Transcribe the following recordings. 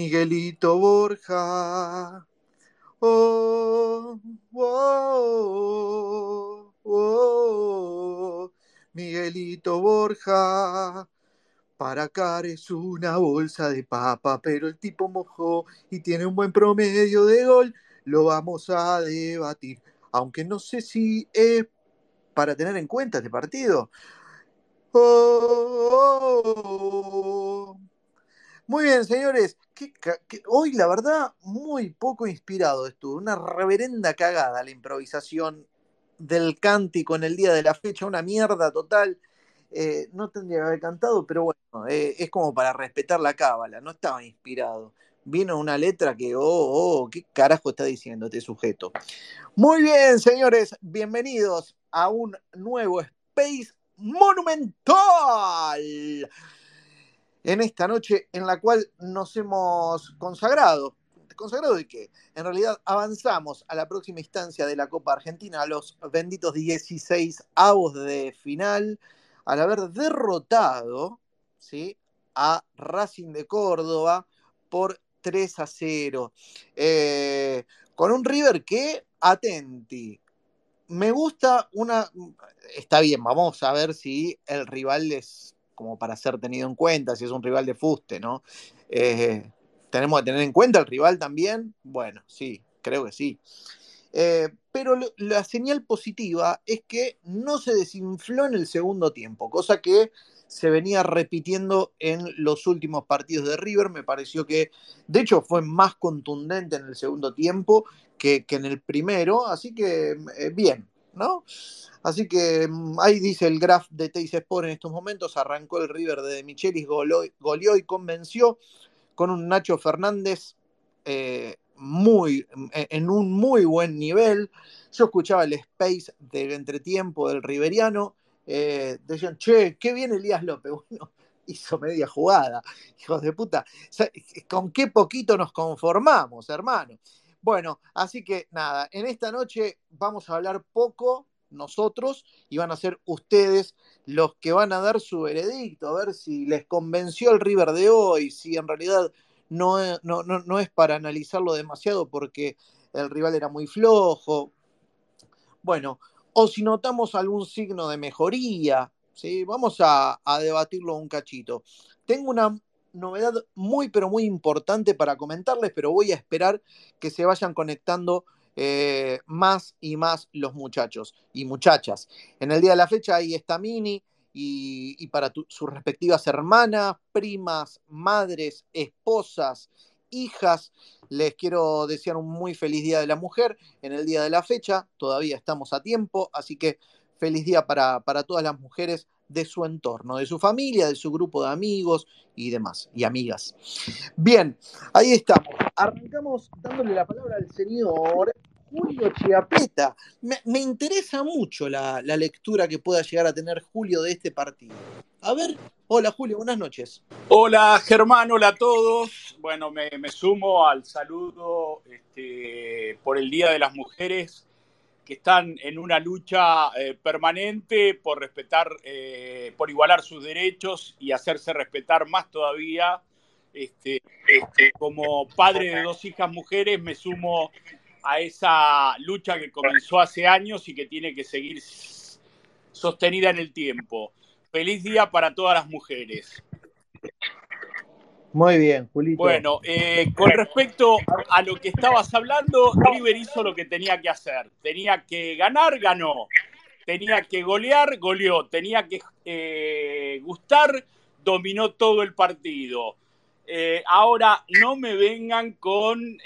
Miguelito Borja. Oh, oh, oh, Miguelito Borja. Para Car es una bolsa de papa, pero el tipo mojó y tiene un buen promedio de gol. Lo vamos a debatir, aunque no sé si es para tener en cuenta este partido. Oh, muy bien, señores. hoy, la verdad, muy poco inspirado estuvo. Una reverenda cagada la improvisación del cántico en el día de la fecha. Una mierda total. Eh, no tendría que haber cantado, pero bueno, eh, es como para respetar la cábala. No estaba inspirado. Vino una letra que, oh, oh, ¿qué carajo está diciendo este sujeto? Muy bien, señores. Bienvenidos a un nuevo Space monumental en esta noche en la cual nos hemos consagrado. ¿Consagrado de qué? En realidad avanzamos a la próxima instancia de la Copa Argentina, a los benditos 16 avos de final, al haber derrotado ¿sí? a Racing de Córdoba por 3 a 0. Eh, con un River que, atenti, me gusta una. Está bien, vamos a ver si el rival es como para ser tenido en cuenta, si es un rival de fuste, ¿no? Eh, ¿Tenemos que tener en cuenta el rival también? Bueno, sí, creo que sí. Eh, pero la señal positiva es que no se desinfló en el segundo tiempo, cosa que se venía repitiendo en los últimos partidos de River. Me pareció que, de hecho, fue más contundente en el segundo tiempo que, en el primero, así que eh, bien, ¿no? Así que mm, ahí dice el graph de Teis Sport en estos momentos, arrancó el River de Michelis, goleó, y convenció con un Nacho Fernández eh, muy, e, en un muy buen nivel. Yo escuchaba el space del entretiempo del Riveriano, eh, decían, che, qué bien Elías López. Bueno, hizo media jugada, hijos de puta. ¿Con qué poquito nos conformamos, hermano? Bueno, así que nada, en esta noche vamos a hablar poco nosotros y van a ser ustedes los que van a dar su veredicto, a ver si les convenció el River de hoy, si en realidad no, no, no, es para analizarlo demasiado porque el rival era muy flojo. Bueno, o si notamos algún signo de mejoría, ¿sí? vamos a, a debatirlo un cachito. Tengo una novedad muy, pero muy importante para comentarles, pero voy a esperar que se vayan conectando eh, más y más los muchachos y muchachas. En el día de la fecha ahí está Mini y, y para sus respectivas hermanas, primas, madres, esposas, hijas. Les quiero desear un muy feliz Día de la Mujer en el día de la fecha. Todavía estamos a tiempo, así que feliz día para, para todas las mujeres de su entorno, de su familia, de su grupo de amigos y demás, y amigas. Bien, ahí estamos. Arrancamos dándole la palabra al señor Julio Chiapeta. Me, interesa mucho la, lectura que pueda llegar a tener Julio de este partido. A ver, hola Julio, buenas noches. Hola Germán, hola a todos. Bueno, me, sumo al saludo este, por el Día de las Mujeres que están en una lucha eh, permanente por respetar, eh, por igualar sus derechos y hacerse respetar más todavía. Este, este, como padre de dos hijas mujeres, me sumo a esa lucha que comenzó hace años y que tiene que seguir sostenida en el tiempo. Feliz día para todas las mujeres. Muy bien, Julito. Bueno, eh, con respecto a lo que estabas hablando, River hizo lo que tenía que hacer. Tenía que ganar, ganó. Tenía que golear, goleó. Tenía que eh, gustar, dominó todo el partido. Eh, ahora, no me vengan con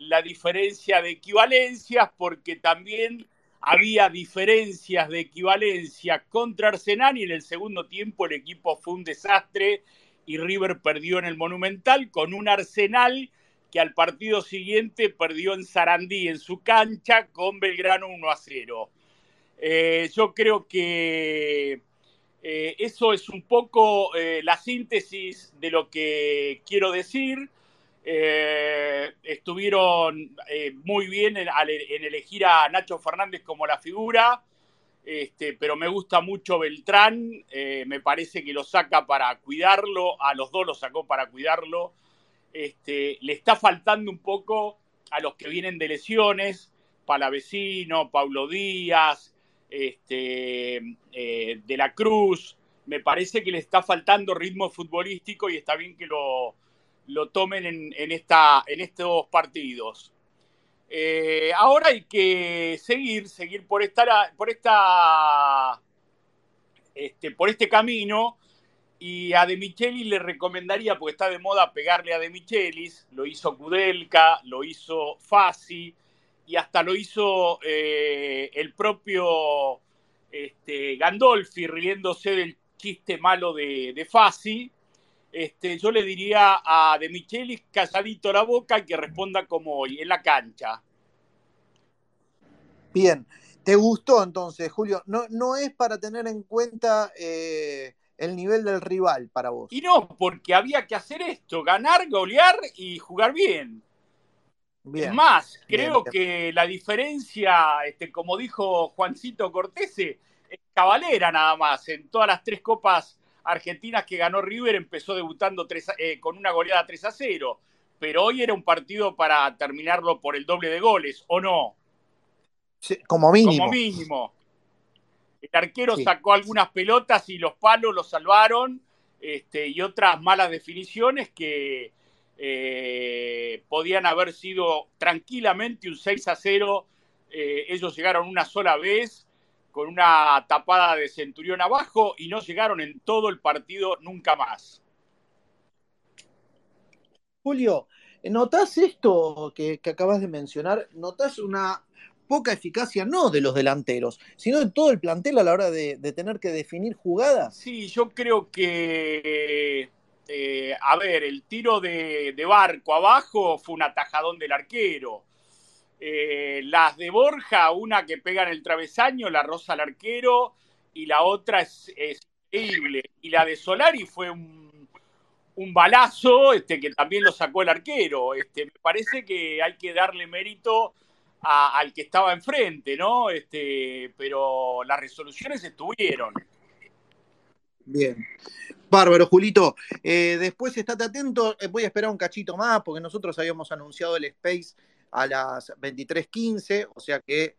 la diferencia de equivalencias, porque también había diferencias de equivalencia contra Arsenal y en el segundo tiempo el equipo fue un desastre y River perdió en el Monumental con un Arsenal que al partido siguiente perdió en Sarandí, en su cancha, con Belgrano 1 a 0. Eh, yo creo que eh, eso es un poco eh, la síntesis de lo que quiero decir. estuvieron muy bien en, elegir a Nacho Fernández como la figura. Este, pero me gusta mucho Beltrán, eh, me parece que lo saca para cuidarlo, a los dos lo sacó para cuidarlo. este, le está faltando un poco a los que vienen de lesiones, Palavecino, Paulo Díaz, este, eh, De la Cruz. Me parece que le está faltando ritmo futbolístico y está bien que lo, lo tomen en, esta, en estos partidos. Eh, ahora hay que seguir, seguir por esta, por esta, este, por este camino. Y a De Michelis le recomendaría, porque está de moda pegarle a De Michelis, lo hizo Kudelka, lo hizo Fasi, y hasta lo hizo eh, el propio este, Gandolfi, riéndose del chiste malo de, de Fasi. Este, yo le diría a De Michelis calladito la boca y que responda como hoy, en la cancha. Bien, ¿te gustó entonces, Julio? No, no es para tener en cuenta eh, el nivel del rival para vos. Y no, porque había que hacer esto, ganar, golear y jugar bien. bien más, creo que la diferencia, este, como dijo Juancito Cortese, es cabalera nada más. En todas las tres copas argentinas que ganó River empezó debutando eh, con una goleada 3 a 0. Pero hoy era un partido para terminarlo por el doble de goles, ¿o no? como mínimo. Como mínimo. El arquero sacó algunas pelotas y los palos los salvaron. Este, y otras malas definiciones que eh, podían haber sido tranquilamente un 6 a 0. Eh, ellos llegaron una sola vez con una tapada de Centurión abajo y no llegaron en todo el partido nunca más. Julio, ¿notas esto que, acabas de mencionar? ¿Notas una poca eficacia no de los delanteros, sino de todo el plantel a la hora de, tener que definir jugadas? Sí, yo creo que, eh, a ver, el tiro de, de, barco abajo fue un atajadón del arquero. Eh, las de Borja, una que pega en el travesaño, la rosa al arquero, y la otra es, increíble. Y la de Solari fue un, un balazo este, que también lo sacó el arquero. Este, me parece que hay que darle mérito al que estaba enfrente, ¿no? Este, pero las resoluciones estuvieron. Bien. Bárbaro, Julito. Eh, después estate atento, eh, voy a esperar un cachito más porque nosotros habíamos anunciado el Space a las 23:15, o sea que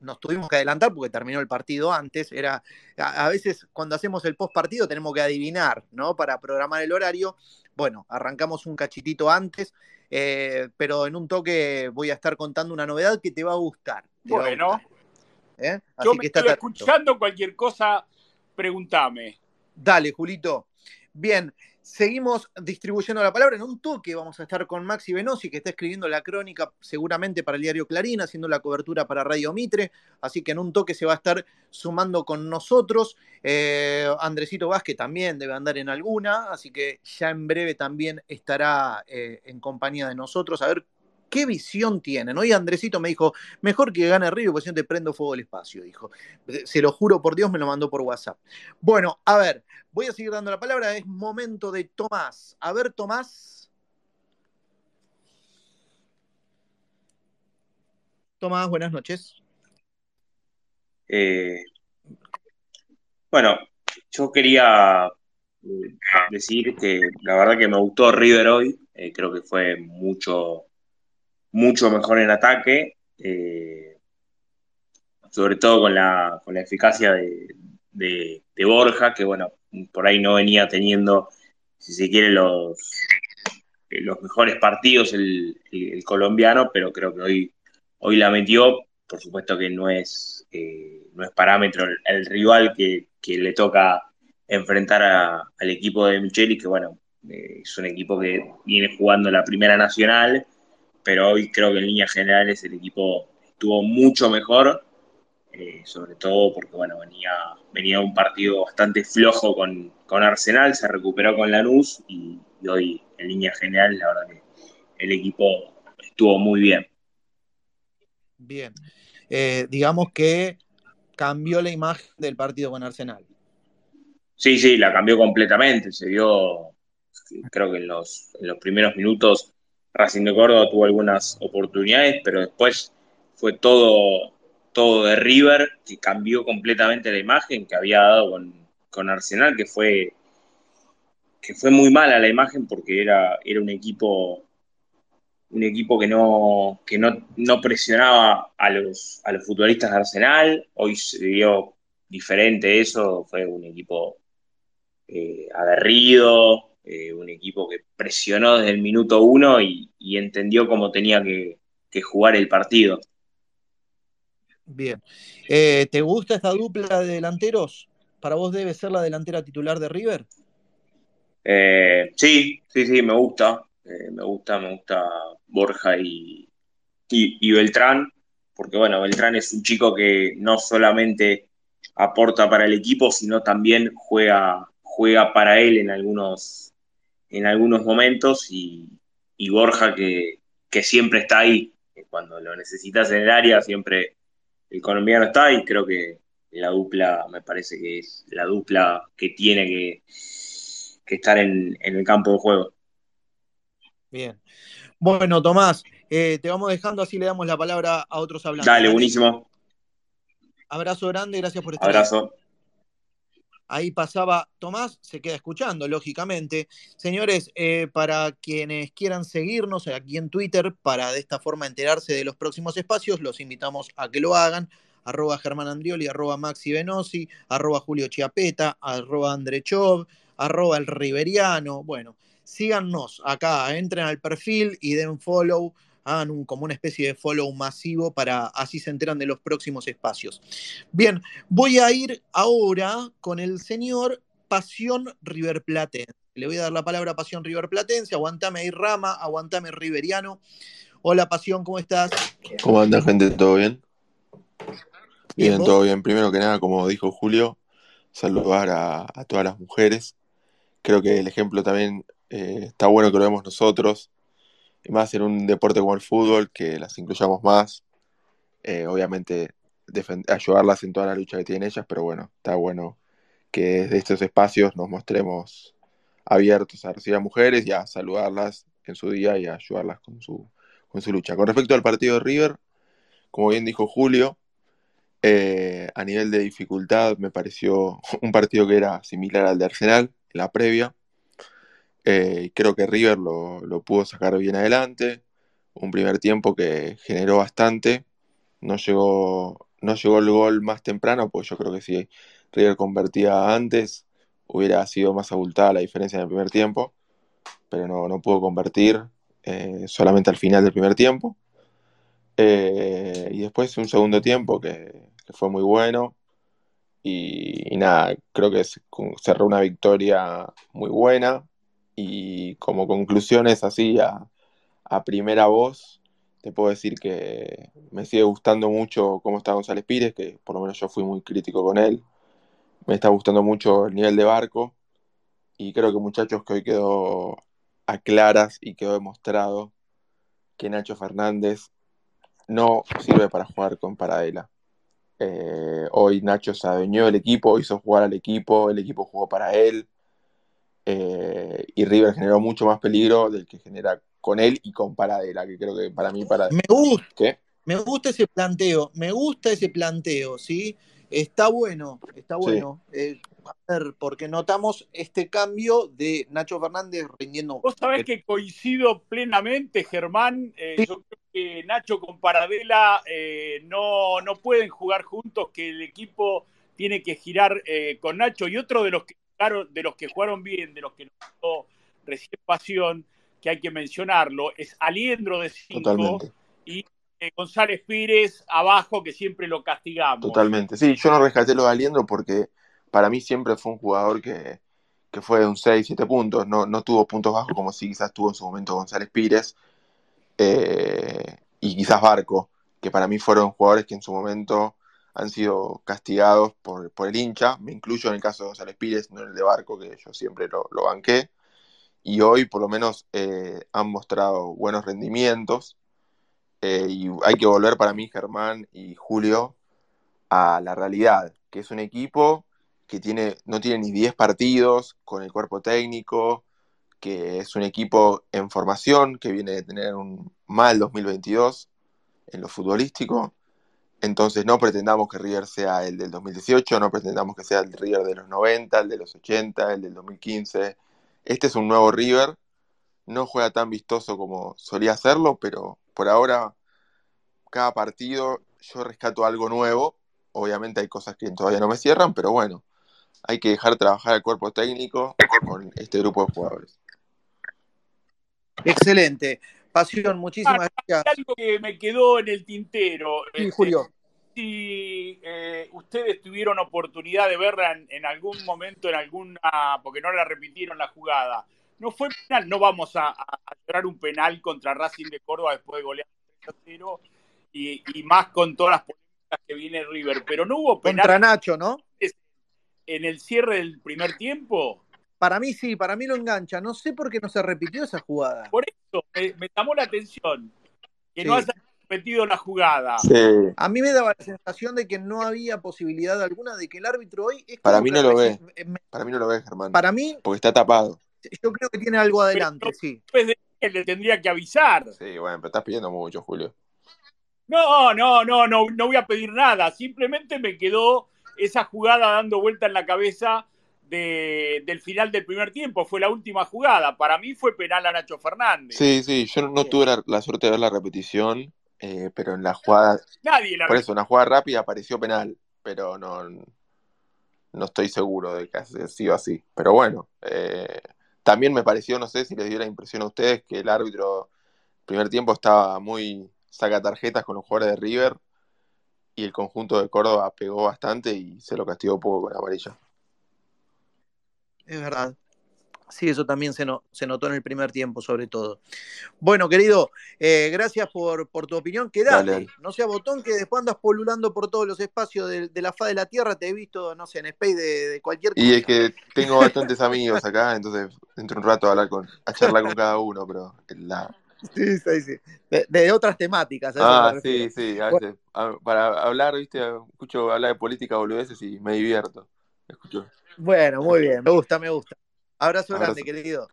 nos tuvimos que adelantar porque terminó el partido antes. Era, a, veces cuando hacemos el post partido tenemos que adivinar, ¿no? Para programar el horario. Bueno, arrancamos un cachitito antes, eh, pero en un toque voy a estar contando una novedad que te va a gustar. bueno, ¿eh? yo me estoy escuchando cualquier cosa, pregúntame. Dale, Julito. Bien, Seguimos distribuyendo la palabra. En un toque vamos a estar con Maxi Venosi, que está escribiendo la crónica seguramente para el diario Clarín, haciendo la cobertura para Radio Mitre. Así que en un toque se va a estar sumando con nosotros. Eh, Andresito Vázquez también debe andar en alguna, así que ya en breve también estará eh, en compañía de nosotros. A ver qué visión tienen. Hoy Andresito me dijo, mejor que gane River, porque si no te prendo fuego el espacio, dijo. Se lo juro por Dios, me lo mandó por WhatsApp. Bueno, a ver, voy a seguir dando la palabra, es momento de Tomás. A ver, Tomás. Tomás, buenas noches. Eh, bueno, yo quería eh, decir que la verdad que me gustó River hoy, eh, creo que fue mucho mucho mejor en ataque, eh, sobre todo con la, con la eficacia de, de, Borja, que bueno, por ahí no venía teniendo, si se quiere, los, eh, los mejores partidos el, colombiano, pero creo que hoy, hoy la metió. Por supuesto que no es, eh, no es parámetro el, rival que, que, le toca enfrentar al equipo de Micheli, que bueno, es un equipo que viene jugando la Primera Nacional pero hoy creo que en líneas generales el equipo estuvo mucho mejor, eh, sobre todo porque bueno, venía, venía un partido bastante flojo con, Arsenal, se recuperó con Lanús y, y hoy en líneas generales la verdad que el equipo estuvo muy bien. Bien, eh, digamos que cambió la imagen del partido con Arsenal. Sí, sí, la cambió completamente. Se vio, creo que en los, en los primeros minutos Racing de Córdoba tuvo algunas oportunidades, pero después fue todo, todo de River, que cambió completamente la imagen que había dado con, Arsenal, que fue fue muy mala la imagen porque era, era un equipo un equipo que no, que no, no presionaba a los, a los futbolistas de Arsenal. Hoy se vio diferente eso, fue un equipo eh, aguerrido, eh, un equipo que presionó desde el minuto uno y, entendió cómo tenía que, jugar el partido. Bien. Eh, ¿Te gusta esta dupla de delanteros? ¿Para vos debe ser la delantera titular de River? sí, sí, sí, me gusta. me gusta, me gusta Borja y, y, Beltrán, porque bueno, Beltrán es un chico que no solamente aporta para el equipo, sino también juega, juega para él en algunos, en algunos momentos y, Borja que, siempre está ahí, cuando lo necesitas en el área, siempre el colombiano está y creo que la dupla me parece que es la dupla que tiene que, estar en, en el campo de juego. Bien. Bueno, Tomás, eh, te vamos dejando, así le damos la palabra a otros hablantes. Dale, buenísimo. Abrazo grande, gracias por estar Abrazo. Ahí pasaba Tomás, se queda escuchando, lógicamente. Señores, eh, para quienes quieran seguirnos aquí en Twitter, para de esta forma enterarse de los próximos espacios, los invitamos a que lo hagan. Arroba Germán Andrioli, arroba Maxi arroba Julio Andrechov, arroba El Riveriano. Bueno, síganos acá, entren al perfil y den follow, hagan un, como una especie de follow masivo para así se enteran de los próximos espacios. Bien, voy a ir ahora con el señor Pasión River Platense. Le voy a dar la palabra a Pasión River Platense, aguantame ahí Rama, aguantame Riveriano. Hola Pasión, ¿cómo estás? ¿Cómo anda gente? ¿Todo bien? Bien, todo bien. Primero que nada, como dijo Julio, saludar a, a todas las mujeres. Creo que el ejemplo también eh, está bueno que lo vemos nosotros, y más en un deporte como el fútbol, que las incluyamos más. Eh, obviamente, ayudarlas en toda la lucha que tienen ellas, pero bueno, está bueno que desde estos espacios nos mostremos abiertos a recibir a mujeres y a saludarlas en su día y a ayudarlas con su, con su lucha. Con respecto al partido de River, como bien dijo Julio, eh, a nivel de dificultad me pareció un partido que era similar al de Arsenal en la previa. Eh, creo que River lo, pudo sacar bien adelante. Un primer tiempo que generó bastante. No llegó, no llegó el gol más temprano, pues yo creo que si River convertía antes, hubiera sido más abultada la diferencia en el primer tiempo. Pero no, no pudo convertir eh, solamente al final del primer tiempo. Eh, y después un segundo tiempo que, fue muy bueno. Y, y, nada, creo que cerró una victoria muy buena, y como conclusiones así a, primera voz, te puedo decir que me sigue gustando mucho cómo está González Pires, que por lo menos yo fui muy crítico con él. Me está gustando mucho el nivel de barco. Y creo que muchachos que hoy quedó a claras y quedó demostrado que Nacho Fernández no sirve para jugar con Paradela. Eh, hoy Nacho se adueñó del equipo, hizo jugar al equipo, el equipo jugó para él. Eh, y River generó mucho más peligro del que genera con él y con Paradela, que creo que para mí para Me gusta, me gusta ese planteo, me gusta ese planteo, ¿sí? Está bueno, está bueno. Eh, a ver, porque notamos este cambio de Nacho Fernández rindiendo. Vos sabés que coincido plenamente, Germán. Eh, yo creo que Nacho con Paradela no, no pueden jugar juntos, que el equipo tiene que girar con Nacho. Y otro de los que de los que jugaron bien, de los que nos recién pasión, que hay que mencionarlo, es Aliendro de 5 y eh, González Pires abajo, que siempre lo castigamos. Totalmente. Sí, yo no rescaté lo de Aliendro porque para mí siempre fue un jugador que, fue de un 6, 7 puntos. No, no tuvo puntos bajos como si quizás tuvo en su momento González Pires eh, y quizás Barco, que para mí fueron jugadores que en su momento han sido castigados por, el hincha, me incluyo en el caso de González Pires, no en el de Barco, que yo siempre lo, banqué, y hoy por lo menos eh, han mostrado buenos rendimientos, eh, y hay que volver para mí, Germán y Julio, a la realidad, que es un equipo que tiene, no tiene ni 10 partidos con el cuerpo técnico, que es un equipo en formación, que viene de tener un mal 2022 en lo futbolístico, entonces no pretendamos que River sea el del 2018, no pretendamos que sea el River de los 90, el de los 80, el del 2015, este es un nuevo River, no juega tan vistoso como solía hacerlo, pero por ahora cada partido yo rescato algo nuevo. Obviamente hay cosas que todavía no me cierran, pero bueno, hay que dejar trabajar al cuerpo técnico con este grupo de jugadores. Excelente. Pasión, muchísimas Ah, gracias. Algo que me quedó en el tintero. Sí, este, Julio. Si eh, ustedes tuvieron oportunidad de verla en, en algún momento, en alguna, porque no la repitieron la jugada, no fue penal, no vamos a, a, llorar un penal contra Racing de Córdoba después de golear 3 a 0 y, y más con todas las polémicas que viene River, pero no hubo penal Contra Nacho, ¿no? en el cierre del primer tiempo. Para mí sí, para mí lo engancha. No sé por qué no se repitió esa jugada. Por eso me, me llamó la atención que Sí. no haya repetido la jugada. Sí, A mí me daba la sensación de que no había posibilidad alguna de que el árbitro hoy. es Para mí que no lo me- para mí no lo ves, Germán, Para mí, porque está tapado. yo creo que tiene algo adelante, sí. Después de que le tendría que avisar. Sí, bueno, pero estás pidiendo mucho, Julio. No, no, no, no, no voy a pedir nada. Simplemente me quedó esa jugada dando vuelta en la cabeza de- del final del primer tiempo. Fue la última jugada. Para mí fue penal a Nacho Fernández. Sí, sí, yo no, tuve la, la suerte de ver la repetición, eh, pero en la jugada, Nadie la por eso, en la jugada rápida apareció penal, pero no, no estoy seguro de que haya sido así. Pero bueno, eh, también me pareció, no sé si les dio la impresión a ustedes, que el árbitro, primer tiempo estaba muy saca tarjetas con los jugadores de River y el conjunto de Córdoba pegó bastante y se lo castigó poco con amarilla. Es verdad. Sí, eso también se, no- se notó en el primer tiempo, sobre todo. Bueno, querido, eh, gracias por, por tu opinión. Dale, dale. no sea botón, que después andas polulando por todos los espacios de, de la faz de la Tierra. Te he visto, no sé, en Space de, de cualquier cosa. Y es que tengo bastantes amigos acá, entonces dentro de un rato a hablar con, a charlar con cada uno, pero la, Sí, sí, sí. De, de otras temáticas. Ah, sí, sí, a veces. a- para hablar, viste, escucho hablar de política boludeces y me divierto. Escucho. Bueno, muy bien, me gusta, me gusta. Abrazo, Abrazo. grande, querido.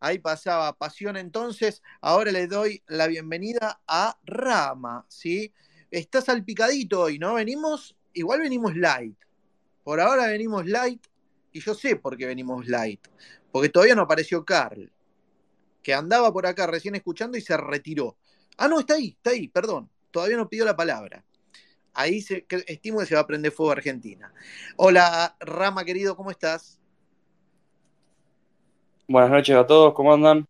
Ahí pasaba Pasión entonces. Ahora le doy la bienvenida a Rama, ¿sí? Está salpicadito hoy, ¿no? Venimos, igual venimos light. Por ahora venimos light y yo sé por qué venimos light. Porque todavía no apareció Carl, que andaba por acá recién escuchando y se retiró. Ah, no, está ahí, está ahí, perdón. Todavía no pidió la palabra. Ahí se, estimo que se va a prender fuego Argentina. Hola, Rama querido, ¿cómo estás? Buenas noches a todos, ¿cómo andan?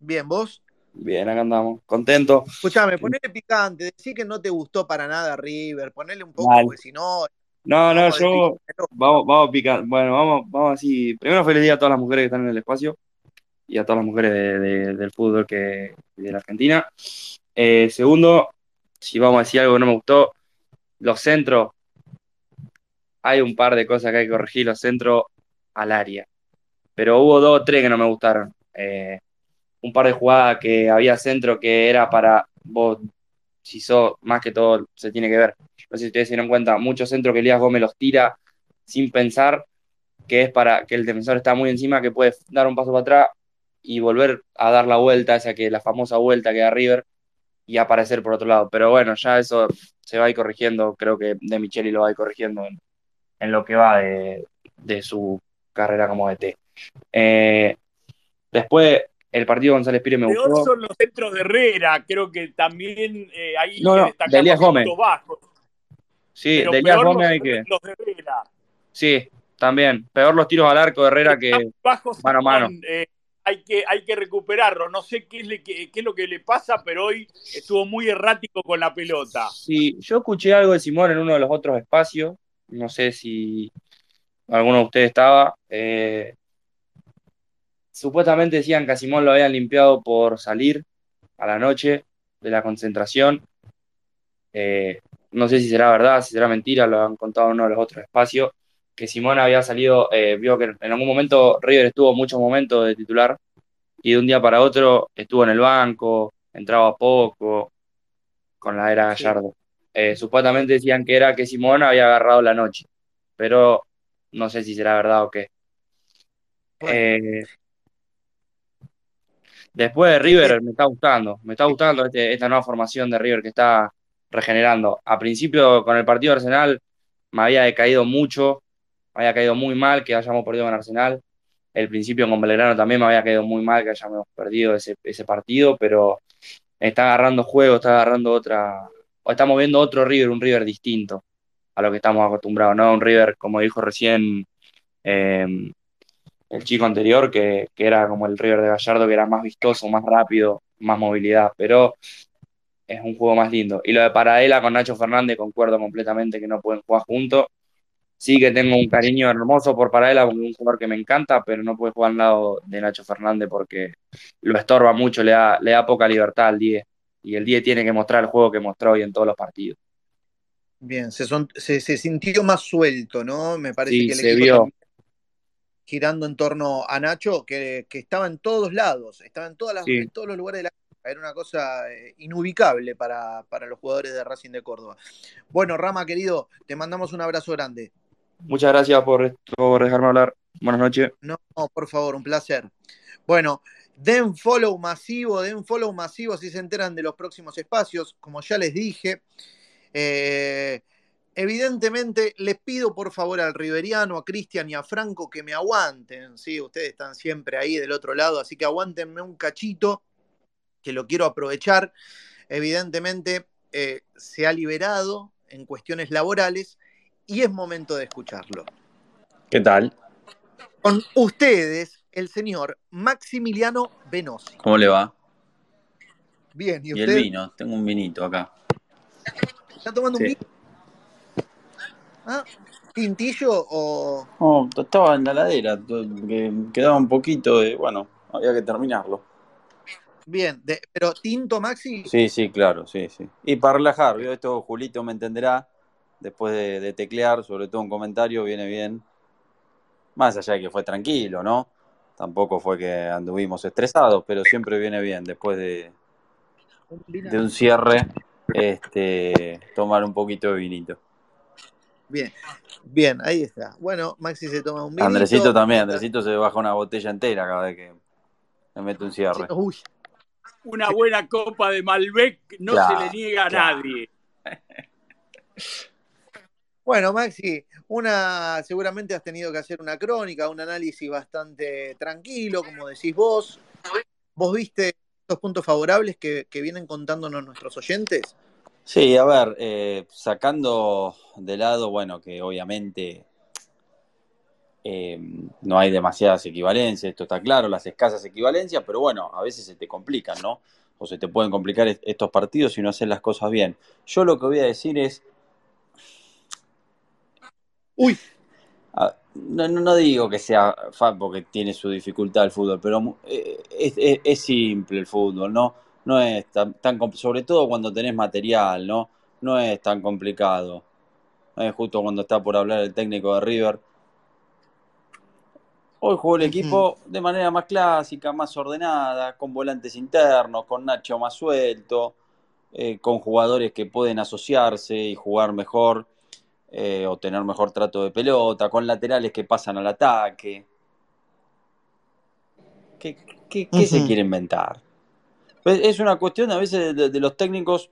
Bien, ¿vos? Bien, acá andamos, contento. Escuchame, ponele picante, decí que no te gustó para nada River, ponele un poco, Mal. porque si no, No, no, yo, picante. vamos, vamos a picar, bueno, vamos, vamos así. Primero, feliz día a todas las mujeres que están en el espacio y a todas las mujeres de- de- del fútbol que, de la Argentina. Eh, segundo, si vamos a decir algo que no me gustó, los centros, hay un par de cosas que hay que corregir, los centros al área. Pero hubo dos o tres que no me gustaron. Eh, un par de jugadas que había centro que era para vos, si sos, más que todo se tiene que ver. No sé si ustedes se dieron cuenta, muchos centros que Elías Gómez los tira sin pensar que es para que el defensor está muy encima, que puede dar un paso para atrás y volver a dar la vuelta, esa que la famosa vuelta que da River y aparecer por otro lado. Pero bueno, ya eso se va a ir corrigiendo, creo que De Micheli lo va a ir corrigiendo en, en lo que va de, de su carrera como DT. Eh, después, el partido González Pires me Peor gustó. son los centros de Herrera. Creo que también eh, ahí No, no, de Elías Gómez. puntos bajos. Sí, Pero de Elías Gómez hay que. los de Herrera. Sí, también. Peor los tiros al arco de Herrera que. bajos mano a mano. eh, hay, que, recuperarlo. No sé qué es, le- qué es lo que le pasa, pero hoy estuvo muy errático con la pelota. Sí, yo escuché algo de Simón en uno de los otros espacios. No sé si alguno de ustedes estaba. eh, supuestamente decían que a Simón lo habían limpiado por salir a la noche de la concentración. Eh, no sé si será verdad, si será mentira, lo han contado en uno de los otros espacios. Que Simón había salido, eh, vio que en algún momento River estuvo muchos momentos de titular y de un día para otro estuvo en el banco, entraba poco, con la era. Gallardo. Eh, supuestamente decían que era que Simón había agarrado la noche, pero no sé si será verdad o qué. Eh, después de River me está gustando, me está gustando este- esta nueva formación de River que está regenerando. A principio con el partido de Arsenal me había decaído mucho, había caído muy mal que hayamos perdido con Arsenal. el principio con Belgrano también me había quedado muy mal que hayamos perdido ese, ese partido, pero está agarrando juego, está agarrando otra, o estamos viendo otro River, un River distinto a lo que estamos acostumbrados, ¿no? Un River, como dijo recién em, el chico anterior, que, que, era como el River de Gallardo, que era más vistoso, más rápido, más movilidad, pero es un juego más lindo. Y lo de Paradela con Nacho Fernández, concuerdo completamente que no pueden jugar juntos. Sí que tengo un cariño hermoso por Paradela, un jugador que me encanta, pero no puede jugar al lado de Nacho Fernández porque lo estorba mucho, le da, le da poca libertad al 10. Y el 10 tiene que mostrar el juego que mostró hoy en todos los partidos. Bien, se, son, se, se sintió más suelto, ¿no? Me parece Sí, que el se equipo vio. girando en torno a Nacho, que, que estaba en todos lados, estaba en, todas las, Sí. en todos los lugares de la. Era una cosa eh, inubicable para, para los jugadores de Racing de Córdoba. Bueno, Rama, querido, te mandamos un abrazo grande. Muchas gracias por, dejarme hablar. Buenas noches. No, por favor, un placer. Bueno, den follow masivo, den follow masivo si se enteran de los próximos espacios. Como ya les dije, eh, evidentemente les pido por favor al Riveriano, a Cristian y a Franco que me aguanten. ¿sí? Ustedes están siempre ahí del otro lado, así que aguántenme un cachito, que lo quiero aprovechar. Evidentemente eh, se ha liberado en cuestiones laborales y es momento de escucharlo. ¿Qué tal? Con ustedes, el señor Maximiliano Venosi. ¿Cómo le va? Bien, ¿y Y usted el vino, tengo un vinito acá. está tomando Sí. un vino? ¿Ah? ¿Tintillo o.? Oh, estaba en la ladera, que quedaba un poquito de, bueno, había que terminarlo. Bien, de- pero tinto Maxi. Sí, sí, claro, sí, sí. Y para relajar, ¿vio? esto Julito me entenderá, después de, de teclear, sobre todo un comentario, viene bien. Más allá de que fue tranquilo, ¿no? Tampoco fue que anduvimos estresados, pero siempre viene bien, después de, de un cierre, este, tomar un poquito de vinito. Bien, bien, ahí está. Bueno, Maxi se toma un vinito. Andresito también, Andresito se baja una botella entera cada vez que le mete un cierre. Uy, Una buena copa de Malbec no Claro, se le niega a claro. nadie. Bueno, Maxi, una seguramente has tenido que hacer una crónica, un análisis bastante tranquilo, como decís vos. ¿Vos viste estos puntos favorables que, vienen contándonos nuestros oyentes? Sí, a ver, eh, sacando de lado, bueno, que obviamente eh, no hay demasiadas equivalencias, esto está claro, las escasas equivalencias, pero bueno, a veces se te complican, ¿no? O se te pueden complicar est- estos partidos si no haces las cosas bien. Yo lo que voy a decir es, Uy, Ah, No, no, no digo que sea fa- porque tiene su dificultad el fútbol, pero eh, es, es- es simple el fútbol, ¿no? No es tan, tan sobre todo cuando tenés material, ¿no? No es tan complicado. Es justo cuando está por hablar el técnico de River. Hoy jugó el equipo de manera más clásica, más ordenada, con volantes internos, con Nacho más suelto, eh, con jugadores que pueden asociarse y jugar mejor eh, o tener mejor trato de pelota, con laterales que pasan al ataque. ¿Qué, qué- qué se quiere inventar? Pues es una cuestión a veces de, de los técnicos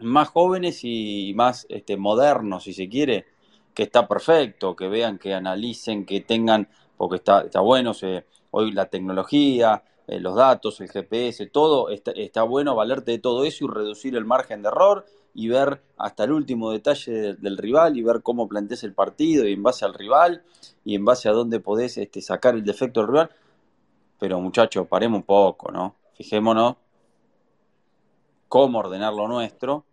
más jóvenes y más este, modernos, si se quiere, que está perfecto, que vean, que analicen, que tengan, porque está, está bueno, se- hoy la tecnología, eh, los datos, el GPS, todo, está, está bueno valerte de todo eso y reducir el margen de error y ver hasta el último detalle de- del rival y ver cómo planteas el partido y en base al rival y en base a dónde podés este, sacar el defecto del rival. Pero muchachos, paremos un poco, ¿no? Fijémonos cómo ordenar lo nuestro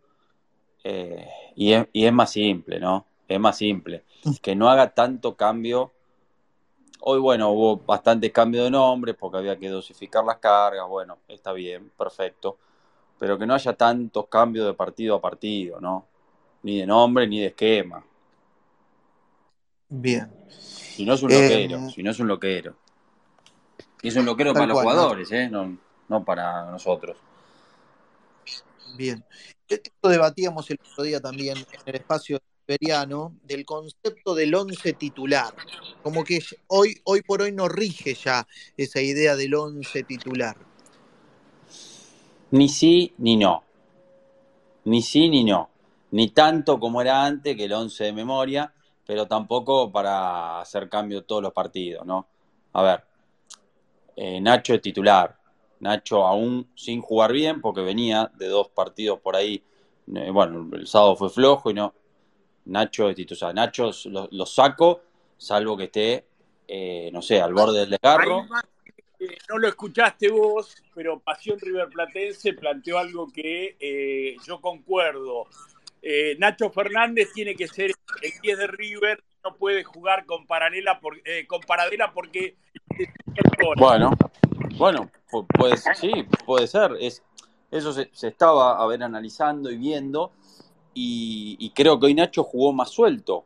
eh, y, es, y es más simple, ¿no? Es más simple. Que no haga tanto cambio. Hoy, bueno, hubo bastante cambio de nombres porque había que dosificar las cargas. Bueno, está bien, perfecto. Pero que no haya tantos cambios de partido a partido, ¿no? Ni de nombre ni de esquema. bien. Si no es un Eh, loquero, si no es un loquero. Y es un loquero para los jugadores, ¿eh? No, no para nosotros. Bien. Esto debatíamos el otro día también en el espacio iberiano del concepto del once titular. Como que hoy, hoy por hoy no rige ya esa idea del once titular. Ni sí ni no. Ni sí ni no. Ni tanto como era antes, que el 11 de memoria, pero tampoco para hacer cambio todos los partidos, ¿no? a ver, eh, Nacho es titular. Nacho aún sin jugar bien, porque venía de dos partidos por ahí. Eh, bueno, el sábado fue flojo y no. Nacho es titular. Nacho lo, saco, salvo que esté, eh, no sé, al borde del desgarro. No lo escuchaste vos, pero Pasión River Platense planteó algo que yo concuerdo. Nacho Fernández tiene que ser el 10 de River, no puede jugar con paralela por, con paradela porque bueno, bueno, puede, sí, puede ser. Es, eso se, estaba a ver analizando y viendo. Y, creo que hoy Nacho jugó más suelto.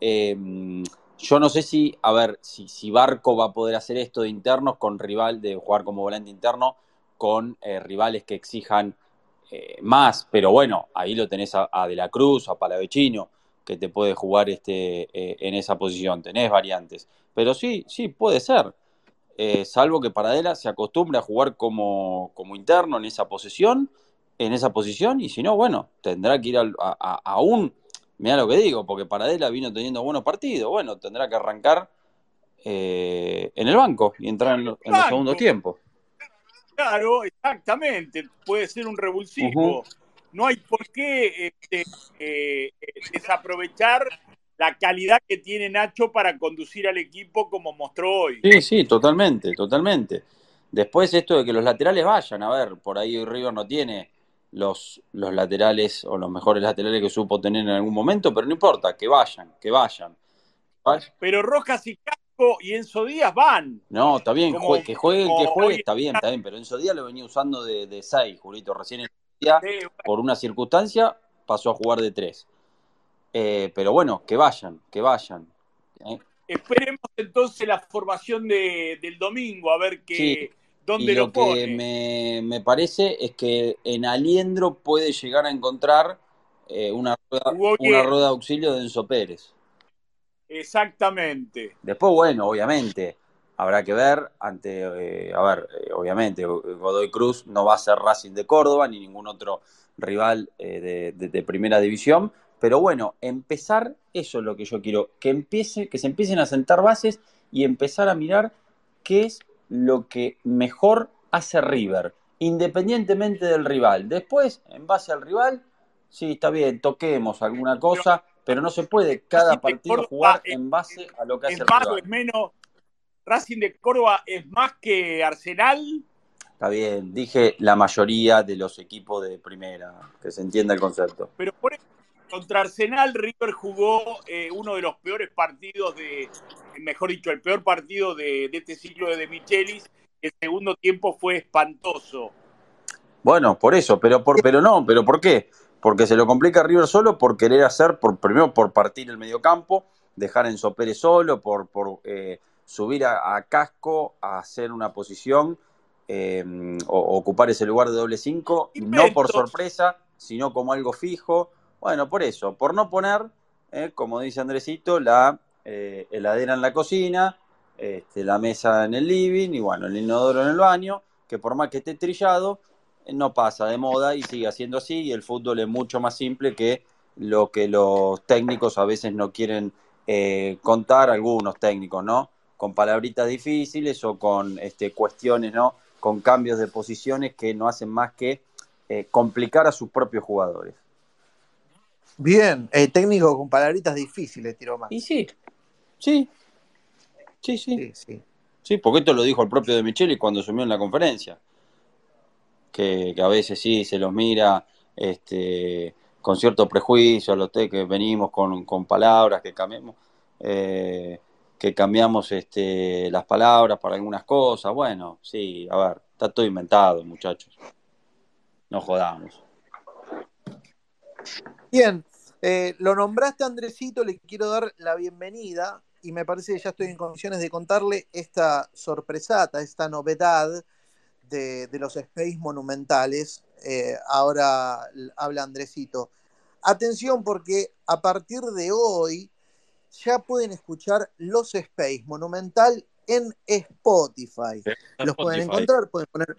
Em, yo no sé si, a ver, si, Barco va a poder hacer esto de internos con rival, de jugar como volante interno, con eh, rivales que exijan eh, más. Pero bueno, ahí lo tenés a, De la Cruz, a Palavecino, que te puede jugar este, eh, en esa posición. Tenés variantes. Pero sí, sí, puede ser. Salvo que Paradela se acostumbre a jugar como, como, interno en esa posición, en esa posición, y si no, bueno, tendrá que ir a, un, mira lo que digo, porque Paradela vino teniendo buenos partidos, bueno, tendrá que arrancar eh, en el banco y entrar en, los segundos tiempos. Claro, exactamente, puede ser un revulsivo. No hay por qué este, eh, desaprovechar la calidad que tiene Nacho para conducir al equipo como mostró hoy. Sí, sí, totalmente, totalmente. Después esto de que los laterales vayan, a ver, por ahí River no tiene los, los laterales o los mejores laterales que supo tener en algún momento, pero no importa, que vayan, que vayan. Pero Rojas y Casco y Enzo Díaz van. No, está bien, que juegue que juegue, está bien, está bien, pero Enzo Díaz lo venía usando de, de seis, Julito, recién en día, por una circunstancia pasó a jugar de tres. Eh, pero bueno, que vayan, que vayan. ¿eh? Esperemos entonces la formación de, del domingo, a ver qué, dónde lo, que me, me, parece es que en Aliendro puede llegar a encontrar eh, una, rueda, una rueda de auxilio de Enzo Pérez. Exactamente. Después, bueno, obviamente, habrá que ver ante, a ver, obviamente, Godoy Cruz no va a ser Racing de Córdoba ni ningún otro rival de, primera división, pero bueno, empezar, eso es lo que yo quiero, que empiece, que se empiecen a sentar bases y empezar a mirar qué es lo que mejor hace River, independientemente del rival. Después, en base al rival, sí, está bien, toquemos alguna cosa, pero no se puede cada partido jugar en base a lo que hace el rival. Es menos, Racing de Córdoba es más que Arsenal. Está bien, dije la mayoría de los equipos de primera, que se entienda el concepto. Pero por eso contra Arsenal, River jugó eh, uno de los peores partidos de, mejor dicho, el peor partido de, este ciclo de, de Michelis. El segundo tiempo fue espantoso. Bueno, por eso, pero, por, pero no, pero ¿por qué? Porque se lo complica a River solo por querer hacer, por, primero por partir el mediocampo, dejar en Pérez solo, por, por eh, subir a, Casco a hacer una posición eh, o ocupar ese lugar de doble cinco, no por sorpresa, sino como algo fijo, bueno, por eso, por no poner, eh, como dice Andresito, la eh, heladera en la cocina, este, la mesa en el living y bueno, el inodoro en el baño, que por más que esté trillado, eh, no pasa de moda y sigue siendo así y el fútbol es mucho más simple que lo que los técnicos a veces no quieren contar, algunos técnicos, ¿no? Con palabritas difíciles o con este, cuestiones, ¿no? Con cambios de posiciones que no hacen más que complicar a sus propios jugadores. Bien, eh, técnico con palabritas difíciles, tiró más. Y sí, sí, sí, sí. Sí, sí. porque esto lo dijo el propio de Micheli cuando asumió en la conferencia. Que, a veces sí se los mira este, con cierto prejuicio a los que venimos con, palabras, que cambiamos, eh, que cambiamos este, las palabras para algunas cosas. Bueno, sí, a ver, está todo inventado, muchachos. No jodamos. Bien, eh, lo nombraste Andresito, le quiero dar la bienvenida y me parece que ya estoy en condiciones de contarle esta sorpresata, esta novedad de, los space monumentales. Eh, ahora habla Andresito. Atención porque a partir de hoy ya pueden escuchar los space monumental en Spotify. Los pueden encontrar, pueden poner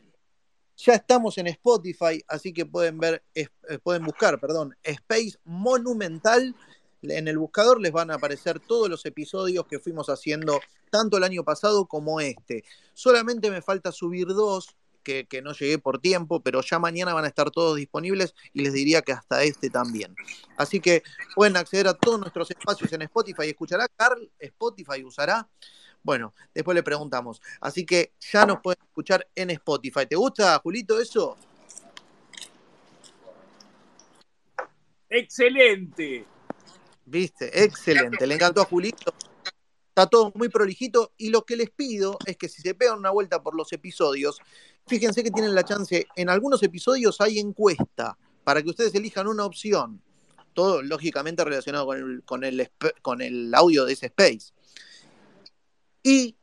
ya estamos en Spotify, así que pueden ver, eh, pueden buscar, perdón, Space Monumental. En el buscador les van a aparecer todos los episodios que fuimos haciendo tanto el año pasado como este. Solamente me falta subir dos, que, que, no llegué por tiempo, pero ya mañana van a estar todos disponibles y les diría que hasta este también. Así que pueden acceder a todos nuestros espacios en Spotify. ¿Escuchará Carl? ¿Spotify usará? Bueno, después le preguntamos. Así que ya nos pueden escuchar en Spotify. ¿Te gusta, Julito, eso? Excelente. Viste, excelente. Le encantó a Julito. Está todo muy prolijito y lo que les pido es que si se pegan una vuelta por los episodios, fíjense que tienen la chance, en algunos episodios hay encuesta para que ustedes elijan una opción, todo lógicamente relacionado con el, con el, con el audio de ese space. Y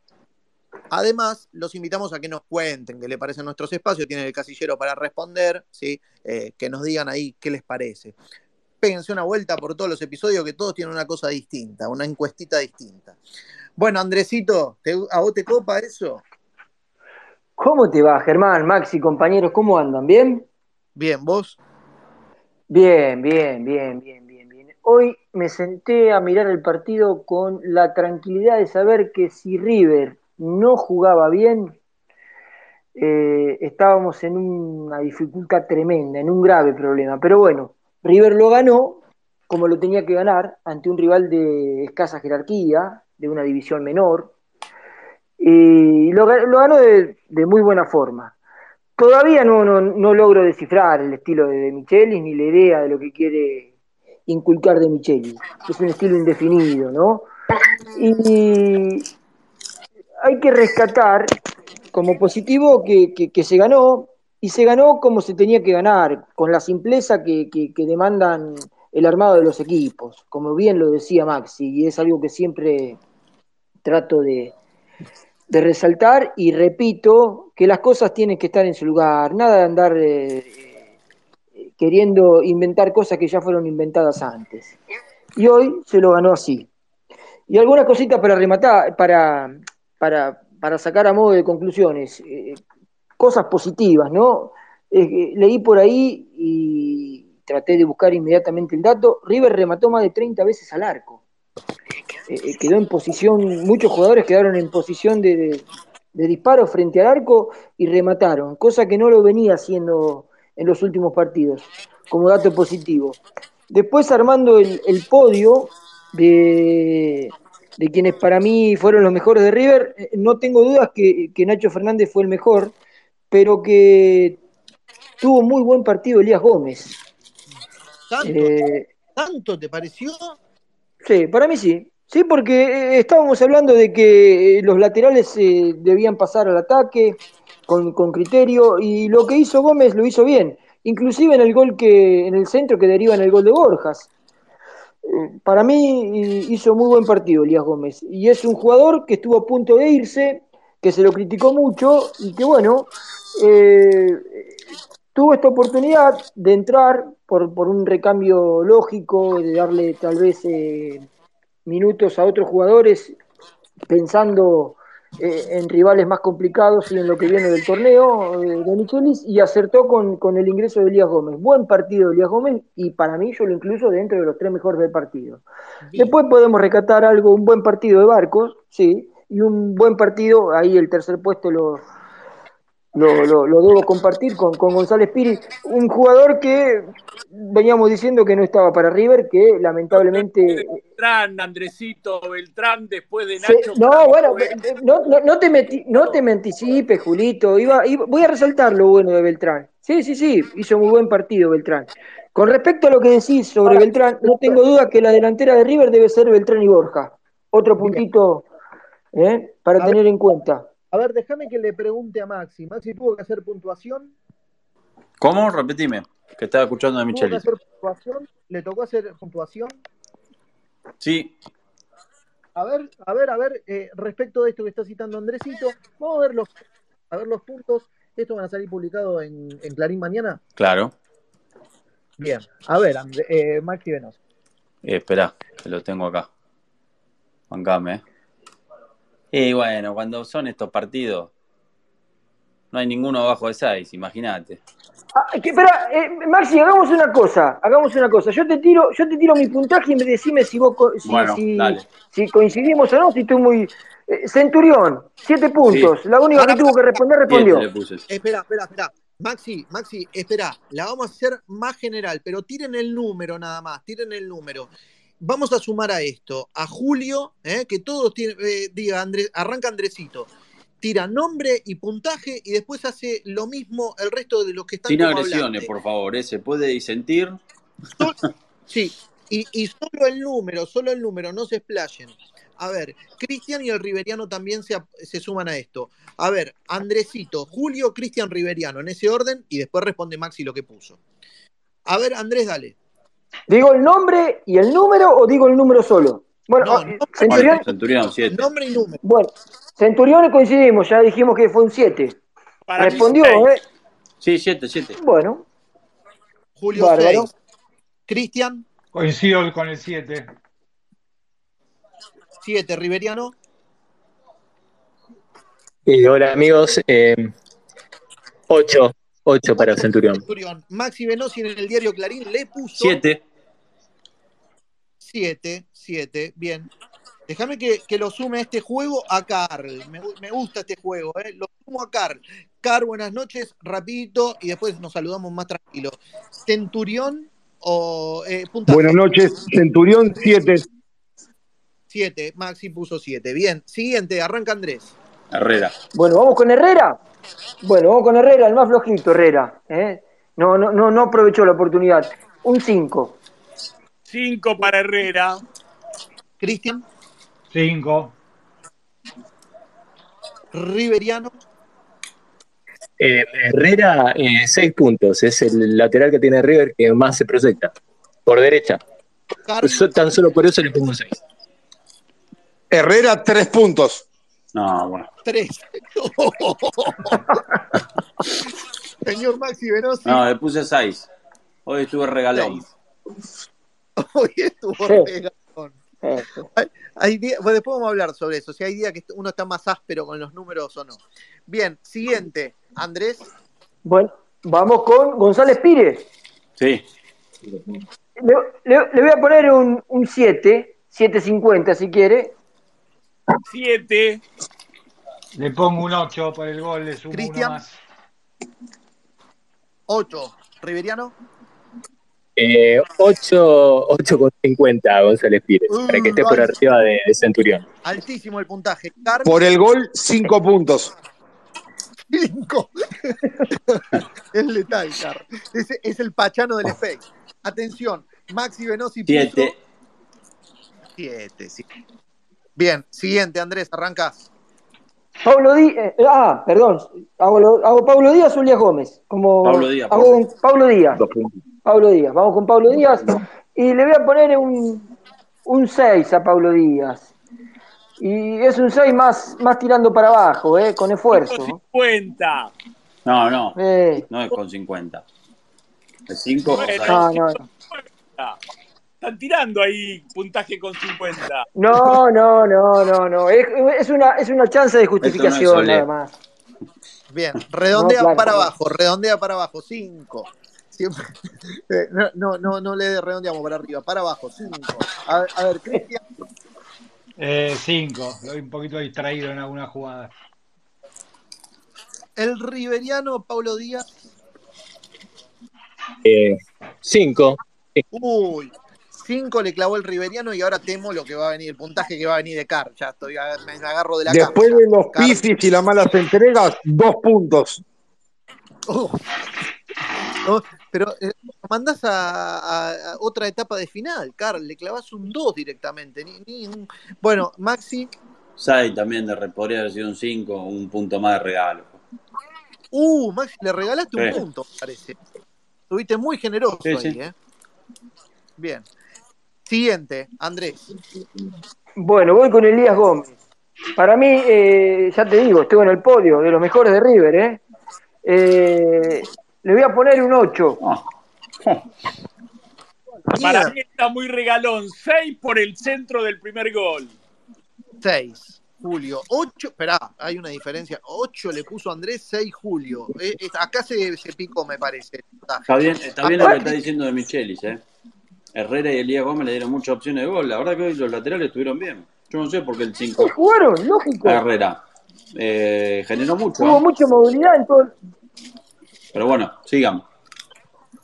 además los invitamos a que nos cuenten qué les parecen nuestros espacios, tienen el casillero para responder, ¿sí? Eh, que nos digan ahí qué les parece péguense una vuelta por todos los episodios que todos tienen una cosa distinta, una encuestita distinta. Bueno, Andresito, ¿a vos te copa eso? ¿Cómo te va, Germán, Maxi, compañeros? ¿Cómo andan? ¿Bien? Bien, ¿vos? Bien, bien, bien, bien, bien, bien. Hoy me senté a mirar el partido con la tranquilidad de saber que si River no jugaba bien, eh, estábamos en una dificultad tremenda, en un grave problema. Pero bueno, River lo ganó como lo tenía que ganar ante un rival de escasa jerarquía, de una división menor, y lo, ganó de, muy buena forma. Todavía no, logro descifrar el estilo de, de Michelis ni la idea de lo que quiere inculcar de Michelis. Es un estilo indefinido, ¿no? Y hay que rescatar como positivo que se ganó y se ganó como se tenía que ganar, con la simpleza que, demandan el armado de los equipos, como bien lo decía Maxi, y es algo que siempre trato de, resaltar y repito que las cosas tienen que estar en su lugar, nada de andar eh, queriendo inventar cosas que ya fueron inventadas antes. Y hoy se lo ganó así. Y algunas cositas para rematar, para, para, para sacar a modo de conclusiones. Eh, cosas positivas, ¿no? Eh, leí por ahí y traté de buscar inmediatamente el dato. River remató más de 30 veces al arco. Eh, eh, quedó en posición, muchos jugadores quedaron en posición de, disparo frente al arco y remataron, cosa que no lo venía haciendo en los últimos partidos, como dato positivo. Después armando el, podio de, quienes para mí fueron los mejores de River, no tengo dudas que Nacho Fernández fue el mejor, pero que tuvo muy buen partido Elías Gómez. ¿Tanto, eh, te pareció? Sí, para mí sí. Sí, porque eh, estábamos hablando de que eh, los laterales debían pasar al ataque con, con, criterio y lo que hizo Gómez lo hizo bien, inclusive en el gol que en el centro que deriva en el gol de Borjas. Para mí hizo muy buen partido Elías Gómez y es un jugador que estuvo a punto de irse, que se lo criticó mucho y que bueno, eh, tuvo esta oportunidad de entrar por, un recambio lógico, de darle tal vez eh, minutos a otros jugadores, pensando eh, en rivales más complicados y en lo que viene del torneo de Michelis, y acertó con, el ingreso de Elías Gómez. Buen partido de Elías Gómez, y para mí yo lo incluyo dentro de los tres mejores del partido. Después podemos recatar algo, un buen partido de Barcos, sí, y un buen partido, ahí el tercer puesto lo lo, lo, debo compartir con, con, González Piri, un jugador que veníamos diciendo que no estaba para River, que lamentablemente... Beltrán, Andresito Beltrán, después de Nacho... no, bueno, no, no, te meti, no te me anticipes, Julito, iba, voy a resaltar lo bueno de Beltrán. Sí, sí, sí, hizo muy buen partido Beltrán. Con respecto a lo que decís sobre Beltrán, no tengo duda que la delantera de River debe ser Beltrán y Borja. Otro puntito ¿eh? para tener en cuenta. A ver, déjame que le pregunte a Maxi. Maxi tuvo que hacer puntuación. ¿Cómo? Repetime, que estaba escuchando de Michelle. hacer puntuación? ¿Le tocó hacer puntuación? Sí. A ver, a ver, a ver, eh, respecto de esto que está citando Andresito, vamos a ver los, a ver los puntos. ¿Esto van a salir publicado en, Clarín mañana? Claro. Bien. A ver, eh, Maxi Venos. Eh, espera, que lo tengo acá. Bancame, eh. Y bueno, cuando son estos partidos, no hay ninguno abajo de 6, imagínate. Ah, espera, eh, Maxi, hagamos una cosa, hagamos una cosa. Yo te tiro, yo te tiro mi puntaje y me decime si vos si, si, coincidimos o no, si estoy muy, Eh, Centurión, siete puntos. La única que tuvo que responder, respondió. Espera, espera, espera. Maxi, Maxi, espera, la vamos a hacer más general, pero tiren el número nada más, tiren el número. Vamos a sumar a esto, a Julio, eh, que todos tienen, eh, diga, Andrés, arranca Andresito, tira nombre y puntaje y después hace lo mismo el resto de los que están Sin agresiones, por favor, ¿eh? Se puede disentir. Sí, y, y solo el número, solo el número, no se explayen. A ver, Cristian y el Riveriano también se, se suman a esto. A ver, Andresito, Julio, Cristian, Riveriano, en ese orden, y después responde Maxi lo que puso. A ver, Andrés, dale. ¿Digo el nombre y el número o digo el número solo? Bueno, No, ah, nombre, Centurión, Bueno, Centurión, siete. nombre y número. bueno, Centurión coincidimos, ya dijimos que fue un 7. Para mí Respondió. ¿eh? Sí, siete, siete. Bueno, Julio Bárbaro. 6. Cristian, Coincido con el 7. 7. Riveriano, Y hola amigos, eh, 8, 8 para Centurión. Centurión. Maxi Venosi en el diario Clarín le puso Siete. 7. 7. Bien. Déjame que, que lo sume a este juego a Carl. Me, me gusta este juego, ¿eh? Lo sumo a Carl. Carl, buenas noches, rapidito, y después nos saludamos más tranquilo. Centurión o eh. Buenas noches, Centurión 7. 7. Maxi puso 7. Bien. Siguiente, arranca Andrés. Herrera. bueno, vamos con Herrera. Bueno, vamos con Herrera, el más flojito, Herrera. ¿eh? No, no, no, no aprovechó la oportunidad. Un 5. Cinco para Herrera. Cristian, 5. Riveriano, Eh, Herrera, 6 puntos, es el lateral que tiene River que más se proyecta. Por derecha. So- tan solo por eso le pongo 6. Herrera, 3 puntos. No, bueno. 3. Señor Maxi Venosi, No, le puse seis. Hoy estuve regalón. Seis. hoy estuvo Sí. regalón. Hay días, bueno, después vamos a hablar sobre eso, si hay días que uno está más áspero con los números o no. Bien, siguiente, Andrés, Bueno, vamos con González Pires. Sí. Le, le- le voy a poner un, un 7, 7.50 si quiere. Siete. Le pongo un 8 por el gol, le sumo Cristian. uno más. 8. Riveriano, Eh, 8, 8 con 50 González Pires, para que esté por arriba de, de Centurión. altísimo el puntaje. Carl, Por el gol, 5 puntos. 5. es letal, Carl. Es, es el pachano del Space. Atención, Maxi Venosi puso Siete. 7. sí. Bien, siguiente, Andrés, arrancas. Pablo Díaz. ah, perdón. Hago, lo- hago Pablo Díaz o Elías Gómez. Como, Pablo Díaz, Hago Pablo. un- Pablo Díaz. Pablo Díaz. Vamos con Pablo Díaz. Y le voy a poner un, un 6 a Pablo Díaz. Y es un 6 más, más tirando para abajo, eh, con esfuerzo. 50. No, no. Eh, No es con 50. Es 5 o Bueno. seis. no, no, no. Están tirando ahí puntaje con 50. No, no, no, no, no. Es, es una, es una chance de justificación nada más. Bien, redondea No, claro, para claro. abajo, redondea para abajo, 5. No, no, no, no le redondeamos para arriba, para abajo, 5. A, ver- a ver, Cristian, 5. Lo vi un poquito distraído en alguna jugada. el riveriano Pablo Díaz. 5, Uy, 5 le clavó el riveriano y ahora temo lo que va a venir, el puntaje que va a venir de Car. Ya estoy, me agarro de la Después cama. de los Car- pifis y las malas entregas, 2 puntos. Oh. No, pero eh, mandás a, a- a otra etapa de final, Carl, le clavás un 2 directamente. ni- ni un- Bueno, Maxi, 6 también de re- podría haber sido un 5, un punto más de regalo. uh, Maxi, le regalaste un Sí. punto, me parece. Estuviste muy generoso Sí, ahí, sí. ¿eh? Bien. Siguiente, Andrés. Bueno, voy con Elías Gómez. Para mí, eh, ya te digo, estuvo en el podio de los mejores de River, ¿eh? Eh, le voy a poner un 8. Ah. Para mí está muy regalón. 6 por el centro del primer gol. 6, Julio. 8, esperá, hay una diferencia. 8 le puso Andrés, 6 Julio. Eh, eh, acá se, se picó, me parece. Está bien, está bien lo que está diciendo de Michelis, ¿eh? Herrera y Elías Gómez le dieron muchas opciones de gol. La verdad que hoy los laterales estuvieron bien. Yo no sé por qué el 5 Jugaron, lógico. Herrera. Eh, generó mucho. Hubo ¿eh? mucha movilidad en todo. Pero bueno, sigamos.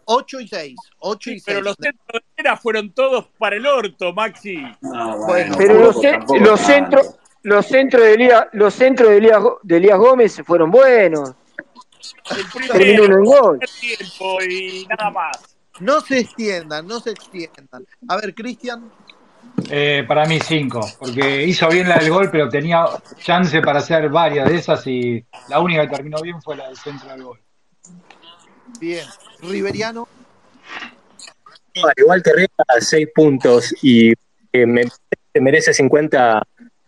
8 y 6. 8 y 6. Pero los centros de Herrera fueron todos para el orto, Maxi. Ah, Bueno, Pero los, tampoco- los centros, los centros de Elías, los centros de Elías, de Elías Gómez fueron buenos. El Terminó primero, uno en gol. primer tiempo y nada más. No se extiendan, no se extiendan. A ver, Cristian. Eh, para mí cinco, porque hizo bien la del gol, pero tenía chance para hacer varias de esas y la única que terminó bien fue la del centro del gol. Bien. Riveriano. No, igual que Herrera, 6 puntos y eh, me, merece 50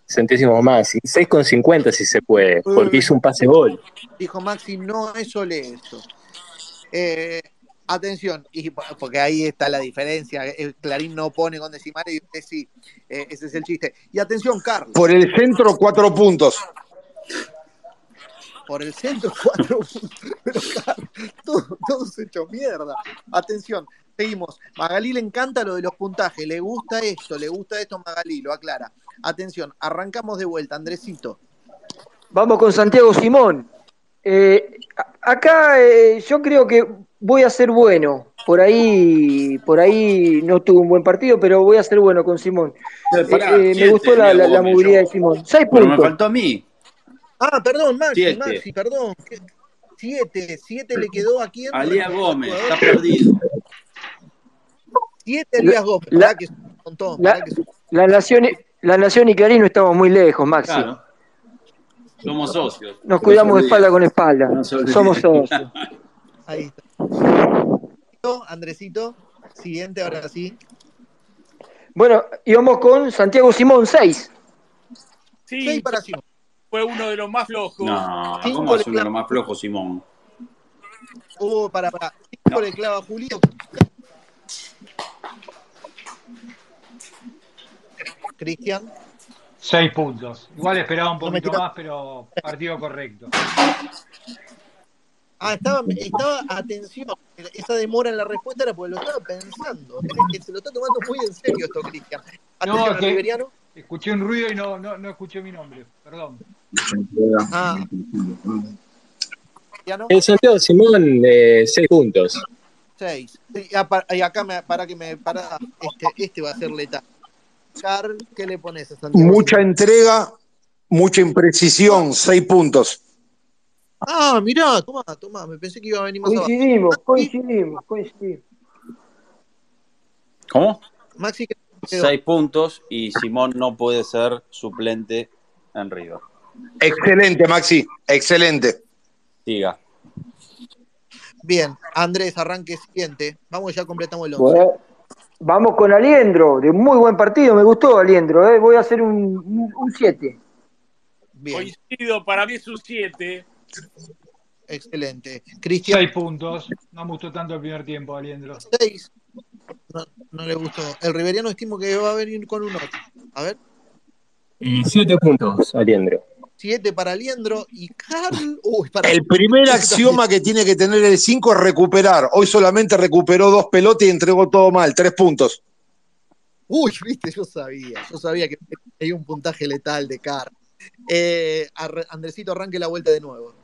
centésimos más. Y 6 con 50 si se puede, porque hizo un pase gol. Dijo Maxi, no es solo eso. Eh, atención, y porque ahí está la diferencia. El Clarín no pone con decimales y usted sí. Eh, ese es el chiste. Y atención, Carlos. Por el centro, cuatro puntos. Por el centro, cuatro puntos. Pero, Carlos, todo, todo se hecho mierda. Atención, seguimos. Magalí le encanta lo de los puntajes. Le gusta esto, le gusta esto, Magalí, lo aclara. Atención, arrancamos de vuelta, Andresito. Vamos con Santiago Simón. Eh, acá eh, yo creo que voy a ser bueno. Por ahí, por ahí no tuvo un buen partido, pero voy a ser bueno con Simón. Eh, pará, Eh, me gustó la, movilidad yo. de Simón. Seis Pero me puntos. faltó a mí. Ah, perdón, Maxi, Siete. Maxi, perdón. Siete, siete le quedó a quién? A Elías Gómez, está perdido. Siete Elías Gómez, La- pará que es un montón, la- pará que es un- La Nación, y- la Nación y Clarín no estamos muy lejos, Maxi. Claro. Somos socios. Nos cuidamos No espalda con espalda. No. Somos socios. Ahí está. Andresito, siguiente, ahora sí. Bueno, íbamos con Santiago Simón, 6. Sí, Seis para Simón. fue uno de los más flojos. No, Cinco ¿cómo es uno de los más flojos, Simón? Uh, para, para. Cinco le clava Julio. Cristian. Seis puntos. Igual esperaba un No poquito más, pero partido correcto. Ah, estaba, estaba, atención, esa demora en la respuesta era porque lo estaba pensando. Es que se lo está tomando muy en serio esto, Cristian. Atención, No, que- Riveriano. Escuché un ruido y no, no, no escuché mi nombre. Perdón. Ah. El Santiago Simón, 6 puntos. seis. Sí, ah, pa- y acá me, para que me para, este, este va a ser letal. Carl, ¿qué le pones a Santiago? Mucha entrega, mucha imprecisión, seis puntos. Ah, mirá, toma, toma, me pensé que iba a venir más abajo. Coincidimos, coincidimos, coincidimos. ¿Cómo? Maxi. Seis puntos y Simón no puede ser suplente en River. Excelente, Maxi, excelente. Siga. Bien, Andrés, arranque siguiente. Vamos, ya completamos el 11. Bueno, vamos con Aliendro, de muy buen partido, me gustó Aliendro, eh. voy a hacer un 7. Bien, Coincido, para mí es un 7. Excelente. Cristian, Seis puntos. No me gustó tanto el primer tiempo, Aliendro. 6. No, no le gustó. El Riveriano estimo que va a venir con un 8. A ver, 7 puntos, Aliendro. 7 para Liendro y Carl. Uy, para. El primer axioma que tiene que tener el 5 es recuperar. Hoy solamente recuperó dos pelotas y entregó todo mal, tres puntos. Uy, viste, yo sabía. Yo sabía que hay un puntaje letal de Carl. Eh, Andresito, arranque la vuelta de nuevo.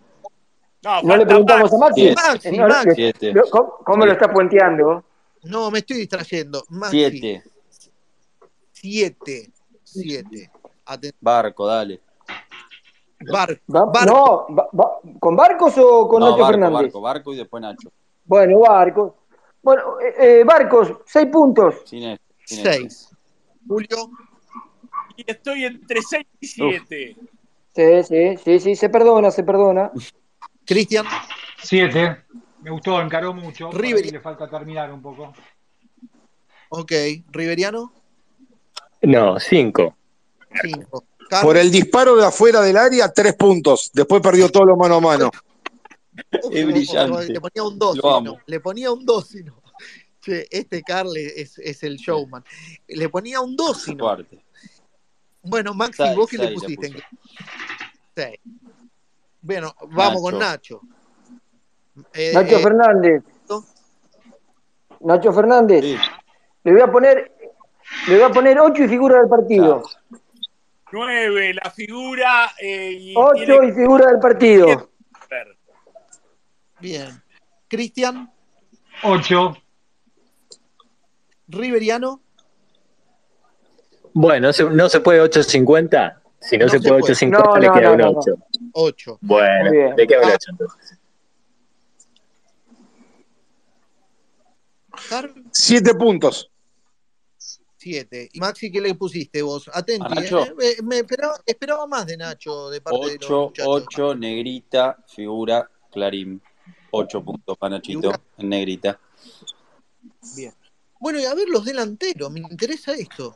No, No le preguntamos a Maxi. Siete. Siete. ¿Cómo, cómo lo está puenteando? No, me estoy distrayendo. Maxi. Siete. 7. 7. Barco, dale. Bar, Barco. No, ¿con Barcos o con No, Nacho barco, Fernández? barco, barco y después Nacho. Bueno, Barcos. Bueno, eh, eh, Barcos, 6 puntos. Sin. 6. Julio. Y estoy entre 6 y 7. Sí, sí, sí, sí, se perdona, se perdona. Cristian. Siete. Me gustó, encaró mucho. Riveri. le falta terminar un poco. Ok. Riveriano. No, 5. 5. Por el disparo de afuera del área, tres puntos. Después perdió todo lo mano a mano. Es brillante. Le ponía un 2. Lo amo. Le ponía un 2 y no. Che, este Carl es, es el showman. Le ponía un 2 y no. Bueno, Maxi, Seis, ¿vos qué le seis le pusiste? Seis. Bueno, vamos Nacho. con Nacho. Eh, Nacho eh, Fernández. ¿no? Nacho Fernández. Sí. Le voy a poner, le voy a poner 8 y figura del partido. 9, la figura. Eh, y 8 tiene y figura del partido. que- Bien. Cristian, 8. Riveriano, Bueno, no se, puede 8.50. Si no, No se se puede puede. 8.50, No, le no, queda no, un no, no. 8. 8. Bueno. ¿de qué habla 8 entonces? Car, 7 puntos. 7. Y Maxi, ¿qué le pusiste vos? Atenti. ¿eh? Me- Me esperaba, esperaba más de Nacho de parte de los 8, muchachos. 8, negrita, figura, clarín. 8 puntos para Nachito, en negrita. Bien. Bueno, y a ver los delanteros, me interesa esto.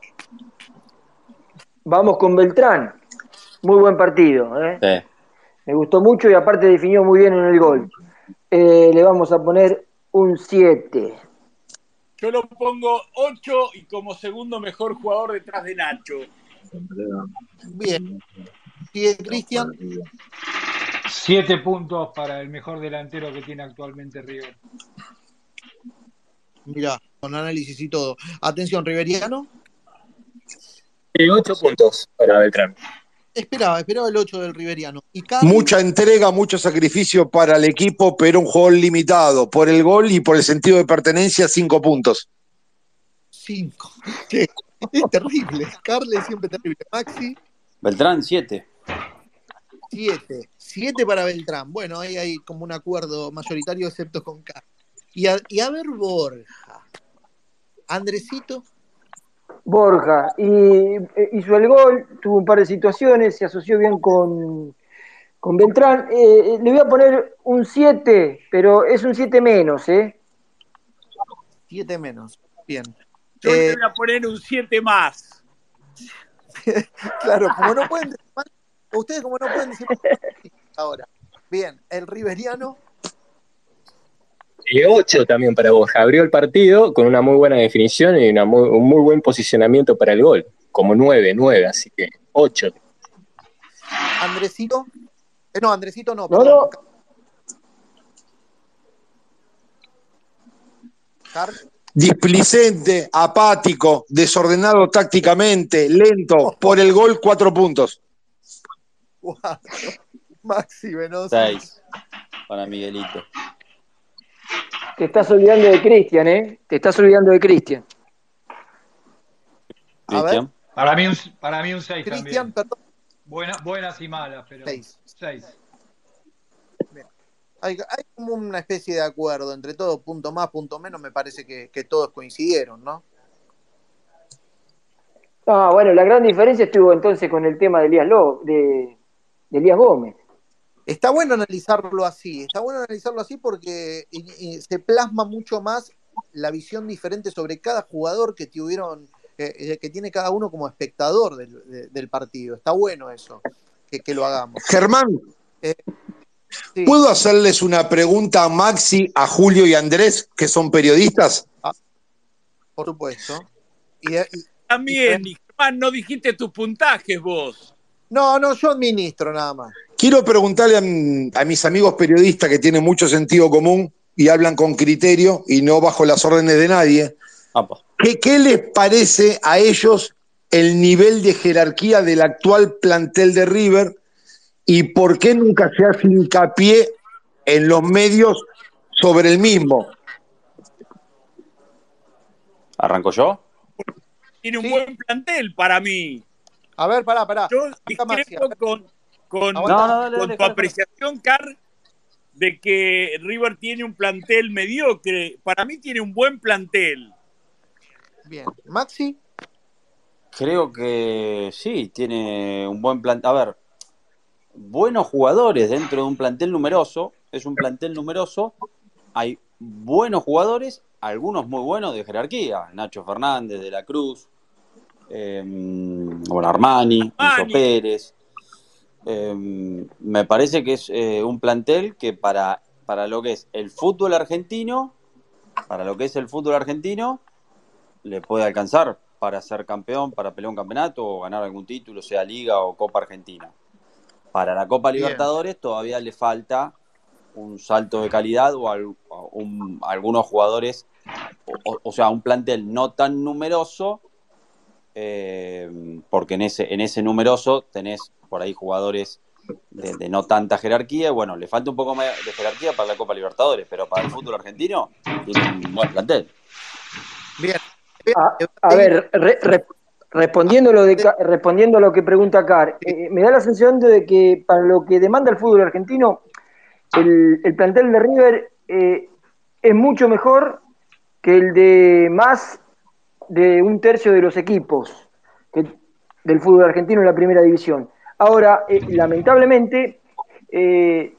Vamos con Beltrán. Muy buen partido. ¿eh? Sí. Me gustó mucho y aparte definió muy bien en el gol. Eh, le vamos a poner un 7. Yo lo pongo 8 y como segundo mejor jugador detrás de Nacho. Bien. Sigue Cristian. 7 puntos para el mejor delantero que tiene actualmente River. Mirá, con análisis y todo. Atención, Riveriano. 8 puntos para Beltrán. Esperaba, esperaba el 8 del Riveriano. Y Mucha entrega, mucho sacrificio para el equipo, pero un juego limitado. Por el gol y por el sentido de pertenencia, 5 puntos. 5. es terrible. Carle siempre terrible. Maxi, Beltrán, 7. 7. 7 para Beltrán. Bueno, ahí hay como un acuerdo mayoritario, excepto con Car. Y a, y a ver, Borja. Andresito. Borja. Y eh, hizo el gol, tuvo un par de situaciones, se asoció bien con, con Beltrán. Eh, eh, le voy a poner un 7, pero es un 7 menos, ¿eh? 7 menos. Bien. Yo Eh, le voy a poner un 7 más. Claro, como no pueden ustedes como no pueden decir ahora. Bien, el Riveriano, 8 también para Borja. Abrió el partido con una muy buena definición y una muy- un muy buen posicionamiento para el gol. Como 9, 9, así que 8. Andresito. eh, no, Andresito no, No, no. Car, Displicente, apático, desordenado tácticamente, lento. Por el gol, 4 puntos. cuatro. Maxi Venoso. 6 para Miguelito. Te estás olvidando de Cristian, ¿eh? Te estás olvidando de Cristian. A ver. Para mí un, para mí un 6 Cristian, también. perdón, Buena- buenas y malas, pero 6. 6. Hay, hay como una especie de acuerdo entre todo, punto más, punto menos, me parece que, que todos coincidieron, ¿no? Ah, bueno, la gran diferencia estuvo entonces con el tema de Elías, Lo, de, de Elías Gómez. Está bueno analizarlo así, está bueno analizarlo así porque eh, eh, se plasma mucho más la visión diferente sobre cada jugador que tuvieron, eh, eh, que tiene cada uno como espectador del, de- del partido. Está bueno eso, que, que lo hagamos. Germán, Sí, ¿puedo hacerles una pregunta a Maxi, a Julio y a Andrés, que son periodistas? por supuesto. Y y- También, y Germán, no dijiste tus puntajes vos. no, no, yo administro nada más. Quiero preguntarle a, mis amigos periodistas que tienen mucho sentido común y hablan con criterio y no bajo las órdenes de nadie. ¿Qué, les parece a ellos el nivel de jerarquía del actual plantel de River y por qué nunca se hace hincapié en los medios sobre el mismo? ¿Arranco yo? Tiene un Sí. buen plantel para mí. A ver, pará, pará. Yo discrepo con, con, Aguanta. No, no, dale, con dale, tu dale. apreciación, Car, de que River tiene un plantel mediocre. Para mí tiene un buen plantel. Bien. Maxi, Creo que sí, tiene un buen plantel. A ver, buenos jugadores dentro de un plantel numeroso. Es un plantel numeroso. Hay buenos jugadores, algunos muy buenos de jerarquía. Nacho Fernández, De la Cruz, eh, bueno, Armani. Pérez. Eh, me parece que es eh, un plantel que para, para lo que es el fútbol argentino, para lo que es el fútbol argentino, le puede alcanzar para ser campeón, para pelear un campeonato o ganar algún título, sea Liga o Copa Argentina. Para la Copa Bien. Libertadores todavía le falta un salto de calidad o al- o un- algunos jugadores, o- o sea, un plantel no tan numeroso eh, porque en ese, en ese numeroso tenés por ahí jugadores de, de no tanta jerarquía. y Bueno, le falta un poco más de jerarquía para la Copa Libertadores, pero para el fútbol argentino tiene un buen plantel. Bien. A, a ver, re- re- respondiendo, lo de, respondiendo a lo que pregunta Car, eh, me da la sensación de que para lo que demanda el fútbol argentino, el, el plantel de River eh, es mucho mejor que el de más de un tercio de los equipos del fútbol argentino en la primera división. Ahora, eh, lamentablemente, eh,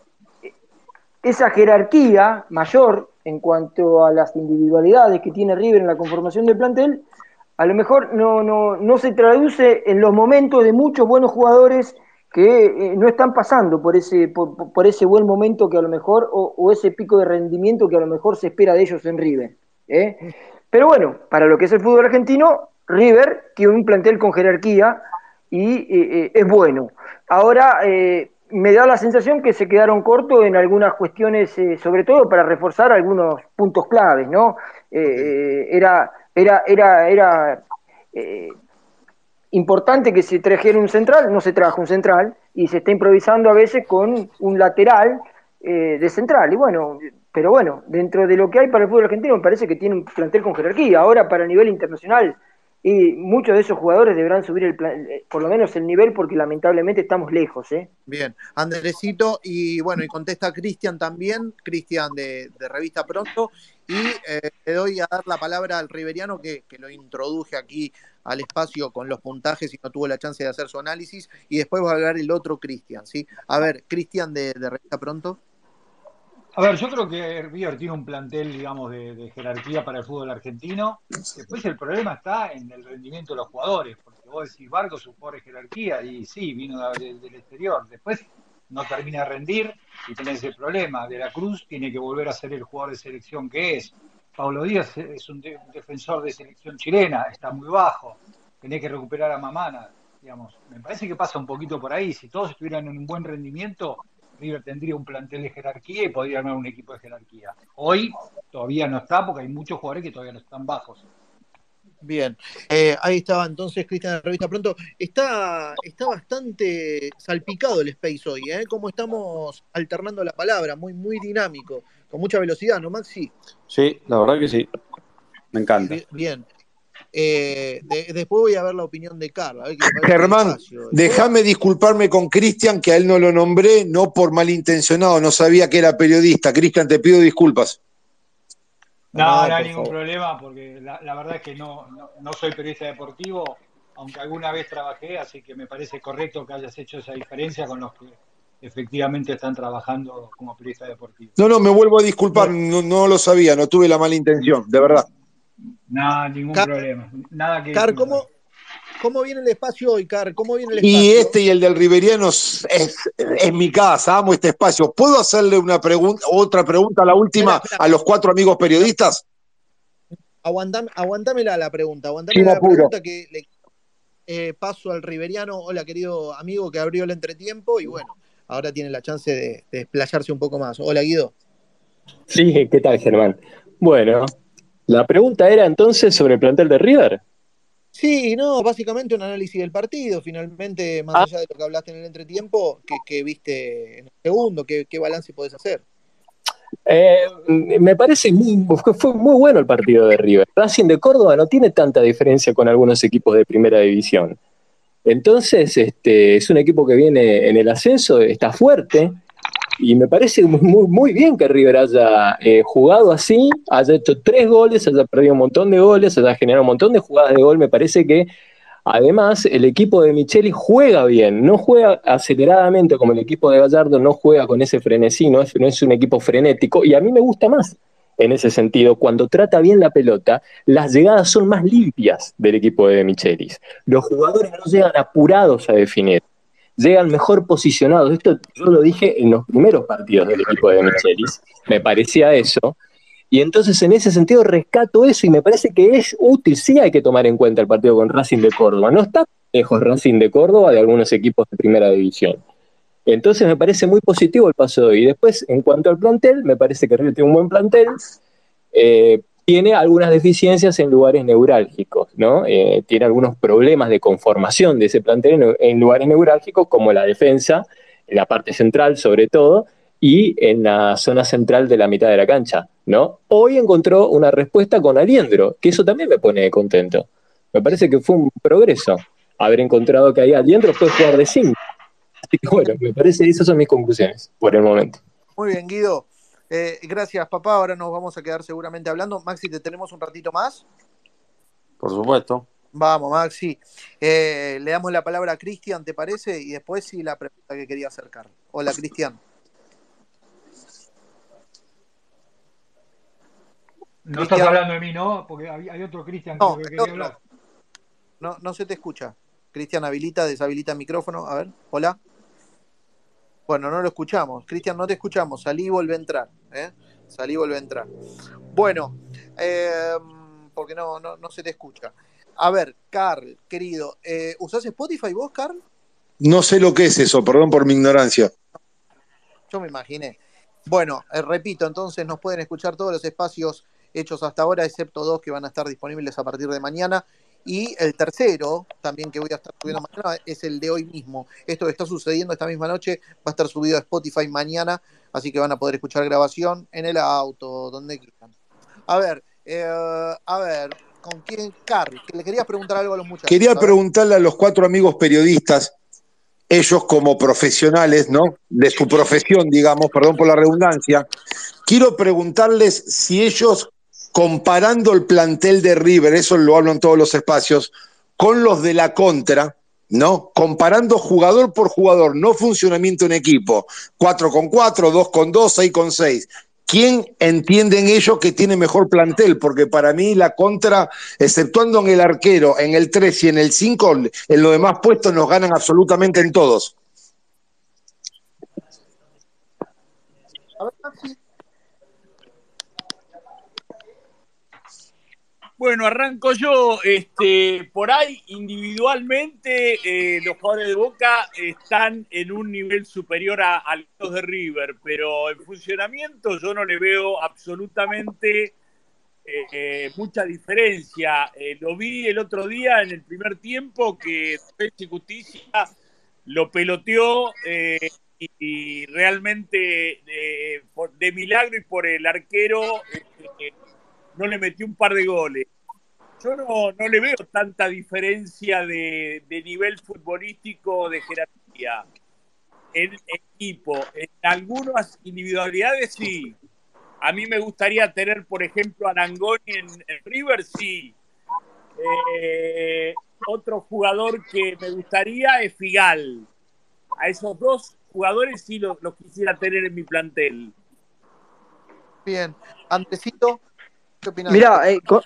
esa jerarquía mayor en cuanto a las individualidades que tiene River en la conformación del plantel, a lo mejor no, no, no se traduce en los momentos de muchos buenos jugadores que eh, no están pasando por ese, por ese buen momento que a lo mejor, o, o ese pico de rendimiento que a lo mejor se espera de ellos en River. ¿eh? Pero bueno, para lo que es el fútbol argentino, River tiene un plantel con jerarquía y eh, eh, es bueno. Ahora, eh, me da la sensación que se quedaron cortos en algunas cuestiones, eh, sobre todo para reforzar algunos puntos claves, ¿no? Eh, eh, era, era, era, era importante que se trajera un central, no se trajo un central, y se está improvisando a veces con un lateral de central. Y bueno, pero bueno, dentro de lo que hay para el fútbol argentino, me parece que tiene un plantel con jerarquía. Ahora, para el nivel internacional, y muchos de esos jugadores deberán subir el plan- eh, por lo menos el nivel, porque lamentablemente estamos lejos, ¿eh? Bien, Andresito, y bueno, y contesta Cristian también, Cristian de, Revista Pronto, y eh, le doy a dar la palabra al riberiano que, que lo introduje aquí al espacio con los puntajes y no tuvo la chance de hacer su análisis, y después va a hablar el otro Cristian, ¿sí? A ver, Cristian de Revista Pronto. A ver, yo creo que River tiene un plantel, digamos, de, jerarquía para el fútbol argentino. Después el problema está en el rendimiento de los jugadores, porque vos decís, Vargas es un jugador jerarquía, y sí, vino de- del exterior. Después no termina de rendir y tenés ese problema. De la Cruz tiene que volver a ser el jugador de selección que es. Pablo Díaz es un defensor de selección chilena, está muy bajo. Tenés que recuperar a Mamana, digamos. Me parece que pasa un poquito por ahí. Si todos estuvieran en un buen rendimiento, River tendría un plantel de jerarquía y podría armar un equipo de jerarquía. Hoy todavía no está porque hay muchos jugadores que todavía no están bajos. Bien, Eh, ahí estaba entonces Cristian de Revista Pronto. Está, está bastante salpicado el space hoy, ¿eh? Como estamos alternando la palabra, muy, muy dinámico, con mucha velocidad, ¿no, Maxi? Sí, la verdad que sí. Me encanta. Bi- Bien. Eh, de- después voy a ver la opinión de el Germán, déjame disculparme con Cristian, que a él no lo nombré, no por malintencionado, no sabía que era periodista. Cristian, te pido disculpas. No, No, no, hay ningún favor. problema porque la, la verdad es que no, no, no soy periodista deportivo, aunque alguna vez trabajé, así que me parece correcto que hayas hecho esa diferencia con los que efectivamente están trabajando como periodista deportivo. No, no, me vuelvo a disculpar, no, no lo sabía, no tuve la mala intención, de verdad. No, ningún Car- problema. Nada que Car. ¿cómo, ¿cómo viene el espacio hoy, Car? ¿Cómo viene el Y espacio? este y el del Riveriano es, es- es mi casa, amo este espacio. ¿Puedo hacerle una pregunta, otra pregunta, la última, Espera, espera. a los cuatro amigos periodistas? Aguantame, aguantámela la pregunta, aguantámela la apuro. pregunta que le eh, paso al riberiano. Hola, querido amigo que abrió el entretiempo y bueno, ahora tiene la chance de, de desplayarse un poco más. Hola, Guido. Sí, ¿qué tal, Germán? Bueno, la pregunta era entonces sobre el plantel de River. Sí, no, básicamente un análisis del partido. Finalmente, más Ah. allá de lo que hablaste en el entretiempo, ¿qué, qué viste en el segundo? ¿Qué, qué balance podés hacer? Eh, me parece muy, fue muy bueno el partido de River. Racing de Córdoba no tiene tanta diferencia con algunos equipos de primera división. Entonces, este, es un equipo que viene en el ascenso, está fuerte, y me parece muy, bien que River haya eh, jugado así, haya hecho tres goles, haya perdido un montón de goles, haya generado un montón de jugadas de gol. Me parece que Además, el equipo de Micheli juega bien, no juega aceleradamente como el equipo de Gallardo, no juega con ese frenesí, no es, es un equipo frenético, y a mí me gusta más en ese sentido. Cuando trata bien la pelota, las llegadas son más limpias del equipo de Michelis. Los jugadores no llegan apurados a definir, llegan mejor posicionados. Esto yo lo dije en los primeros partidos del equipo de Michelis, me parecía eso. Y entonces en ese sentido rescato eso y me parece que es útil, sí hay que tomar en cuenta el partido con Racing de Córdoba. No está lejos Racing de Córdoba de algunos equipos de primera división. Entonces me parece muy positivo el paso de hoy. Después, en cuanto al plantel, me parece que River tiene un buen plantel. Eh, tiene algunas deficiencias en lugares neurálgicos, ¿no? Eh, tiene algunos problemas de conformación de ese plantel en, lugares neurálgicos, como la defensa, en la parte central sobre todo, y en la zona central de la mitad de la cancha, ¿no? Hoy encontró una respuesta con Aliendro, que eso también me pone contento. Me parece que fue un progreso haber encontrado que ahí Aliendro puede jugar de 5. Así que bueno, me parece que esas son mis conclusiones por el momento. Muy bien, Guido. Eh, gracias, papá. Ahora nos vamos a quedar seguramente hablando. Maxi, ¿te tenemos un ratito más? Por supuesto. Vamos, Maxi. Eh, le damos la palabra a Cristian, ¿te parece? Y después sí la pregunta que quería acercar. Hola, Cristian. No estás hablando de mí, ¿no? Porque hay otro Cristian no, que quería hablar. No, no se te escucha. Cristian, habilita, deshabilita el micrófono. A ver, hola. Bueno, no lo escuchamos. Cristian, no te escuchamos. Salí y vuelve a entrar. ¿eh? Salí y vuelve a entrar. Bueno, eh, porque no, no, no, se te escucha. A ver, Carl, querido, eh, ¿usás Spotify vos, Carl? No sé lo que es eso, perdón por mi ignorancia. Yo me imaginé. Bueno, eh, repito, entonces nos pueden escuchar todos los espacios hechos hasta ahora, excepto dos que van a estar disponibles a partir de mañana. Y el tercero, también que voy a estar subiendo mañana, es el de hoy mismo. Esto que está sucediendo esta misma noche va a estar subido a Spotify mañana, así que van a poder escuchar grabación en el auto, donde quieran. A ver, eh, a ver, ¿con quién? Carl, que le querías preguntar algo a los muchachos. Quería preguntarle a los cuatro amigos periodistas, ellos como profesionales, ¿no? De su profesión, digamos, perdón por la redundancia, quiero preguntarles si ellos comparando el plantel de River, eso lo hablo en todos los espacios, con los de la contra, ¿no? Comparando jugador por jugador, no funcionamiento en equipo, 4 con 4, 2 con 2, 6 con 6. ¿Quién entienden ellos que tiene mejor plantel? Porque para mí la contra, exceptuando en el arquero, en el 3 y en el 5, en los demás puestos nos ganan absolutamente en todos. A ver, Bueno, arranco yo. Este, por ahí, individualmente, eh, los jugadores de Boca están en un nivel superior a, los de River, pero en funcionamiento yo no le veo absolutamente eh, eh, mucha diferencia. lo vi el otro día en el primer tiempo que Pepsi Justicia lo peloteó y, y, realmente de milagro y por el arquero no le metió un par de goles. Yo no, no le veo tanta diferencia de, de nivel futbolístico, de jerarquía en equipo. En algunas individualidades sí. A mí me gustaría tener, por ejemplo, a Nangoni en, River, sí. Eh, otro jugador que me gustaría es Figal. A esos dos jugadores sí los, los quisiera tener en mi plantel. Bien. Antecito, Mira, eh, co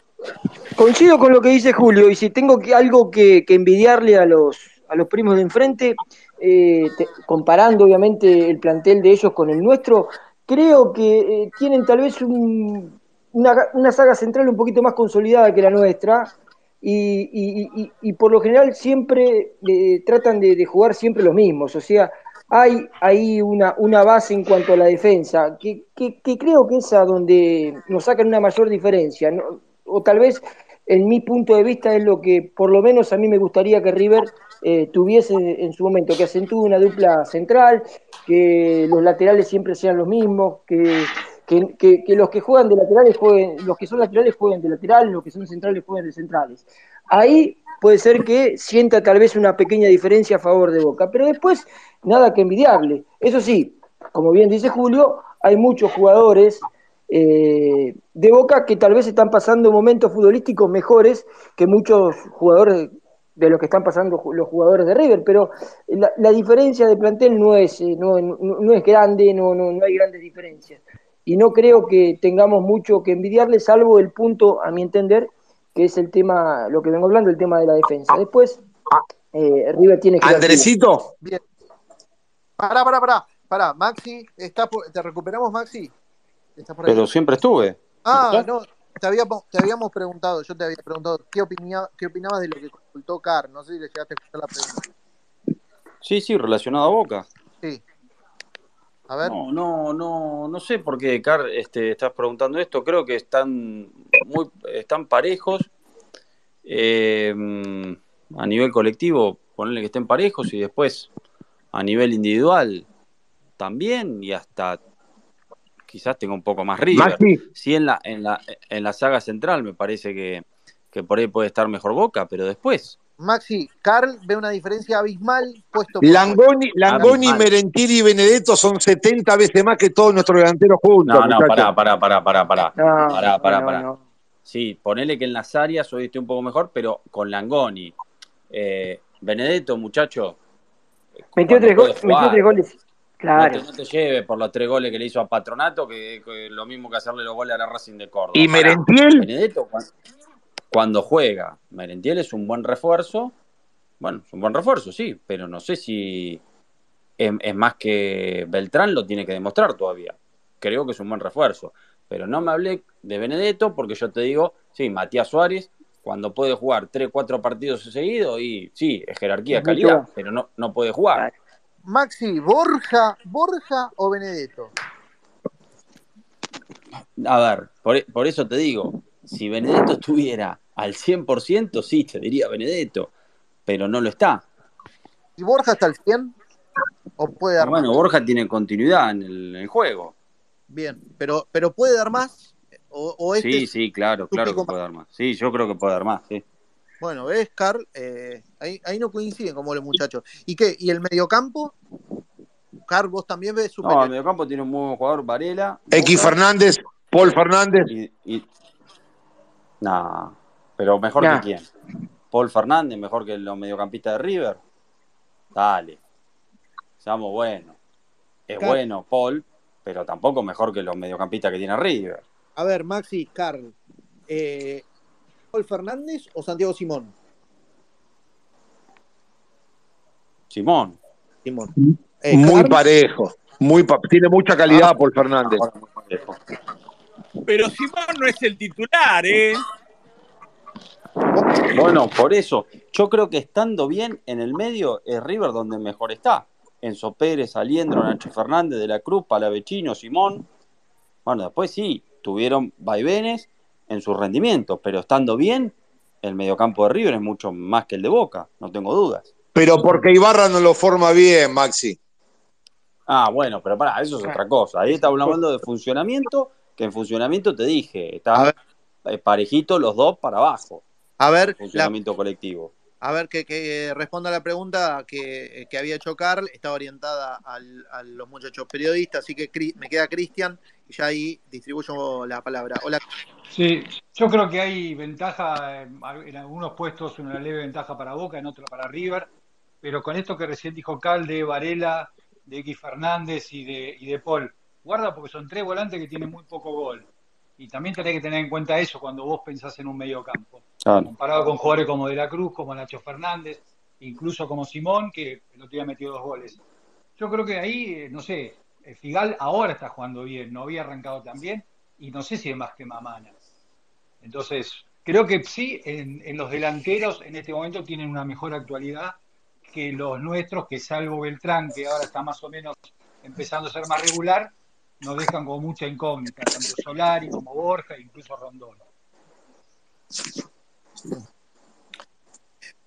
coincido con lo que dice Julio, y si tengo que, algo que, envidiarle a los, a los primos de enfrente, eh, comparando obviamente el plantel de ellos con el nuestro, creo que eh, tienen tal vez un, una, una, saga central un poquito más consolidada que la nuestra, y, y, y, por lo general siempre eh, tratan de, jugar siempre los mismos, o sea, hay ahí una, una base en cuanto a la defensa, que, que, creo que es a donde nos sacan una mayor diferencia, o tal vez en mi punto de vista es lo que por lo menos a mí me gustaría que River eh, tuviese en su momento, que acentúe una dupla central, que los laterales siempre sean los mismos, que, que, que, que, los que juegan de laterales jueguen, los que son laterales jueguen de laterales, los que son centrales jueguen de centrales. Ahí puede ser que sienta tal vez una pequeña diferencia a favor de Boca, pero después nada que envidiable. Eso sí, como bien dice Julio, hay muchos jugadores eh, de Boca que tal vez están pasando momentos futbolísticos mejores que muchos jugadores de los que están pasando los jugadores de River, pero la, la diferencia de plantel no es, eh, no, no, no es grande, no, no, no hay grandes diferencias. Y no creo que tengamos mucho que envidiarle, salvo el punto, a mi entender, que es el tema, lo que vengo hablando, el tema de la defensa. Después, eh, River tiene que... Andresito. Bien. Pará, pará, pará. Pará, Maxi, está por... ¿te recuperamos, Maxi? Pero siempre estuve. Ah, no, te, había, te, habíamos preguntado, yo te había preguntado qué, qué opinabas de lo que consultó Car. No sé si le llegaste a escuchar la pregunta. Sí, sí, relacionado a Boca. Sí. A ver. No, no, no, no sé por qué, Car, este, estás preguntando esto. Creo que están muy, están parejos. Eh, a nivel colectivo, ponerle que estén parejos y después a nivel individual también y hasta quizás tenga un poco más River. Maxi, Sí, en la, en la, en la saga central me parece que, que por ahí puede estar mejor Boca, pero después. Maxi, Carl ve una diferencia abismal puesto por Langoni, Langoni, Abismal. Y Benedetto son 70 veces más que todos nuestros delanteros juntos. No, no, muchachos. pará, pará, pará, pará, pará. No, Pará, pará, no, pará. no. Sí, ponele que en las áreas hoy esté un poco mejor, pero con Langoni. Eh, Benedetto, muchacho. Metió tres, go- metió tres goles. Claro. No te, no te lleve por los tres goles que le hizo a Patronato, que, que lo mismo que hacerle los goles a la Racing de Córdoba. Y. Merentiel, Benedetto, cuando juega, Merentiel es un buen refuerzo. Bueno, es un buen refuerzo, sí, pero no sé si es, es más que Beltrán, lo tiene que demostrar todavía. Creo que es un buen refuerzo. Pero no me hablé de Benedetto porque yo te digo, sí, Matías Suárez, cuando puede jugar 3, 4 partidos seguidos, y sí, es jerarquía, Es calidad, pero no, no puede jugar. Maxi, Borja, Borja o Benedetto. A ver, por, por eso te digo, si Benedetto estuviera al 100%, sí, te diría Benedetto, pero no lo está. ¿Y Borja está al 100? ¿O puede dar Bueno, más? Borja tiene continuidad en el, en el juego. Bien, pero, pero ¿puede dar más? ¿O, o este Sí, es- sí, claro, claro que puede dar más. Sí, yo creo que puede dar más, sí. Bueno, ¿ves, Carl? Eh, ahí, ahí no coinciden como los muchachos. ¿Y qué? ¿Y el mediocampo? Carl, vos también ves No, superior. el mediocampo tiene un muy buen jugador, Varela. X Boca, Fernández, Paul Fernández. Y, y... Nah, pero mejor Nah. que quién. Paul Fernández, mejor que los mediocampistas de River. Dale. Seamos buenos. Es bueno Paul, pero tampoco mejor que los mediocampistas que tiene River. A ver, Maxi, Carl. Eh, ¿Paul Fernández o Santiago Simón? Simón. Simón. Eh, Muy Carl, parejo. Muy pa- tiene mucha calidad Paul Fernández. Pero Simón no es el titular, ¿eh? Bueno, por eso, yo creo que estando bien en el medio es River donde mejor está. Enzo Pérez, Aliendro, Nacho Fernández, De la Cruz, Palavecino, Simón. Bueno, después sí, tuvieron vaivenes en su rendimiento, pero estando bien, el mediocampo de River es mucho más que el de Boca, no tengo dudas. Pero porque Ibarra no lo forma bien, Maxi. Ah, bueno, pero pará, eso es otra cosa. Ahí estamos hablando de funcionamiento, que en funcionamiento te dije, está eh, parejito los dos para abajo, a ver, la- funcionamiento colectivo. A ver que, que responda la pregunta que, que había hecho Carl. Estaba orientada al- a los muchachos periodistas, así que me queda Cristian y ya ahí distribuyo la palabra. Hola. Sí, yo creo que hay ventaja, eh, en algunos puestos una leve ventaja para Boca, en otros para River, pero con esto que recién dijo Cal de Varela, de X Fernández y de, y de Paul, guarda porque son tres volantes que tienen muy poco gol. Y también tenés que tener en cuenta eso cuando vos pensás en un medio campo. Claro. Comparado con jugadores como De la Cruz, como Nacho Fernández, incluso como Simón, que el otro día metió dos goles. Yo creo que ahí, eh, no sé, eh, Figal ahora está jugando bien, no había arrancado tan bien, y no sé si es más que Mamana. Entonces, creo que sí, en, en los delanteros en este momento tienen una mejor actualidad que los nuestros, que salvo Beltrán, que ahora está más o menos empezando a ser más regular, nos dejan con mucha incógnita, tanto Solari como Borja, e incluso Rondón.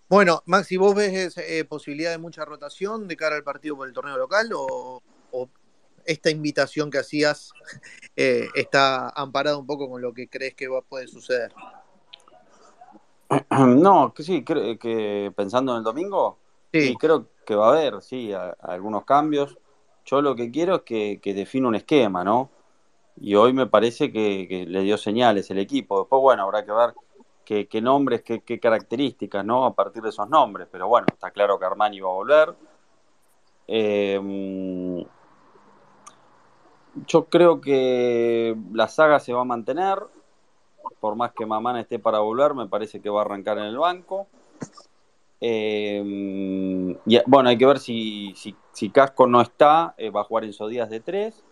Bueno, Maxi, ¿vos ves eh, posibilidad de mucha rotación de cara al partido por el torneo local o, o esta invitación que hacías eh, está amparada un poco con lo que crees que va, puede suceder? No, que sí, creo que pensando en el domingo, sí, Sí, creo que va a haber, sí, a- algunos cambios. Yo lo que quiero es que, que defina un esquema, ¿no? Y hoy me parece que, le dio señales el equipo. Después, bueno, habrá que ver qué, nombres, qué, qué características, ¿no? A partir de esos nombres. Pero bueno, está claro que Armani va a volver. Eh, yo creo que la saga se va a mantener. Por más que Mamán esté para volver, me parece que va a arrancar en el banco. Eh, y, bueno, hay que ver si, si Casco no está, eh, va a jugar Enzo Díaz de 3.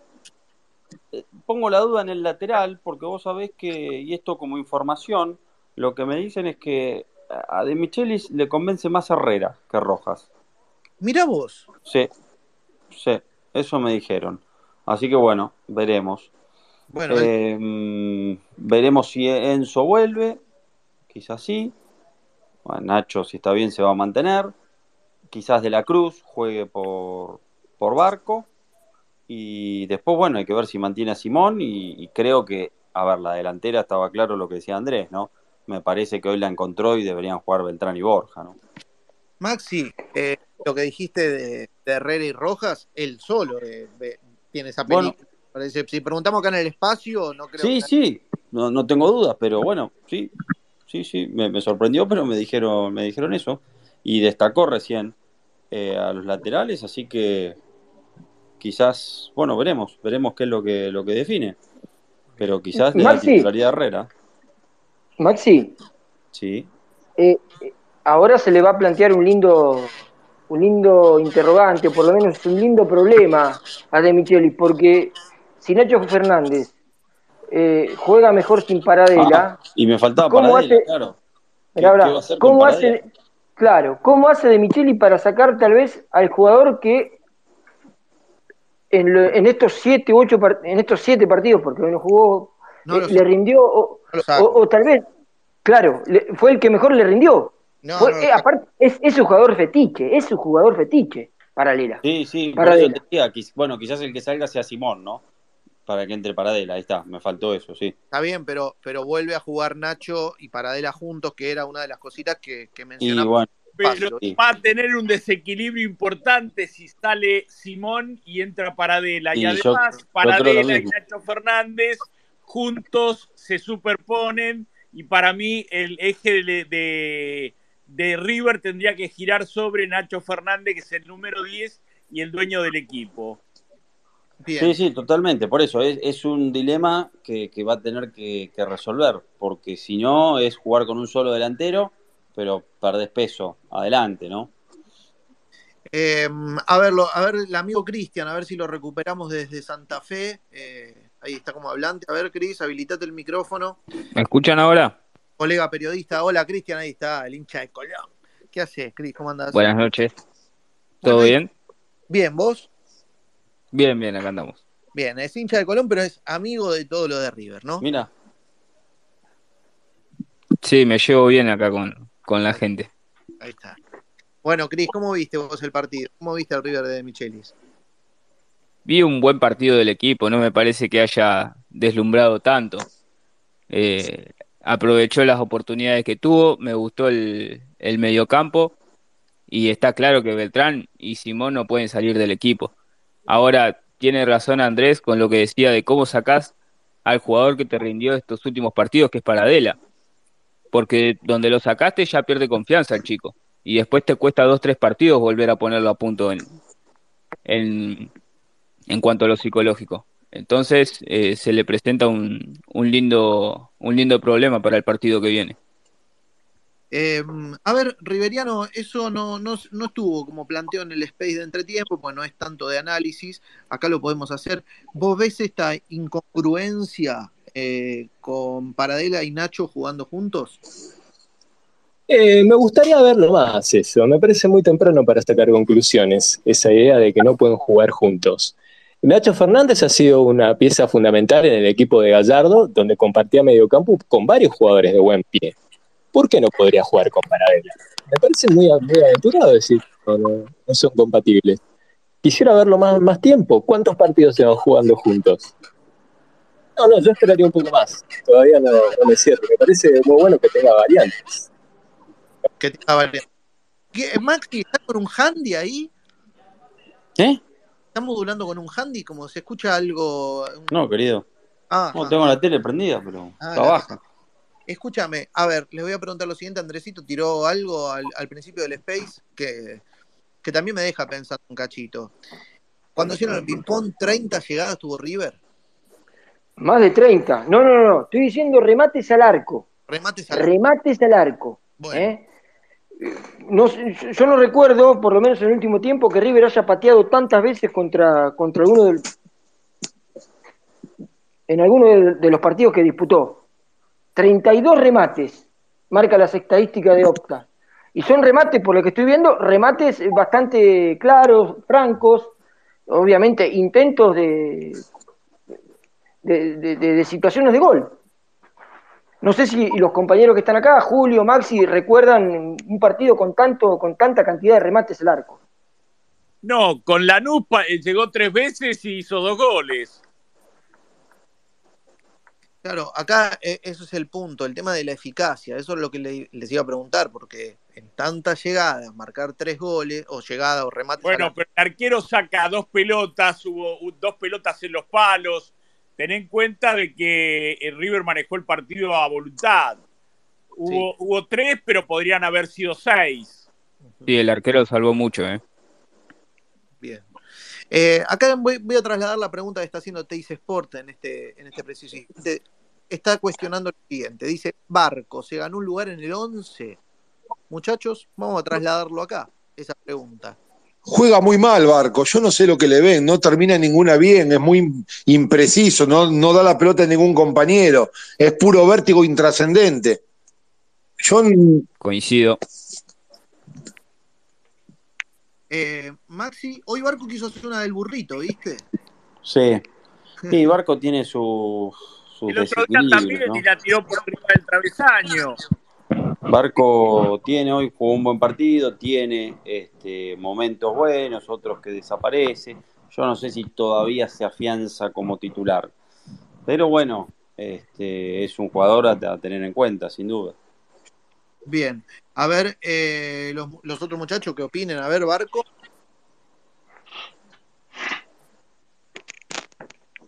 pongo la duda en el lateral, porque vos sabés que, y esto como información, lo que me dicen es que a De Michelis le convence más Herrera que Rojas. Mira vos. Sí, sí, eso me dijeron. Así que bueno, veremos. Bueno, Eh, mm, veremos si Enzo vuelve, quizás sí. Bueno, Nacho, si está bien, se va a mantener. Quizás De la Cruz juegue por, por Barco. Y después, bueno, hay que ver si mantiene a Simón. Y, y creo que, a ver, la delantera estaba claro lo que decía Andrés, ¿no? Me parece que hoy la encontró y deberían jugar Beltrán y Borja, ¿no? Maxi, eh, lo que dijiste de, de Herrera y Rojas, él solo eh, tiene esa Bueno. película. Parece- si preguntamos acá en el espacio, no creo Sí, que sí, no, no tengo dudas, pero bueno, sí, sí, sí, me, me sorprendió, pero me dijeron, me dijeron eso. Y destacó recién eh, a los laterales, así que quizás, bueno, veremos, veremos qué es lo que, lo que define. Pero quizás de la titularidad Herrera, Maxi, sí. eh, ahora se le va a plantear un lindo, un lindo interrogante, o por lo menos un lindo problema a De Micheli, porque si Nacho Fernández eh, juega mejor sin Paradela, Ah, y me faltaba ¿Cómo Paradela, hace- claro. ¿Qué- Mirá, qué mirá, va a hacer con ¿cómo hace, claro, cómo hace De Micheli para sacar tal vez al jugador que en, lo- en estos siete, ocho, en estos siete partidos, porque hoy no jugó, No eh, le rindió, o, no lo saco. o- o tal vez, claro, le- fue el que mejor le rindió. No, Fue- eh, aparte, es, es un jugador fetiche, es un jugador fetiche, paralela. Sí, sí, te decía, quiz- bueno, quizás el que salga sea Simón, ¿no? Para que entre Paradela, ahí está, me faltó eso, sí. Está bien, pero, pero vuelve a jugar Nacho y Paradela juntos, que era una de las cositas que, que Y mencionamos. bueno, Pero sí. va a tener un desequilibrio importante si sale Simón y entra Paradela. Y, Y además, yo Paradela y. Nacho Fernández juntos se superponen. Y para mí, el eje de, de, de River tendría que girar sobre Nacho Fernández, que es el número 10 y el dueño del equipo. Bien. Sí, sí, totalmente. Por eso es, es un dilema que, que va a tener que, que resolver, porque si no es jugar con un solo delantero, pero perdés peso adelante, ¿no? Eh, a verlo, a ver, el amigo Cristian, a ver si lo recuperamos desde Santa Fe. Eh, ahí está como hablante. A ver, Cris, habilitate el micrófono. ¿Me escuchan ahora? Colega periodista. Hola, Cristian, ahí está, el hincha de Colón. ¿Qué haces, Cris? ¿Cómo andás? Buenas noches. ¿Todo bien? Bien, ¿vos? Bien, bien, acá andamos. Bien, es hincha de Colón, pero es amigo de todo lo de River, ¿no? Mira, Sí, me llevo bien acá con, con la gente. Ahí está. Bueno, Cris, ¿cómo viste vos el partido? ¿Cómo viste al River de Michelis? Vi un buen partido del equipo, no me parece que haya deslumbrado tanto. Eh, aprovechó las oportunidades que tuvo, me gustó el, el mediocampo y está claro que Beltrán y Simón no pueden salir del equipo. Ahora, tiene razón Andrés con lo que decía de cómo sacás al jugador que te rindió estos últimos partidos, que es Paradela. Porque donde lo sacaste ya pierde confianza el chico. Y después te cuesta dos, tres partidos volver a ponerlo a punto en, en, en cuanto a lo psicológico. Entonces eh, se le presenta un, un, lindo, un lindo problema para el partido que viene. Eh, a ver, Riveriano, eso no, no, no estuvo como planteó en el space de entretiempo, pues no es tanto de análisis, acá lo podemos hacer. ¿Vos ves esta incongruencia eh, con Paradela y Nacho jugando juntos? Eh, me gustaría verlo más eso, me parece muy temprano para sacar conclusiones, esa idea de que no pueden jugar juntos. Nacho Fernández ha sido una pieza fundamental en el equipo de Gallardo, donde compartía mediocampo con varios jugadores de buen pie. ¿Por qué no podría jugar con Paradela? Me parece muy, muy aventurado decir no, no, no son compatibles. Quisiera verlo más, más tiempo. ¿Cuántos partidos se van jugando juntos? No, no, yo esperaría un poco más. Todavía no, no me cierro. Me parece muy bueno que tenga variantes. Que tenga variantes. ¿Qué, Maxi, ¿está con un handy ahí? ¿Qué? ¿Está modulando con un handy? Como se escucha algo. un- No, querido. Ah, No, ah. tengo la tele prendida, pero Ah, está baja. Escúchame, a ver, les voy a preguntar lo siguiente. Andresito tiró algo al, al principio del Space que, que también me deja pensar un cachito. Cuando hicieron el ping-pong, 30 llegadas tuvo River. Más de 30. No, no, no. Estoy diciendo remates al arco. Remates al Remates al arco. Bueno. ¿eh? No, yo no recuerdo, por lo menos en el último tiempo, que River haya pateado tantas veces contra, contra alguno del, en alguno de, de los partidos que disputó. 32 remates, marca las estadísticas de Opta. Y son remates, por lo que estoy viendo, remates bastante claros, francos, obviamente, intentos de, de, situaciones de gol. No sé si los compañeros que están acá, Julio, Maxi, recuerdan un partido con tanto, con tanta cantidad de remates al arco. No, con Lanús eh, llegó tres veces y hizo dos goles. Claro, acá eh, eso es el punto, el tema de la eficacia. Eso es lo que le- les iba a preguntar, porque en tantas llegadas, marcar tres goles, o llegadas o remates. al Bueno, pero el arquero saca dos pelotas, hubo dos pelotas en los palos. Ten en cuenta de que el River manejó el partido a voluntad. Hubo, hubo tres, pero podrían haber sido seis. Sí, el arquero salvó mucho, ¿eh? Eh, acá voy, voy a trasladar la pregunta que está haciendo Teis Sport en este, en este preciso instante. Está cuestionando lo siguiente. Dice, Barco, ¿se ganó un lugar en el 11? Muchachos, vamos a trasladarlo acá, esa pregunta. Juega muy mal Barco, yo no sé lo que le ven, no termina ninguna bien, es muy impreciso, no, no da la pelota a ningún compañero, es puro vértigo intrascendente. Yo Coincido. Eh, Maxi, hoy Barco quiso hacer una del burrito, ¿viste? Sí. Sí, Barco tiene sus, sus El otro día también ¿no? y la tiró por arriba del travesaño. Barco tiene hoy, jugó un buen partido, tiene este, momentos buenos, otros que desaparece. Yo no sé si todavía se afianza como titular. Pero bueno, este, es un jugador a, a tener en cuenta, sin duda. Bien. A ver, eh, los, los otros muchachos que opinen. A ver, Barco.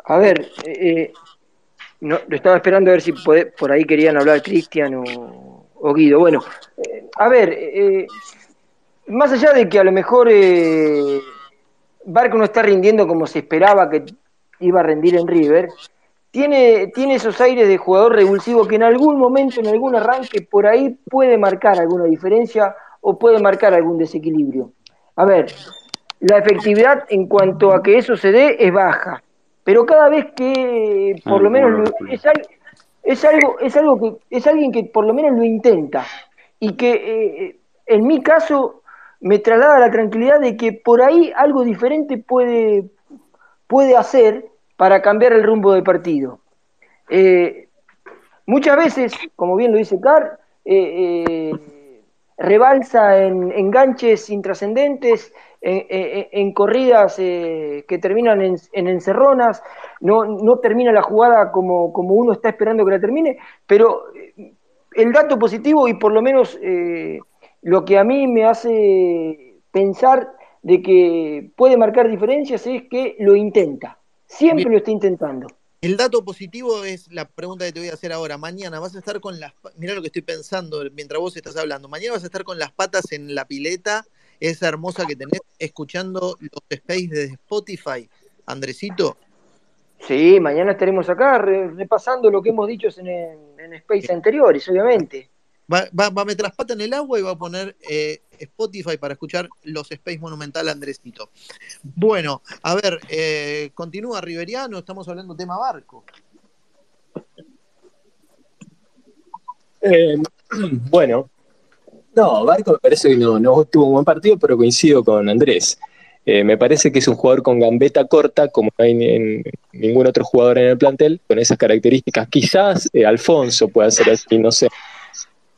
A ver, eh, no, lo estaba esperando a ver si pode- por ahí querían hablar Cristian o, o Guido. Bueno, eh, a ver, eh, más allá de que a lo mejor eh, Barco no está rindiendo como se esperaba que iba a rendir en River, tiene, tiene esos aires de jugador revulsivo que en algún momento, en algún arranque, por ahí puede marcar alguna diferencia o puede marcar algún desequilibrio. A ver, la efectividad en cuanto a que eso se dé es baja, pero cada vez que por Ah, lo menos lo- es, es algo es algo que es alguien que por lo menos lo intenta y que eh, en mi caso me traslada la tranquilidad de que por ahí algo diferente puede puede hacer para cambiar el rumbo del partido. Eh, muchas veces, como bien lo dice Carr, eh, eh, rebalsa en enganches intrascendentes, en, corridas eh, que terminan en, en encerronas, no, no termina la jugada como, como uno está esperando que la termine, pero el dato positivo y por lo menos lo que a mí me hace pensar de que puede marcar diferencias es que lo intenta, siempre Bien. lo está intentando. El dato positivo es la pregunta que te voy a hacer ahora. Mañana vas a estar con las... Mirá lo que estoy pensando mientras vos estás hablando. Mañana vas a estar con las patas en la pileta, esa hermosa que tenés, escuchando los space de Spotify. Andresito. Sí, mañana estaremos acá re- repasando lo que hemos dicho en, en space anteriores, obviamente. Va, va- va a meter las patas en el agua y va a poner eh, Spotify para escuchar los Space Monumental Andresito. Bueno, a ver, eh, continúa Riveriano, estamos hablando tema barco. Eh, bueno, no, Barco me parece que no, no tuvo un buen partido, pero coincido con Andrés. Me parece que es un jugador con gambeta corta, como no hay en- ningún otro jugador en el plantel, con esas características. Quizás Alfonso pueda ser así, no sé.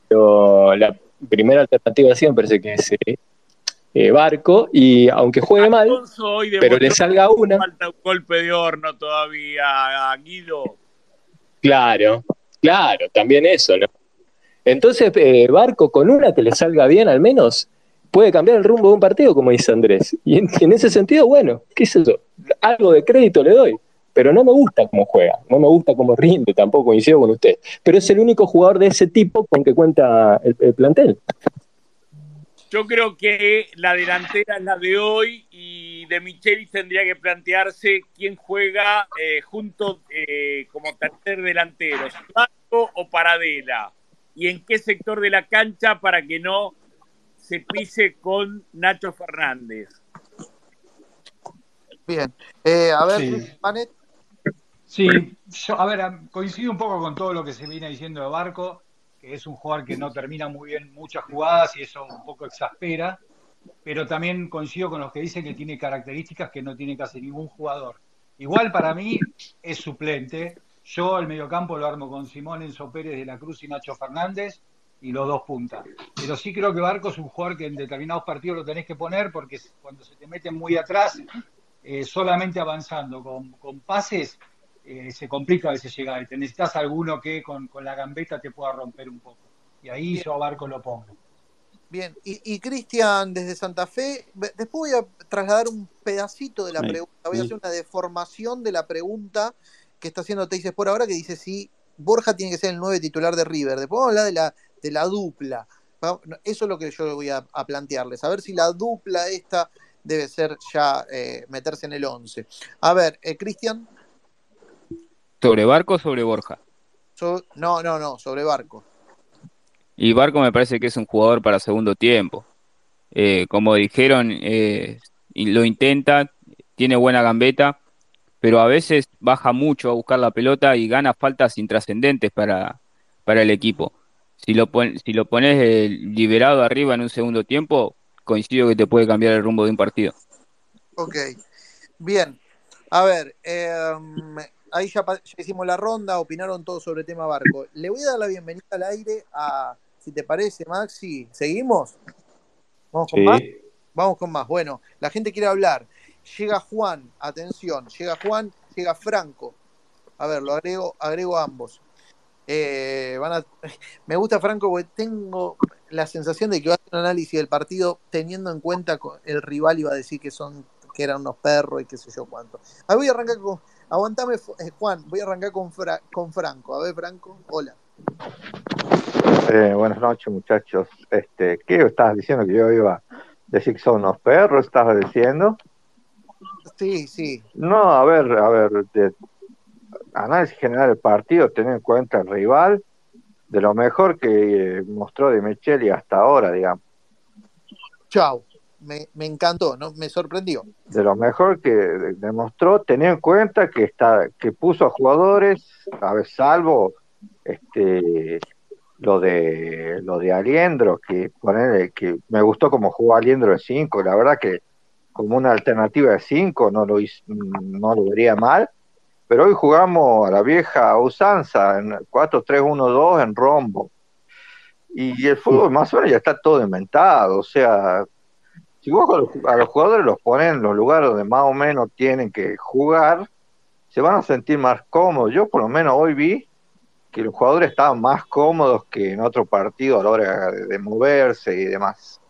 Pero la primera alternativa me parece que es eh, Barco, y aunque juegue mal, pero le salga una. falta un golpe de horno todavía, Guido. Claro, claro, también eso, ¿no? Entonces, eh, Barco, con una que le salga bien al menos, puede cambiar el rumbo de un partido, como dice Andrés. Y en, en ese sentido, bueno, qué sé yo, algo de crédito le doy. Pero no me gusta cómo juega, no me gusta cómo rinde, tampoco coincido con usted. Pero es el único jugador de ese tipo con que cuenta el, el plantel. Yo creo que la delantera es la de hoy y de Michelis tendría que plantearse quién juega eh, junto eh, como tercer delantero, Barco o Paradela, y en qué sector de la cancha para que no se pise con Nacho Fernández. Bien, Eh, a ver, Sí. Panet. Sí, yo, a ver, coincido un poco con todo lo que se viene diciendo de Barco, que es un jugador que no termina muy bien muchas jugadas y eso un poco exaspera. pero también coincido con los que dicen que tiene características que no tiene casi ningún jugador. Igual para mí es suplente. Yo el mediocampo lo armo con Simón Enzo Pérez de la Cruz y Nacho Fernández y los dos puntas. Pero sí creo que Barco es un jugador que en determinados partidos lo tenés que poner porque cuando se te meten muy atrás, eh, solamente avanzando con, con pases, eh, se complica a veces llegar. Y te necesitas alguno que con, con, la gambeta te pueda romper un poco. Y ahí Bien. yo a Barco lo pongo. Bien, y, y Cristian desde Santa Fe, después voy a trasladar un pedacito de la pregunta, voy a hacer una deformación de la pregunta que está haciendo Teises por ahora, que dice si Borja tiene que ser el 9 titular de River. Después vamos a hablar de la, de la dupla. Eso es lo que yo voy a, a plantearles, a ver si la dupla esta debe ser ya eh, meterse en el 11. A ver, eh, Cristian. ¿Sobre Barco o sobre Borja? So, no, no, no, sobre Barco. Y Barco me parece que es un jugador para segundo tiempo. Eh, como dijeron, eh, lo intenta, tiene buena gambeta, pero a veces baja mucho a buscar la pelota y gana faltas intrascendentes para, para el equipo. Si lo, pon, si lo pones eh, liberado arriba en un segundo tiempo, coincido que te puede cambiar el rumbo de un partido. Ok, bien. A ver, eh, ahí ya, ya, hicimos la ronda, opinaron todos sobre el tema barco. Le voy a dar la bienvenida al aire a, si te parece, Maxi, ¿seguimos? ¿Vamos con sí. más? Vamos con más. Bueno, la gente quiere hablar. Llega Juan, atención, llega Juan, llega Franco. A ver, lo agrego, agrego a ambos. Eh, van a, me gusta Franco porque tengo la sensación de que va a hacer un análisis del partido teniendo en cuenta el rival iba a decir que son que eran unos perros y qué sé yo cuánto. A ver, voy a arrancar con. Aguantame, eh, Juan, voy a arrancar con, Fra, con Franco. A ver, Franco, hola. Eh, buenas noches, muchachos. Este, ¿Qué estabas diciendo que yo iba a decir que son unos perros? ¿Estabas diciendo? Sí, sí. No, a ver, a ver, de, análisis general del partido, tener en cuenta el rival, de lo mejor que eh, mostró de Micheli hasta ahora, digamos. Chao, me, me, encantó, ¿no? Me sorprendió. De lo mejor que demostró, tener en cuenta que está, que puso a jugadores, a ver, salvo este lo de lo de Aliendro, que poner que me gustó como jugó Aliendro de 5, la verdad que como una alternativa de 5 no lo no lo vería mal pero hoy jugamos a la vieja usanza, en 4-3-1-2 en rombo. Y el fútbol más o menos ya está todo inventado, o sea, si vos a los jugadores los ponen en los lugares donde más o menos tienen que jugar, se van a sentir más cómodos. Yo por lo menos hoy vi que los jugadores estaban más cómodos que en otro partido a la hora de, de moverse y demás.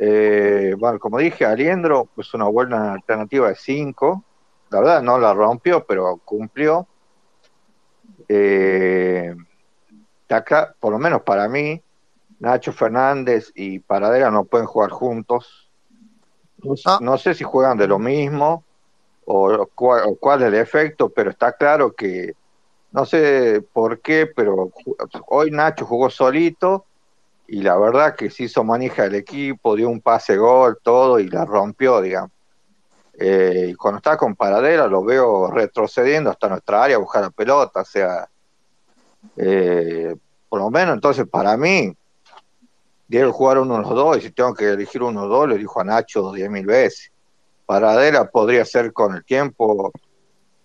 Eh, bueno, como dije, Aliendro, pues una buena alternativa de 5, la verdad no la rompió, pero cumplió. Eh, acá, por lo menos para mí, Nacho Fernández y Paradera no pueden jugar juntos. No, ah. no sé si juegan de lo mismo o cuál, o cuál, es el efecto, pero está claro que no sé por qué, pero hoy Nacho jugó solito y la verdad que se hizo manija del equipo, dio un pase gol, todo y la rompió, digamos. Eh, y cuando está con paradera lo veo retrocediendo hasta nuestra área a buscar la pelota, o sea, eh, por lo menos entonces para mí, debe jugar uno de los dos, y si tengo que elegir uno de dos, le dijo a Nacho diez mil veces. Paradera podría ser con el tiempo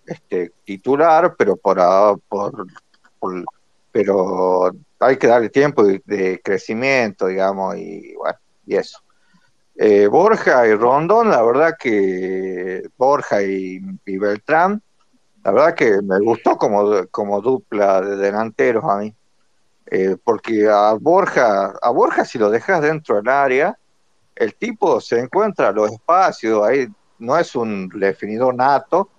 este, titular, pero por, por, por, pero hay que darle tiempo de, de crecimiento, digamos, y bueno, y eso. Eh, Borja y Rondón, la verdad que Borja y, y, Beltrán, la verdad que me gustó como, como dupla de delanteros a mí. Eh, porque a Borja, a Borja si lo dejas dentro del área, el tipo se encuentra los espacios, ahí no es un definidor nato,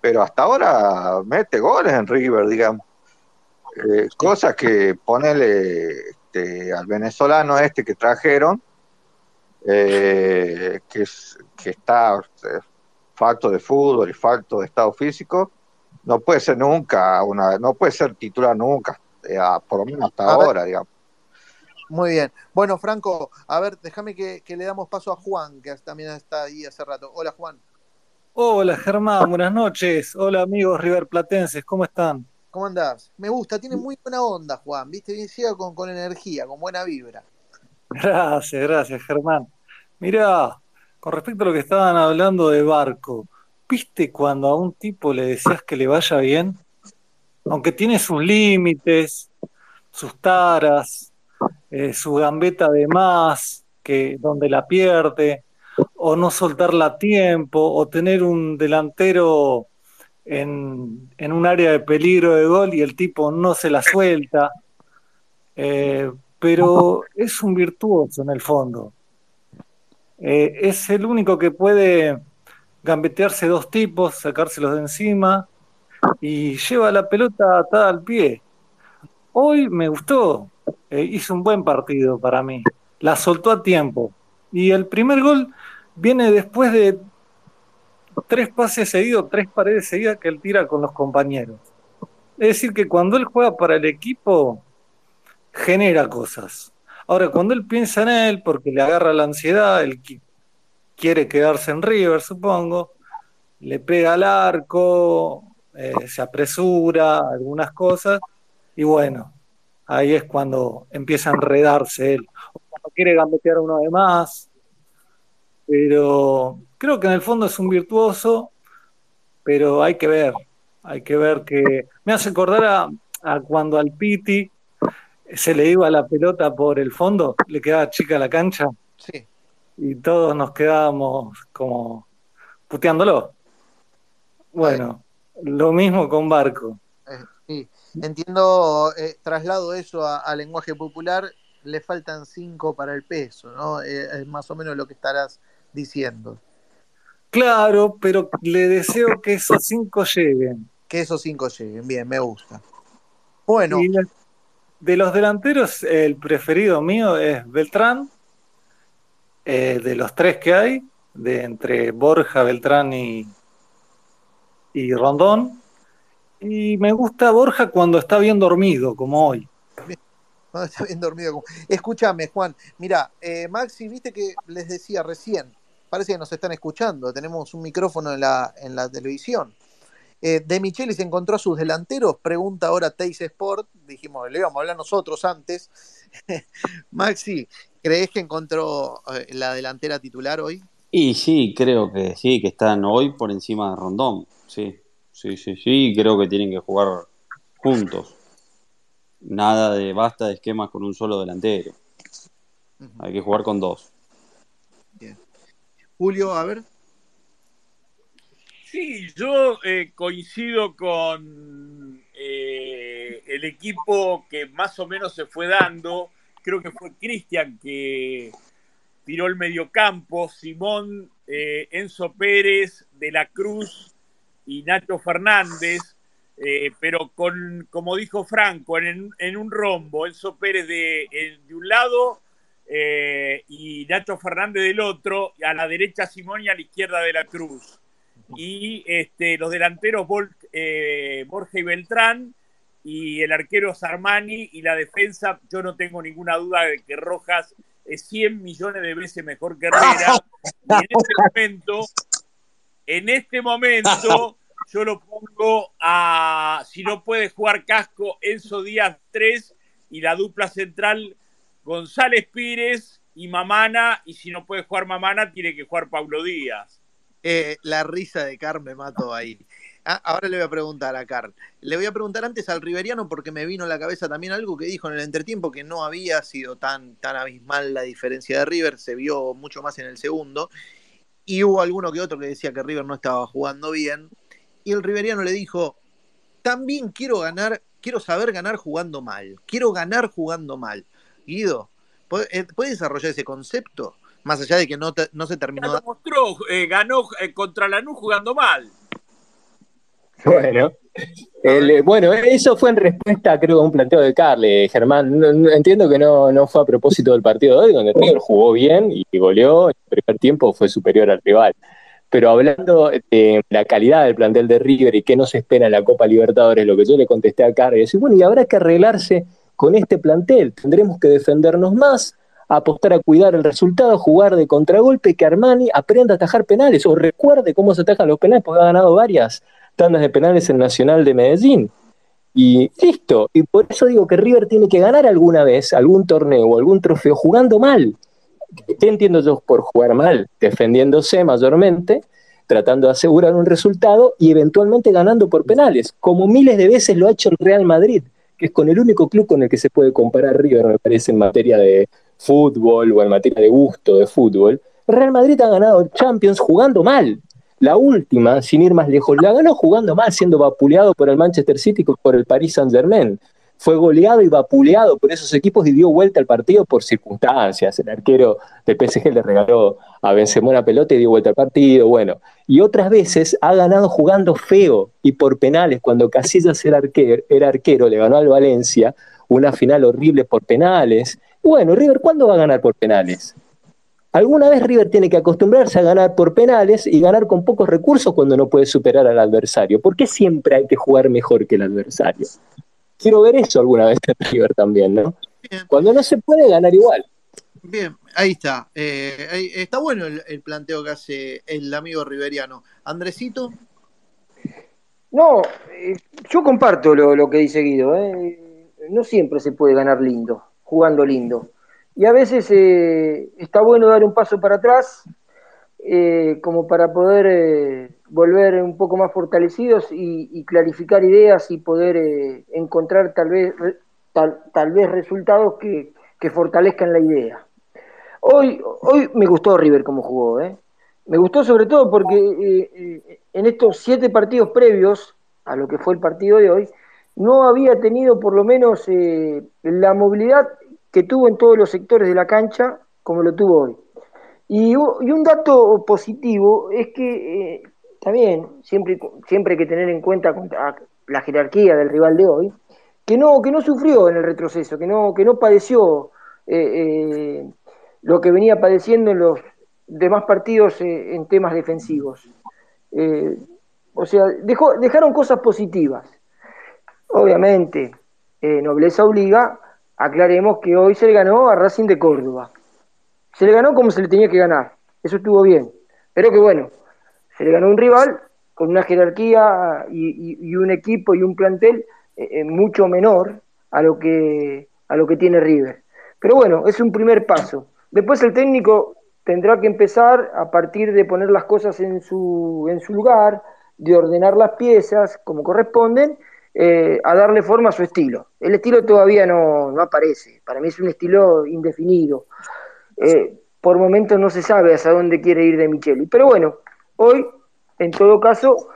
pero hasta ahora mete goles en River, digamos. Eh, cosa que ponele este, al venezolano este que trajeron, eh, que, es, que está falto de fútbol y falto de estado físico, no puede ser nunca, una, no puede ser titular nunca, por lo menos hasta a ahora, ver. digamos. Muy bien. Bueno, Franco, a ver, déjame que, que, le damos paso a Juan, que también está ahí hace rato. Hola, Juan. Hola, Germán, buenas noches. Hola, amigos riverplatenses, ¿cómo están? ¿Cómo andás? Me gusta, tiene muy buena onda, Juan, ¿viste? Bien con, con energía, con buena vibra. Gracias, gracias, Germán. Mirá, con respecto a lo que estaban hablando de Barco, ¿viste cuando a un tipo le deseas que le vaya bien? Aunque tiene sus límites, sus taras, eh, su gambeta de más, que donde la pierde, o no soltarla a tiempo, o tener un delantero en, en un área de peligro de gol y el tipo no se la suelta. Eh, pero es un virtuoso en el fondo. Eh, es el único que puede gambetearse dos tipos, sacárselos de encima y lleva la pelota atada al pie. Hoy me gustó, eh, hizo un buen partido para mí, la soltó a tiempo y el primer gol viene después de tres pases seguidos, tres paredes seguidas que él tira con los compañeros. Es decir, que cuando él juega para el equipo, genera cosas. Ahora, cuando él piensa en él, porque le agarra la ansiedad, él quiere quedarse en River, supongo, le pega al arco, eh, se apresura, algunas cosas, y bueno, ahí es cuando empieza a enredarse él. O cuando quiere gambetear a uno de más, pero creo que en el fondo es un virtuoso, pero hay que ver, hay que ver que me hace acordar a, a cuando al Piti se le iba la pelota por el fondo, le quedaba chica la cancha. Sí. Y todos nos quedábamos como puteándolo. Bueno, lo mismo con Barco. Eh, sí, entiendo, eh, traslado eso a, a, lenguaje popular, le faltan cinco para el peso, ¿no? Eh, es más o menos lo que estarás diciendo. Claro, pero le deseo que esos cinco lleguen. Que esos cinco lleguen, bien, me gusta. Bueno. Y de los delanteros, el preferido mío es Beltrán. De los tres que hay, de entre Borja, Beltrán y, y Rondón. Y me gusta Borja cuando está bien dormido, como hoy. Cuando está bien dormido. Escúchame, Juan. Mira, eh, Maxi, viste que les decía recién, parece que nos están escuchando. Tenemos un micrófono en la, en la televisión. Eh, de Michelis encontró a sus delanteros, pregunta ahora Teis Sport, dijimos, le íbamos a hablar nosotros antes. Maxi, ¿crees que encontró eh, la delantera titular hoy? Y sí, creo que sí, que están hoy por encima de Rondón, sí, sí, sí, sí, creo que tienen que jugar juntos. Nada de basta de esquemas con un solo delantero. Uh -huh. Hay que jugar con dos. Bien. Julio, a ver. Sí, yo eh, coincido con eh, el equipo que más o menos se fue dando. Creo que fue Cristian que tiró el mediocampo, Simón, eh, Enzo Pérez, De la Cruz y Nacho Fernández, eh, pero con, como dijo Franco, en, en un rombo, Enzo Pérez de, de un lado eh, y Nacho Fernández del otro, a la derecha Simón y a la izquierda De la Cruz y este, los delanteros eh, Borja y Beltrán y el arquero Sarmani y la defensa, yo no tengo ninguna duda de que Rojas es 100 millones de veces mejor que Herrera. Y en este momento, en este momento, yo lo pongo a, si no puede jugar Casco, Enzo Díaz 3 y la dupla central González Pires y Mamana, y si no puede jugar Mamana, tiene que jugar Pablo Díaz. Eh, la risa de Carl me mato ahí. Ah, ahora le voy a preguntar a Carl. Le voy a preguntar antes al Riveriano porque me vino a la cabeza también algo que dijo en el entretiempo que no había sido tan, tan abismal la diferencia de River, se vio mucho más en el segundo. Y hubo alguno que otro que decía que River no estaba jugando bien. Y el Riveriano le dijo, también quiero ganar, quiero saber ganar jugando mal. Quiero ganar jugando mal. Guido, ¿puede, eh, ¿puede desarrollar ese concepto? Más allá de que no, te, no se terminó. Ya lo mostró, eh, ganó eh, contra Lanús jugando mal. Bueno, el, bueno, eso fue en respuesta, creo, a un planteo de Carle, Germán. No, no, entiendo que no, no fue a propósito del partido de hoy, donde River jugó bien y goleó. En el primer tiempo fue superior al rival. Pero hablando de la calidad del plantel de River y qué no se espera en la Copa Libertadores, lo que yo le contesté a Carle, es bueno, y habrá que arreglarse con este plantel. Tendremos que defendernos más, apostar a cuidar el resultado, jugar de contragolpe, que Armani aprenda a atajar penales o recuerde cómo se atajan los penales, porque ha ganado varias tandas de penales en Nacional de Medellín. Y listo. Y por eso digo que River tiene que ganar alguna vez algún torneo o algún trofeo jugando mal. ¿Qué entiendo yo por jugar mal? Defendiéndose mayormente, tratando de asegurar un resultado y eventualmente ganando por penales, como miles de veces lo ha hecho el Real Madrid, que es con el único club con el que se puede comparar River, me parece, en materia de fútbol o en materia de gusto de fútbol. Real Madrid ha ganado Champions jugando mal. La última, sin ir más lejos, la ganó jugando mal, siendo vapuleado por el Manchester City y por el Paris Saint Germain fue goleado y vapuleado por esos equipos y dio vuelta al partido por circunstancias. El arquero del PSG le regaló a Benzema una pelota y dio vuelta al partido. Bueno, y otras veces ha ganado jugando feo y por penales. Cuando Casillas era arquero, era arquero le ganó al Valencia una final horrible por penales. Bueno, River, ¿cuándo va a ganar por penales? Alguna vez River tiene que acostumbrarse a ganar por penales y ganar con pocos recursos cuando no puede superar al adversario. ¿Por qué siempre hay que jugar mejor que el adversario? quiero ver eso alguna vez en River también, ¿no? Cuando no se puede ganar igual. Bien, ahí está. Eh, está bueno el, planteo que hace el amigo riveriano. Andresito. No, eh, yo comparto lo, que dice Guido. ¿eh? No siempre se puede ganar lindo, jugando lindo. Y a veces está bueno dar un paso para atrás, como para poder volver un poco más fortalecidos y, clarificar ideas y poder eh, encontrar tal vez, tal, vez resultados que, fortalezcan la idea. Hoy, hoy me gustó River como jugó, ¿eh? me gustó sobre todo porque eh, en estos siete partidos previos a lo que fue el partido de hoy, no había tenido por lo menos la movilidad que tuvo en todos los sectores de la cancha como lo tuvo hoy. Y, un dato positivo es que está bien, siempre, siempre hay que tener en cuenta la jerarquía del rival de hoy, que no, que no sufrió en el retroceso, que no, que no padeció eh, eh, lo que venía padeciendo en los demás partidos eh, en temas defensivos. o sea, dejaron cosas positivas. Obviamente, nobleza obliga, aclaremos que hoy se le ganó a Racing de Córdoba. Se le ganó como se le tenía que ganar. Eso estuvo bien. Pero que bueno, se le ganó un rival con una jerarquía y, un equipo y un plantel eh, eh, mucho menor a lo que a lo que tiene River. Pero bueno, es un primer paso. Después el técnico tendrá que empezar a partir de poner las cosas en su, en su lugar, de ordenar las piezas como corresponden, eh, a darle forma a su estilo. El estilo todavía no, no aparece, para mí es un estilo indefinido. por momentos no se sabe hasta dónde quiere ir de Micheli. Pero bueno, Hoy, en todo caso,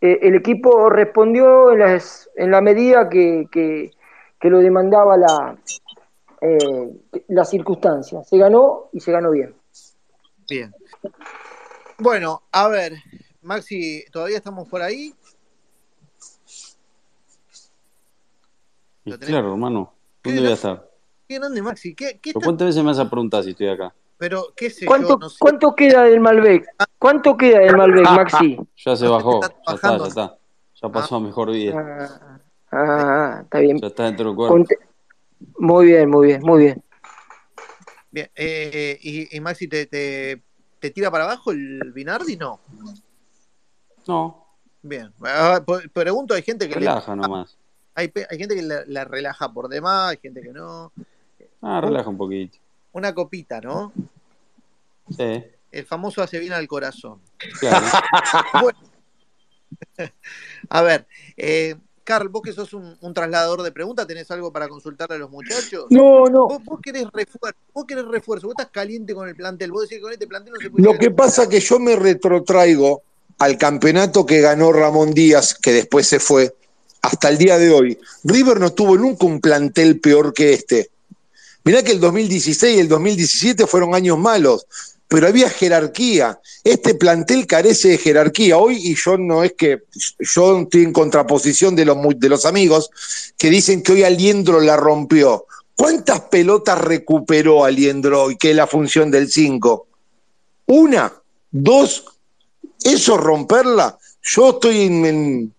eh, el equipo respondió en, las, en la medida que, que, lo demandaba la, eh, la circunstancia. Se ganó y se ganó bien. Bien. Bueno, a ver, Maxi, ¿todavía estamos por ahí? Claro, hermano. ¿Dónde voy a estar? ¿Qué grande, Maxi? ¿Qué, qué ¿Cuántas veces me vas a preguntar si estoy acá? Pero, ¿qué sé ¿Cuánto, yo? ¿Cuánto queda del Malbec? ¿Cuánto queda del Malbec, Maxi? Ya se bajó, ya está, ya está. Ya pasó a mejor vida. Ah, ah, está bien. Ya está dentro del cuerpo. Muy bien, muy bien, muy bien. Bien, eh, y, Maxi, ¿te, ¿te, tira para abajo el Binardi? No. No. Bien. Ah, pregunto, hay gente que relaja nomás. Hay, hay gente que la, relaja por demás, hay gente que no. Ah, relaja un poquito. Una copita, ¿no? Sí. El famoso hace bien al corazón. Claro. a ver, eh, Carl, vos que sos un, trasladador de preguntas, ¿tenés algo para consultarle a los muchachos? No, no. Vos, querés refuerzo, vos querés refuerzo, vos estás caliente con el plantel, vos decís que con este plantel no se puede... Lo que pasa es que yo me retrotraigo al campeonato que ganó Ramón Díaz, que después se fue, hasta el día de hoy. River no tuvo nunca un plantel peor que este. Mirá que el 2016 y el 2017 fueron años malos, pero había jerarquía. Este plantel carece de jerarquía hoy y yo no es que yo estoy en contraposición de los, de los amigos que dicen que hoy Aliendro la rompió. ¿Cuántas pelotas recuperó Aliendro hoy, que es la función del 5? ¿Una? ¿Dos? ¿Eso romperla? Yo estoy en,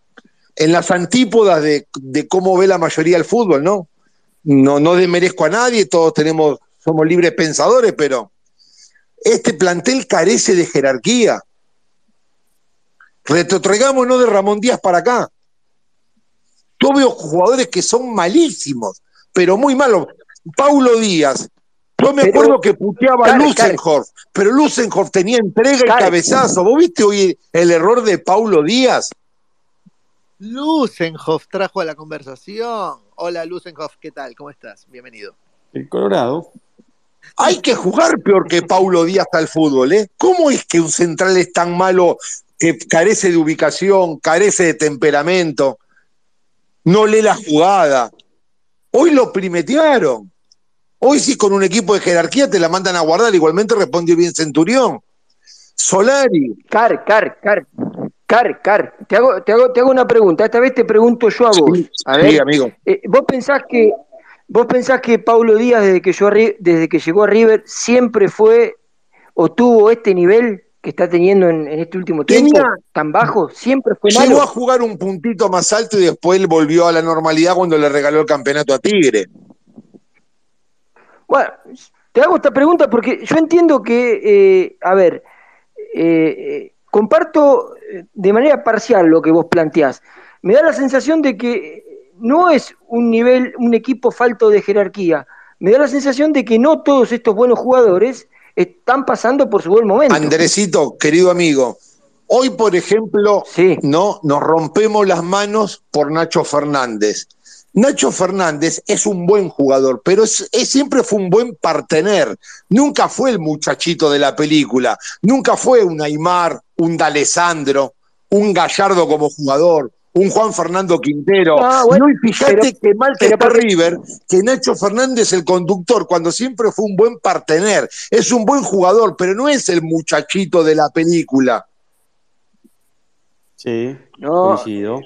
las antípodas de, de cómo ve la mayoría el fútbol, ¿no? no, no desmerezco a nadie, todos tenemos, somos libres pensadores, pero este plantel carece de jerarquía. Retrotraigámonos de Ramón Díaz para acá. Yo veo jugadores que son malísimos, pero muy malos. Paulo Díaz Yo me Pero- acuerdo que puteaba a Lusenhoff, pero Lusenhoff tenía entrega y cabezazo. ¿Vos viste hoy el error de Paulo Díaz? Lusenhoff trajo a la conversación. Hola Lusenhoff, ¿qué tal? ¿Cómo estás? Bienvenido. El Colorado. Hay que jugar peor que Paulo Díaz al fútbol, ¿eh? ¿Cómo es que un central es tan malo que carece de ubicación, carece de temperamento, no lee la jugada? Hoy lo primetearon. Hoy sí con un equipo de jerarquía te la mandan a guardar, igualmente respondió bien Centurión. Solari. Car, Car, Car, Car, Car, te hago, te hago, te hago una pregunta. Esta vez te pregunto yo a vos. A ver, Sí, amigo. eh, ¿Vos pensás que vos pensás que Paulo Díaz desde que yo arri- desde que llegó a River siempre fue o tuvo este nivel que está teniendo en, en este último tiempo Tenía- tan bajo? Siempre fue Llegó malo. a jugar un puntito más alto y después él volvió a la normalidad cuando le regaló el campeonato a Tigre. Bueno, te hago esta pregunta porque yo entiendo que, eh, a ver, eh, comparto eh, de manera parcial lo que vos planteás. Me da la sensación de que no es un nivel, un equipo falto de jerarquía. Me da la sensación de que no todos estos buenos jugadores están pasando por su buen momento. Andresito, querido amigo, hoy, por ejemplo, no nos rompemos las manos por Nacho Fernández. Nacho Fernández es un buen jugador, pero es, es- siempre fue un buen partener. Nunca fue el muchachito de la película. Nunca fue un Aymar, un D'Alessandro, un Gallardo como jugador, un Juan Fernando Quintero. Ah, bueno, no, y fíjate pero- qué mal que pero está porque- River, que Nacho Fernández, el conductor, cuando siempre fue un buen partener, es un buen jugador, pero no es el muchachito de la película. Sí, No. coincido.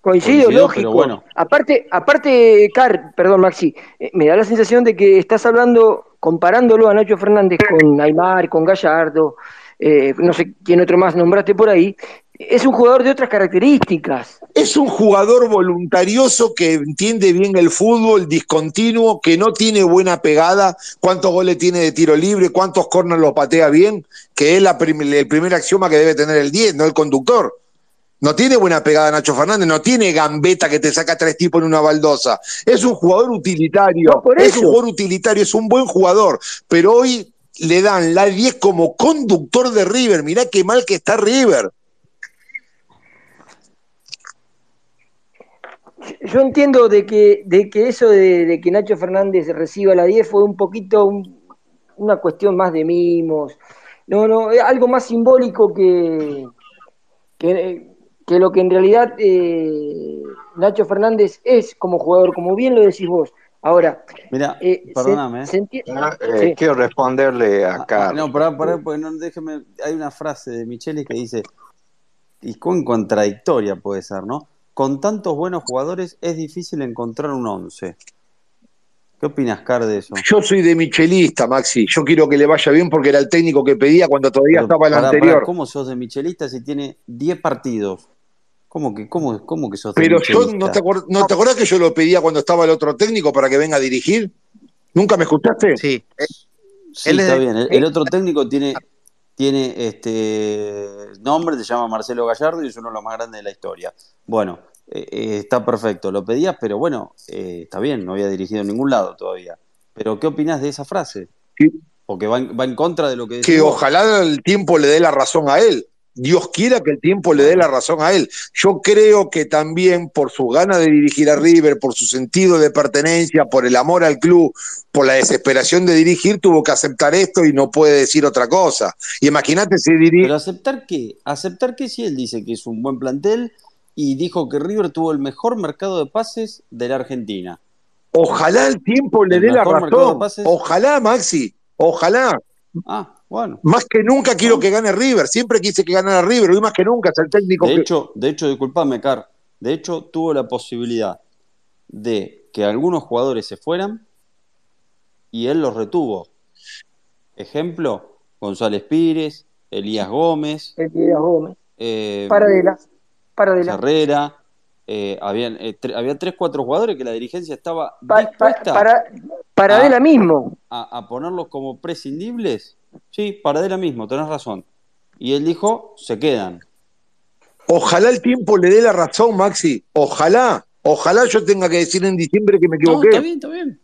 Coincido, Coincido, lógico. pero bueno. Aparte, aparte, Car, perdón, Maxi, eh, me da la sensación de que estás hablando, comparándolo a Nacho Fernández con Aymar, con Gallardo, eh, no sé quién otro más nombraste por ahí. Es un jugador de otras características. Es un jugador voluntarioso que entiende bien el fútbol, discontinuo, que no tiene buena pegada, cuántos goles tiene de tiro libre, cuántos corners los patea bien, que es la prim- el primer axioma que debe tener el 10, no el conductor. No tiene buena pegada Nacho Fernández, no tiene gambeta que te saca tres tipos en una baldosa. Es un jugador utilitario, No, por es un jugador utilitario, es un buen jugador, pero hoy le dan la 10 como conductor de River. Mirá qué mal que está River. Yo entiendo de que, de que eso de, que Nacho Fernández reciba la 10 fue un poquito un- una cuestión más de mimos. No, no, es algo más simbólico que, que, que lo que en realidad eh, Nacho Fernández es como jugador, como bien lo decís vos. Ahora, Mira, eh, perdóname. se enti- Ah, eh, sí. Quiero responderle a Ah, Carlos. No, pará, pará, porque no, déjeme. Hay una frase de Micheli que dice, y cuán contradictoria puede ser, ¿no? Con tantos buenos jugadores es difícil encontrar un once. ¿Qué opinas, Car, de eso? Yo soy de Michelista, Maxi. Yo quiero que le vaya bien porque era el técnico que pedía cuando todavía Pero, estaba el pará, anterior. pará, ¿Cómo sos de Michelista si tiene 10 partidos? ¿Cómo que, cómo, cómo que sos Pero yo? ¿no te, acuer- ¿no te acordás que yo lo pedía cuando estaba el otro técnico para que venga a dirigir? ¿Nunca me escuchaste? Sí. Sí, Él está de- bien. El, el otro técnico tiene, tiene este nombre, se llama Marcelo Gallardo y es uno de los más grandes de la historia. Bueno, eh, eh, está perfecto. Lo pedías, pero bueno, eh, está bien, no había dirigido en ningún lado todavía. Pero ¿qué opinas de esa frase? Porque va en, va en contra de lo que Que ojalá el tiempo le dé la razón a él. Dios quiera que el tiempo le dé la razón a él. Yo creo que también por su ganas de dirigir a River, por su sentido de pertenencia, por el amor al club, por la desesperación de dirigir, tuvo que aceptar esto y no puede decir otra cosa. Y imagínate si dirige. Pero aceptar qué? Aceptar que si él dice que es un buen plantel y dijo que River tuvo el mejor mercado de pases de la Argentina. Ojalá el tiempo le El dé la razón. Ojalá, Maxi. Ojalá. Ah, bueno. Más que nunca quiero que gane River. Siempre quise que ganara River. Hoy más que nunca es el técnico De que. hecho, de hecho, disculpame, Car. De hecho, tuvo la posibilidad de que algunos jugadores se fueran y él los retuvo. Ejemplo, González Pires, Elías Gómez, Elías Gómez. eh, Paradela. Paradela. Herrera. eh, habían, eh, tre- había tres, cuatro jugadores que la dirigencia estaba Pa- pa- dispuesta para, Ah. mismo. a, a ponerlos como prescindibles. Sí, Paradela mismo, tenés razón. Y él dijo, se quedan. Ojalá el tiempo le dé la razón, Maxi. Ojalá. Ojalá yo tenga que decir en diciembre que me No, equivoqué. está bien, está bien.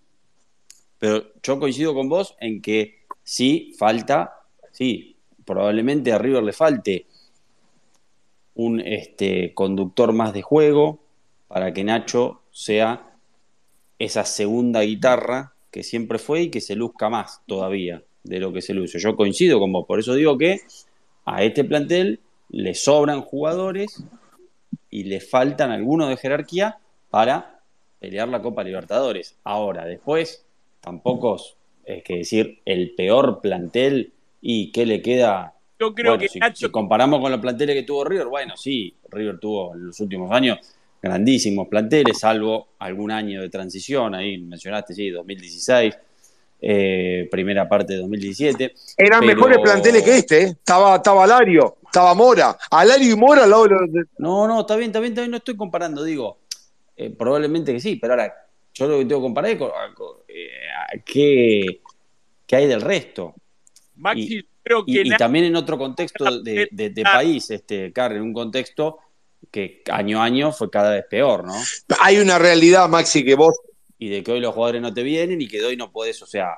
Pero yo coincido con vos en que sí falta, sí, probablemente a River le falte un este, conductor más de juego para que Nacho sea esa segunda guitarra que siempre fue y que se luzca más todavía de lo que se luce. Yo coincido con vos, por eso digo que a este plantel le sobran jugadores y le faltan algunos de jerarquía para pelear la Copa Libertadores. Ahora, después, tampoco es que decir el peor plantel y qué le queda. Yo creo Bueno, que si, Nacho si comparamos con los planteles que tuvo River, bueno, sí, River tuvo en los últimos años grandísimos planteles, salvo algún año de transición, ahí mencionaste, sí, 2016, eh, primera parte de 2017. Eran pero- mejores planteles que este, ¿eh? Estaba, estaba Alario, estaba Mora. Alario y Mora al lado de los- No, no, está bien, está bien, está bien, no estoy comparando, digo, eh, probablemente que sí, pero ahora yo lo que tengo que comparar es con, con, eh, a qué, qué hay del resto. Maxi, Y- creo que Y, también en otro contexto de, de- de país, este, Carl, en un contexto que año a año fue cada vez peor, ¿no? Hay una realidad, Maxi, que vos. Y de que hoy los jugadores no te vienen y que de hoy no podés, o sea,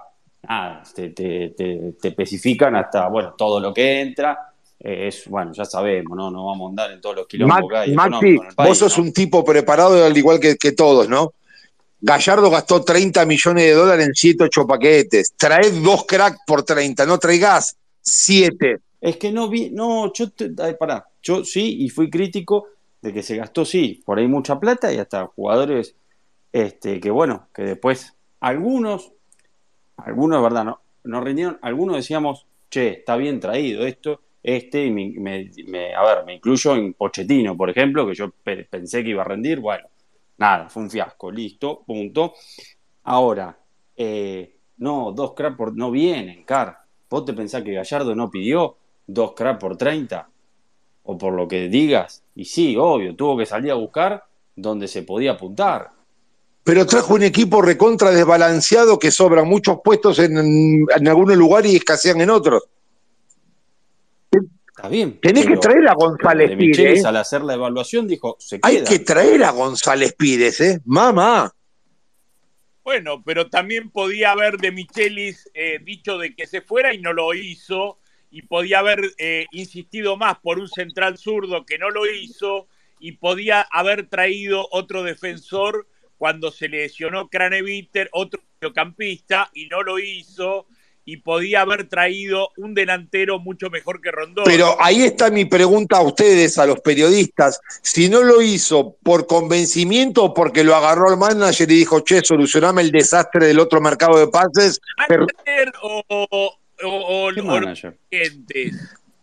nada, te, te- te- te especifican hasta, bueno, todo lo que entra. eh, es, bueno, ya sabemos, ¿no? No vamos a andar en todos los que hay Maxi, el país, vos sos ¿no? un tipo preparado al igual que, que todos, ¿no? Gallardo gastó 30 millones de dólares en 7, 8 paquetes. Traed dos cracks por 30, no traigas 7. Es que no vi, no, yo, te, ay, pará, yo sí, y fui crítico de que se gastó, sí, por ahí mucha plata y hasta jugadores, este, que bueno, que después, algunos, algunos, verdad, no, no rindieron, algunos decíamos, che, está bien traído esto, este, y me, a ver, me incluyo en Pochettino, por ejemplo, que yo pe- pensé que iba a rendir, bueno, nada, fue un fiasco, listo, punto. Ahora, eh, no, dos cracks por, no vienen, Car. ¿Vos te pensás que Gallardo no pidió dos cracks por 30? O por lo que digas. Y sí, obvio, tuvo que salir a buscar donde se podía apuntar. Pero trajo un equipo recontra desbalanceado que sobran muchos puestos en, en algunos lugares y escasean en otros. Está bien. Tenés que traer a González De Michelis, Pires. al hacer la evaluación dijo, se Hay queda. que traer a González Pires, ¿eh? Mamá. Bueno, pero también podía haber de Michelis eh, dicho de que se fuera y no lo hizo, y podía haber eh, insistido más por un central zurdo que no lo hizo, y podía haber traído otro defensor cuando se lesionó Craneviter, otro mediocampista, y no lo hizo, y podía haber traído un delantero mucho mejor que Rondón. Pero ahí está mi pregunta a ustedes, a los periodistas. Si no lo hizo por convencimiento o porque lo agarró el manager y dijo, che, solucioname el desastre del otro mercado de pases. pero- o, o, o- o- ¿Qué o manager? clientes.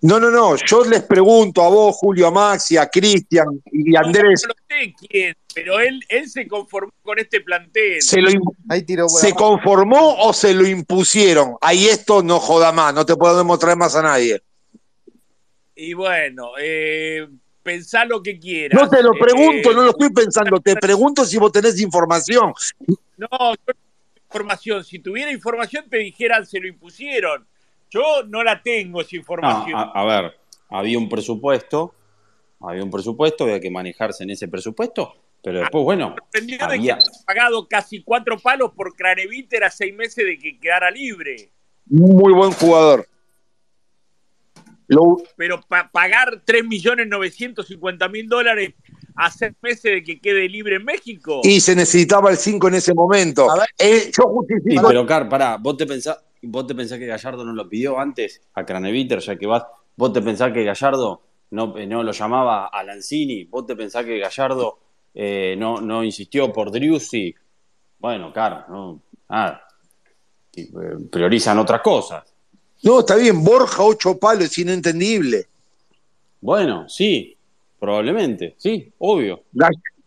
No, no, no. Yo les pregunto a vos, Julio, a Maxi, a Cristian y a Andrés. No, no sé quién, pero él, él se conformó con este plantel. ¿Se, lo, Ahí tiró ¿Se conformó o se lo impusieron? Ahí esto no joda más, no te podemos traer más a nadie. Y bueno, eh, pensá lo que quieras. No te lo pregunto, Eh, no lo estoy pensando, te pregunto si vos tenés información. No, yo no tengo información. Si tuviera información te dijeran se lo impusieron. Yo no la tengo esa No, información. a, a ver, había un presupuesto, había un presupuesto, había que manejarse en ese presupuesto, pero después, bueno, sorprendió de que había, han pagado casi cuatro palos por Craneviter a seis meses de que quedara libre. Muy buen jugador. Lo- Pero pa- pagar 3.950.000 dólares a seis meses de que quede libre en México. y se necesitaba el 5 en ese momento. A ver. Eh, yo Sí, justifico. pero Car, pará, ¿vos te pensás, vos te pensás que Gallardo no lo pidió antes a Craneviter, ya que vas, vos te pensás que Gallardo no, eh, no lo llamaba a Lanzini, vos te pensás que Gallardo eh, no, no insistió por Driussi, bueno, Car, no, nada, eh, priorizan otras cosas. No, está bien, Borja, ocho palos, es inentendible. Bueno, sí, probablemente, sí, obvio,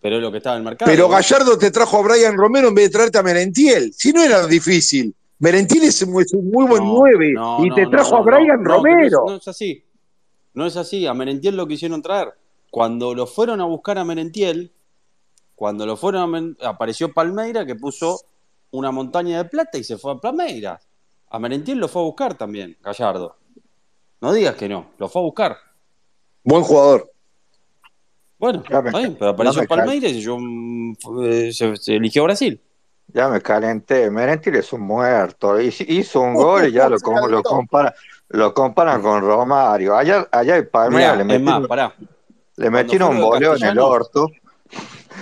pero es lo que estaba en el mercado. Pero. Gallardo te trajo a Brian Romero en vez de traerte a Merentiel. Si no era difícil. Merentiel es un, es un muy buen No, 9 no, y te trajo a Brian Romero. No, es así. No es así. A Merentiel lo quisieron traer. Cuando lo fueron a buscar a Merentiel, cuando lo fueron a apareció Palmeira que puso una montaña de plata y se fue a Palmeiras. A Merentiel lo fue a buscar también, Gallardo. No digas que no, lo fue a buscar. Buen jugador. Bueno, está bien, pero apareció Palmeiras y yo, fue- se, se eligió Brasil. Ya me calenté. Merentiel es un muerto. Hizo un gol y ya lo, Se como lo, calentó. compara, lo comparan con Romario. Allá, allá en Palmeiras le es más, metieron, pará. le metieron un lo boleo en el orto.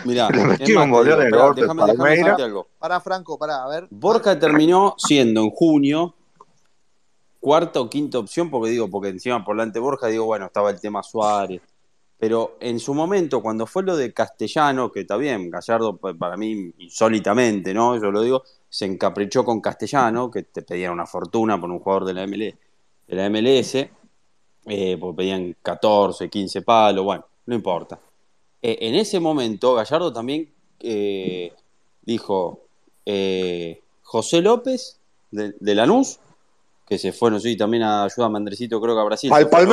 mirá, Le metieron más un boleo en el orto déjame, déjame Palmeiras. decirte algo. Pará, Franco, pará, a ver. Borja terminó siendo en junio cuarta o quinta opción, porque digo, porque encima por delante de Borja, digo, bueno, estaba el tema Suárez. Pero en su momento, cuando fue lo de Castellano, que está bien, Gallardo pa- para mí insólitamente, ¿no? Yo lo digo, se encaprichó con Castellano, que te pedían una fortuna por un jugador de la, ML, de la MLS, eh, porque pedían 14, 15 palos, bueno, no importa. Eh, en ese momento, Gallardo también eh, dijo eh, José López de, de Lanús, que se fue, no sé, también a ayuda a Andresito, creo que a Brasil. Al fue, ¿no?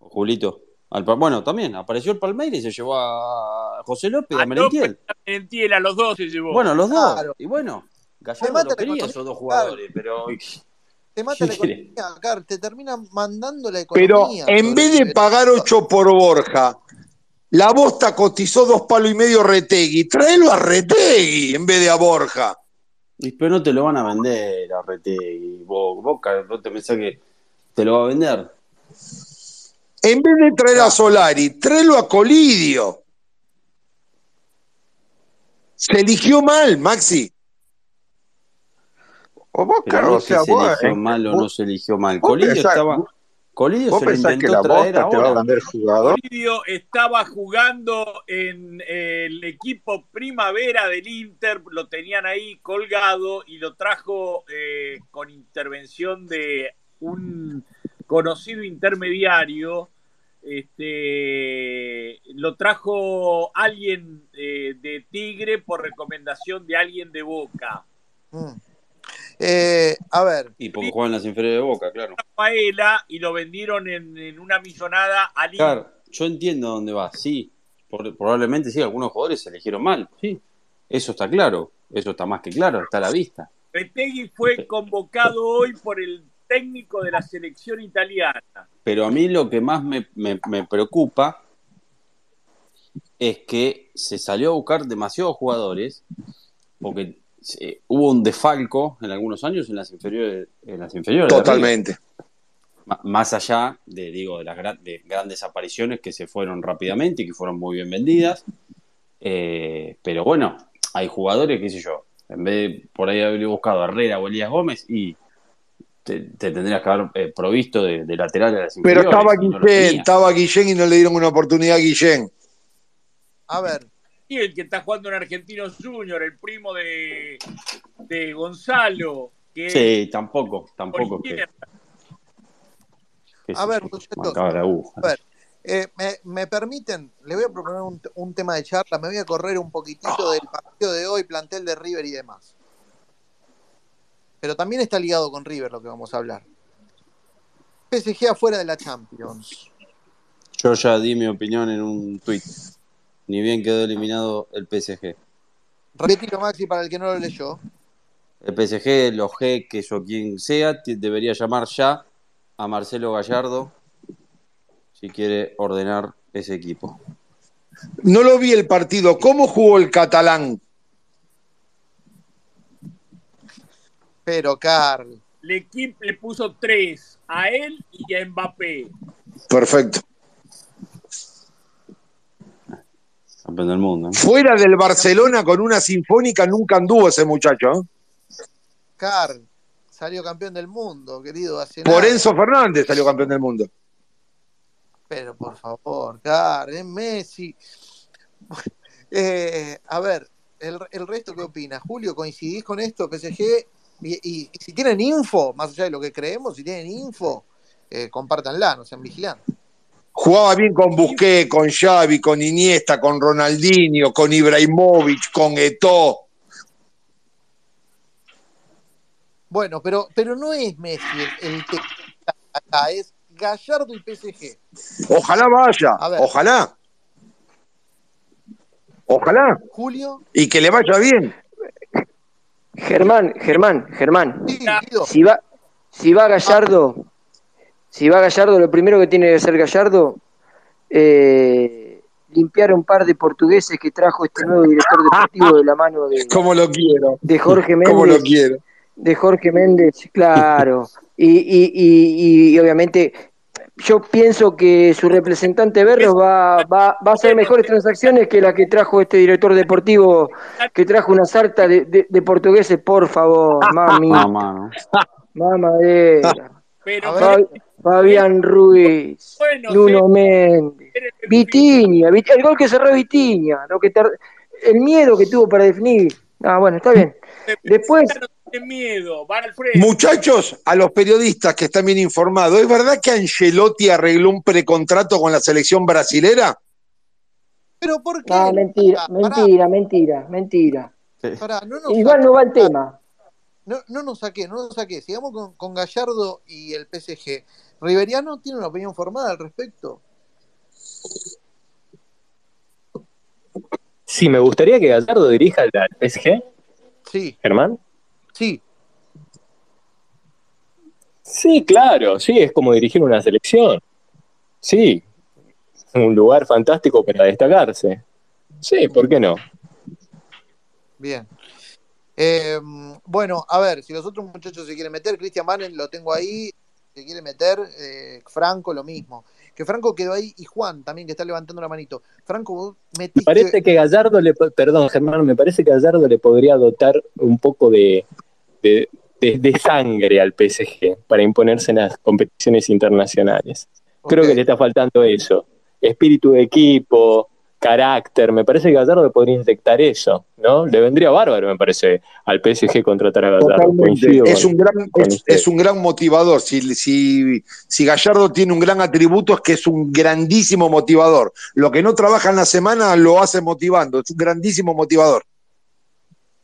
Julito. Al bueno, también apareció el Palmeiras y se llevó a José López y a A Merentiel. López y a Merentiel, a los dos se llevó. Bueno, los dos. Claro. Y bueno, Te Gallardo mata lo la quería esos dos claro. jugadores, pero Te mata ¿qué la quiere? economía, Car, te termina mandando la Pero economía. en sobre vez de pagar 8 por Borja, la bosta cotizó dos palos y medio Retegui. Tráelo a Retegui en vez de a Borja. Y pero no te lo van a vender a Retegui. Vos, Boca, vos te pensás que te lo va a vender. En vez de traer a Solari, tráelo a Colidio. Se eligió mal, Maxi. O vos, Pero Carlos, no o sea, se vos, eligió eh, mal o vos- no se eligió mal. Colidio pensás- estaba. Colidio vos se lo pensás que intentó la traer bosta te va a vender jugador. Colidio estaba jugando en el equipo primavera del Inter, lo tenían ahí colgado y lo trajo eh, con intervención de un conocido intermediario. Este, lo trajo alguien eh, de Tigre por recomendación de alguien de Boca. Mm. Eh, a ver, Y porque juega en las inferiores de Boca, claro. Paela y lo vendieron en, en una millonada al Inter. Claro, yo entiendo dónde va, sí. Por- probablemente sí, algunos jugadores se eligieron mal, sí. Eso está claro, eso está más que claro, está a la vista. Retegui fue convocado hoy por el técnico de la selección italiana. Pero a mí lo que más me, me- me preocupa es que se salió a buscar demasiados jugadores, porque eh, hubo un defalco en algunos años en las inferiores. En las inferiores. Totalmente. Más allá de, digo, de las gra- de grandes apariciones que se fueron rápidamente y que fueron muy bien vendidas. Eh, pero bueno, hay jugadores, qué sé yo, en vez de por ahí haber buscado a Herrera o Elías Gómez y te, te tendrías que haber eh, provisto de, de lateral a las Pero estaba no Guillén, estaba Guillén y no le dieron una oportunidad a Guillén. a ver, Y el que está jugando en Argentinos Junior, el primo de, de Gonzalo, que Sí, tampoco, tampoco que, a ver, muchachos, a ver. eh, me, me permiten, le voy a proponer un, un tema de charla, me voy a correr un poquitito del partido de hoy, plantel de River y demás. Pero también está ligado con River lo que vamos a hablar. PSG afuera de la Champions. Yo ya di mi opinión en un tuit. Ni bien quedó eliminado el PSG. Repetilo, Maxi, para el que no lo leyó. El PSG, los jeques o quien sea, debería llamar ya a Marcelo Gallardo si quiere ordenar ese equipo. No lo vi el partido. ¿Cómo jugó el catalán? Pero, Carl, El equipo le puso tres a él y a Mbappé. Perfecto. Campeón del mundo. ¿no? Fuera del Barcelona con una sinfónica nunca anduvo ese muchacho. ¿eh? Carl salió campeón del mundo, querido. Hace Por nada. Enzo Fernández salió campeón del mundo. Pero por favor, Carl, es Messi. Eh, a ver, el, el resto, ¿qué opina? Julio, ¿coincidís con esto? PSG, y, y- y si tienen info, más allá de lo que creemos, si tienen info, eh, compártanla, no sean vigilantes. Jugaba bien con Busquets, con Xavi, con Iniesta, con Ronaldinho, con Ibrahimovic, con Eto'o. Bueno, pero, pero no es Messi el, el que está acá, es Gallardo y PSG. Ojalá vaya, ojalá. Ojalá. Julio, Y que le vaya bien. Germán, Germán, Germán. Si va, si va Gallardo, si va Gallardo, lo primero que tiene que hacer Gallardo, eh, limpiar un par de portugueses que trajo este nuevo director deportivo de la mano de, Como lo quiero. de Jorge Como lo Méndez. quiero. De Jorge Méndez, claro. Y, y, y, y obviamente yo pienso que su representante Berros va, va, va a hacer mejores transacciones que la que trajo este director deportivo, que trajo una sarta de, de, de portugueses, por favor, mami. No, mano. Mamadera. Pero Fa- Fabián Ruiz, Bueno, Nuno Méndez, Vitiña, Vit- el gol que cerró Vitiña, lo que tar- el miedo que tuvo para definir. Ah, bueno, está bien. Después, no tiene miedo, van al frente. Muchachos, a los periodistas que están bien informados, ¿es verdad que Angelotti arregló un precontrato con la selección brasilera? Pero ¿por qué? ah, mentira, Pará, mentira, mentira, mentira. pará, no nos Igual no va el tema. No, no nos saqué, no nos saqué. Sigamos con, con Gallardo y el PSG. ¿Riveriano tiene una opinión formada al respecto? Sí, me gustaría que Gallardo dirija al PSG, Sí, Germán. Sí. Sí, claro, sí, es como dirigir una selección. Sí, un lugar fantástico para destacarse. Sí, ¿por qué no? Bien. Eh, bueno, a ver, si los otros muchachos se quieren meter, Cristian Manen lo tengo ahí, se quiere meter, eh, Franco lo mismo. Que Franco quedó ahí y Juan también que está levantando la manito. Franco, vos Me metiste... parece que Gallardo le, perdón, Germán, me parece que Gallardo le podría dotar un poco de, de, de- de sangre al PSG para imponerse en las competiciones internacionales. Creo que le está faltando eso. Espíritu de equipo, carácter. Me parece que Gallardo podría inyectar eso, ¿no? Le vendría bárbaro, me parece, al PSG contratar a Gallardo. Es con- un gran, con es, un gran motivador. Si, si, si Gallardo tiene un gran atributo es que es un grandísimo motivador. Lo que no trabaja en la semana lo hace motivando. Es un grandísimo motivador.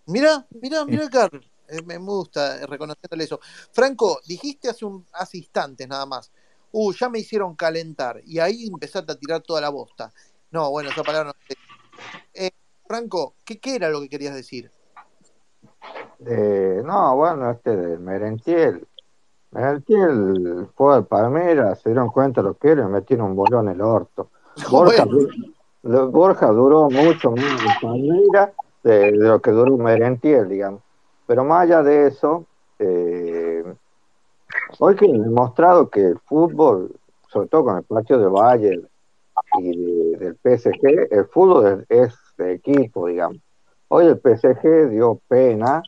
Mira, mira, mira, Carlos. Eh, me gusta reconociéndole eso. Franco, dijiste hace, un, hace instantes nada más. Uh, ya me hicieron calentar. Y ahí empezaste a tirar toda la bosta. No, bueno, esa palabra no. Eh, Franco, ¿qué, ¿qué era lo que querías decir? Eh, no, bueno, este de Merentiel. Merentiel fue al Palmeiras, se dieron cuenta lo que era, y metieron un bolón en el orto. Borja, Bueno. Borja duró mucho más en Palmeiras de, de lo que duró Merentiel, digamos. Pero más allá de eso, eh, hoy que han demostrado que el fútbol, sobre todo con el partido de Bayern y de- del PSG, el fútbol es, es de equipo, digamos. Hoy el PSG dio pena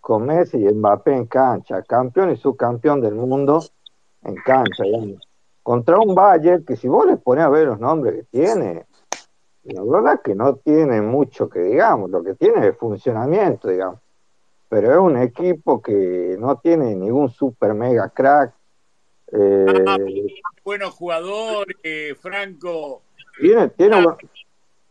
con Messi y Mbappé en cancha, campeón y subcampeón del mundo en cancha, digamos. Contra un Bayern que si vos le pones a ver los nombres que tiene, la verdad que no tiene mucho que digamos, lo que tiene es funcionamiento, digamos. Pero es un equipo que no tiene ningún super mega crack. eh, Buenos jugadores, Franco. Tiene, tiene, bu-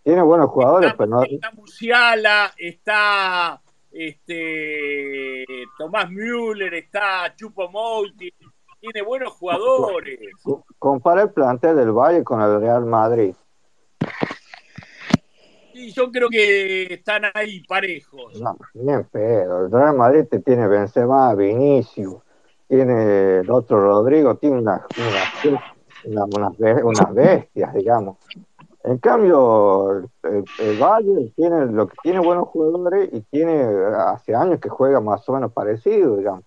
tiene buenos jugadores, pero no, Está Musiala, está este Tomás Müller, está Chupo Mouti, tiene buenos jugadores. compara el plantel del Valle con el Real Madrid. Y yo creo que están ahí parejos. No, ni en pedo. El Real Madrid te tiene Benzema, Vinicius, tiene el otro Rodrigo, tiene unas, una- unas, unas bestias, digamos. En cambio, el, el Bayern tiene lo que tiene buenos jugadores y tiene hace años que juega más o menos parecido, digamos.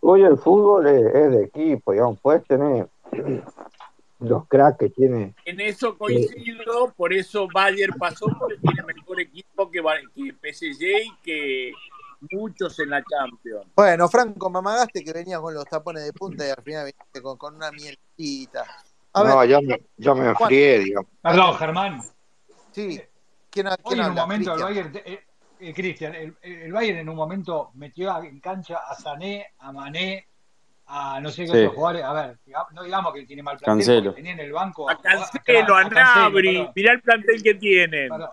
Hoy el fútbol es, de equipo, digamos, puedes tener los cracks que tiene En eso coincido, por eso Bayern pasó porque tiene mejor equipo que, que PSG que muchos en la Champions. Bueno, Franco, me amagaste que venía con los tapones de punta y al final viniste con, con una mielcita. A No, ver, ya me, ya me enfrié, digamos. Perdón, Germán. sí. ¿Quién, ha- Hoy quién en un momento el. Bayern, eh, eh, Cristian, el, el Bayern en un momento metió a- en cancha a Sané, a Mané, a no sé qué Sí. otros jugadores. A ver, no digamos que tiene mal plantel, Cancelo. tenía en el banco A a, Cancelo, a a Cancelo, Nabri, mirá el plantel que tienen. Perdón.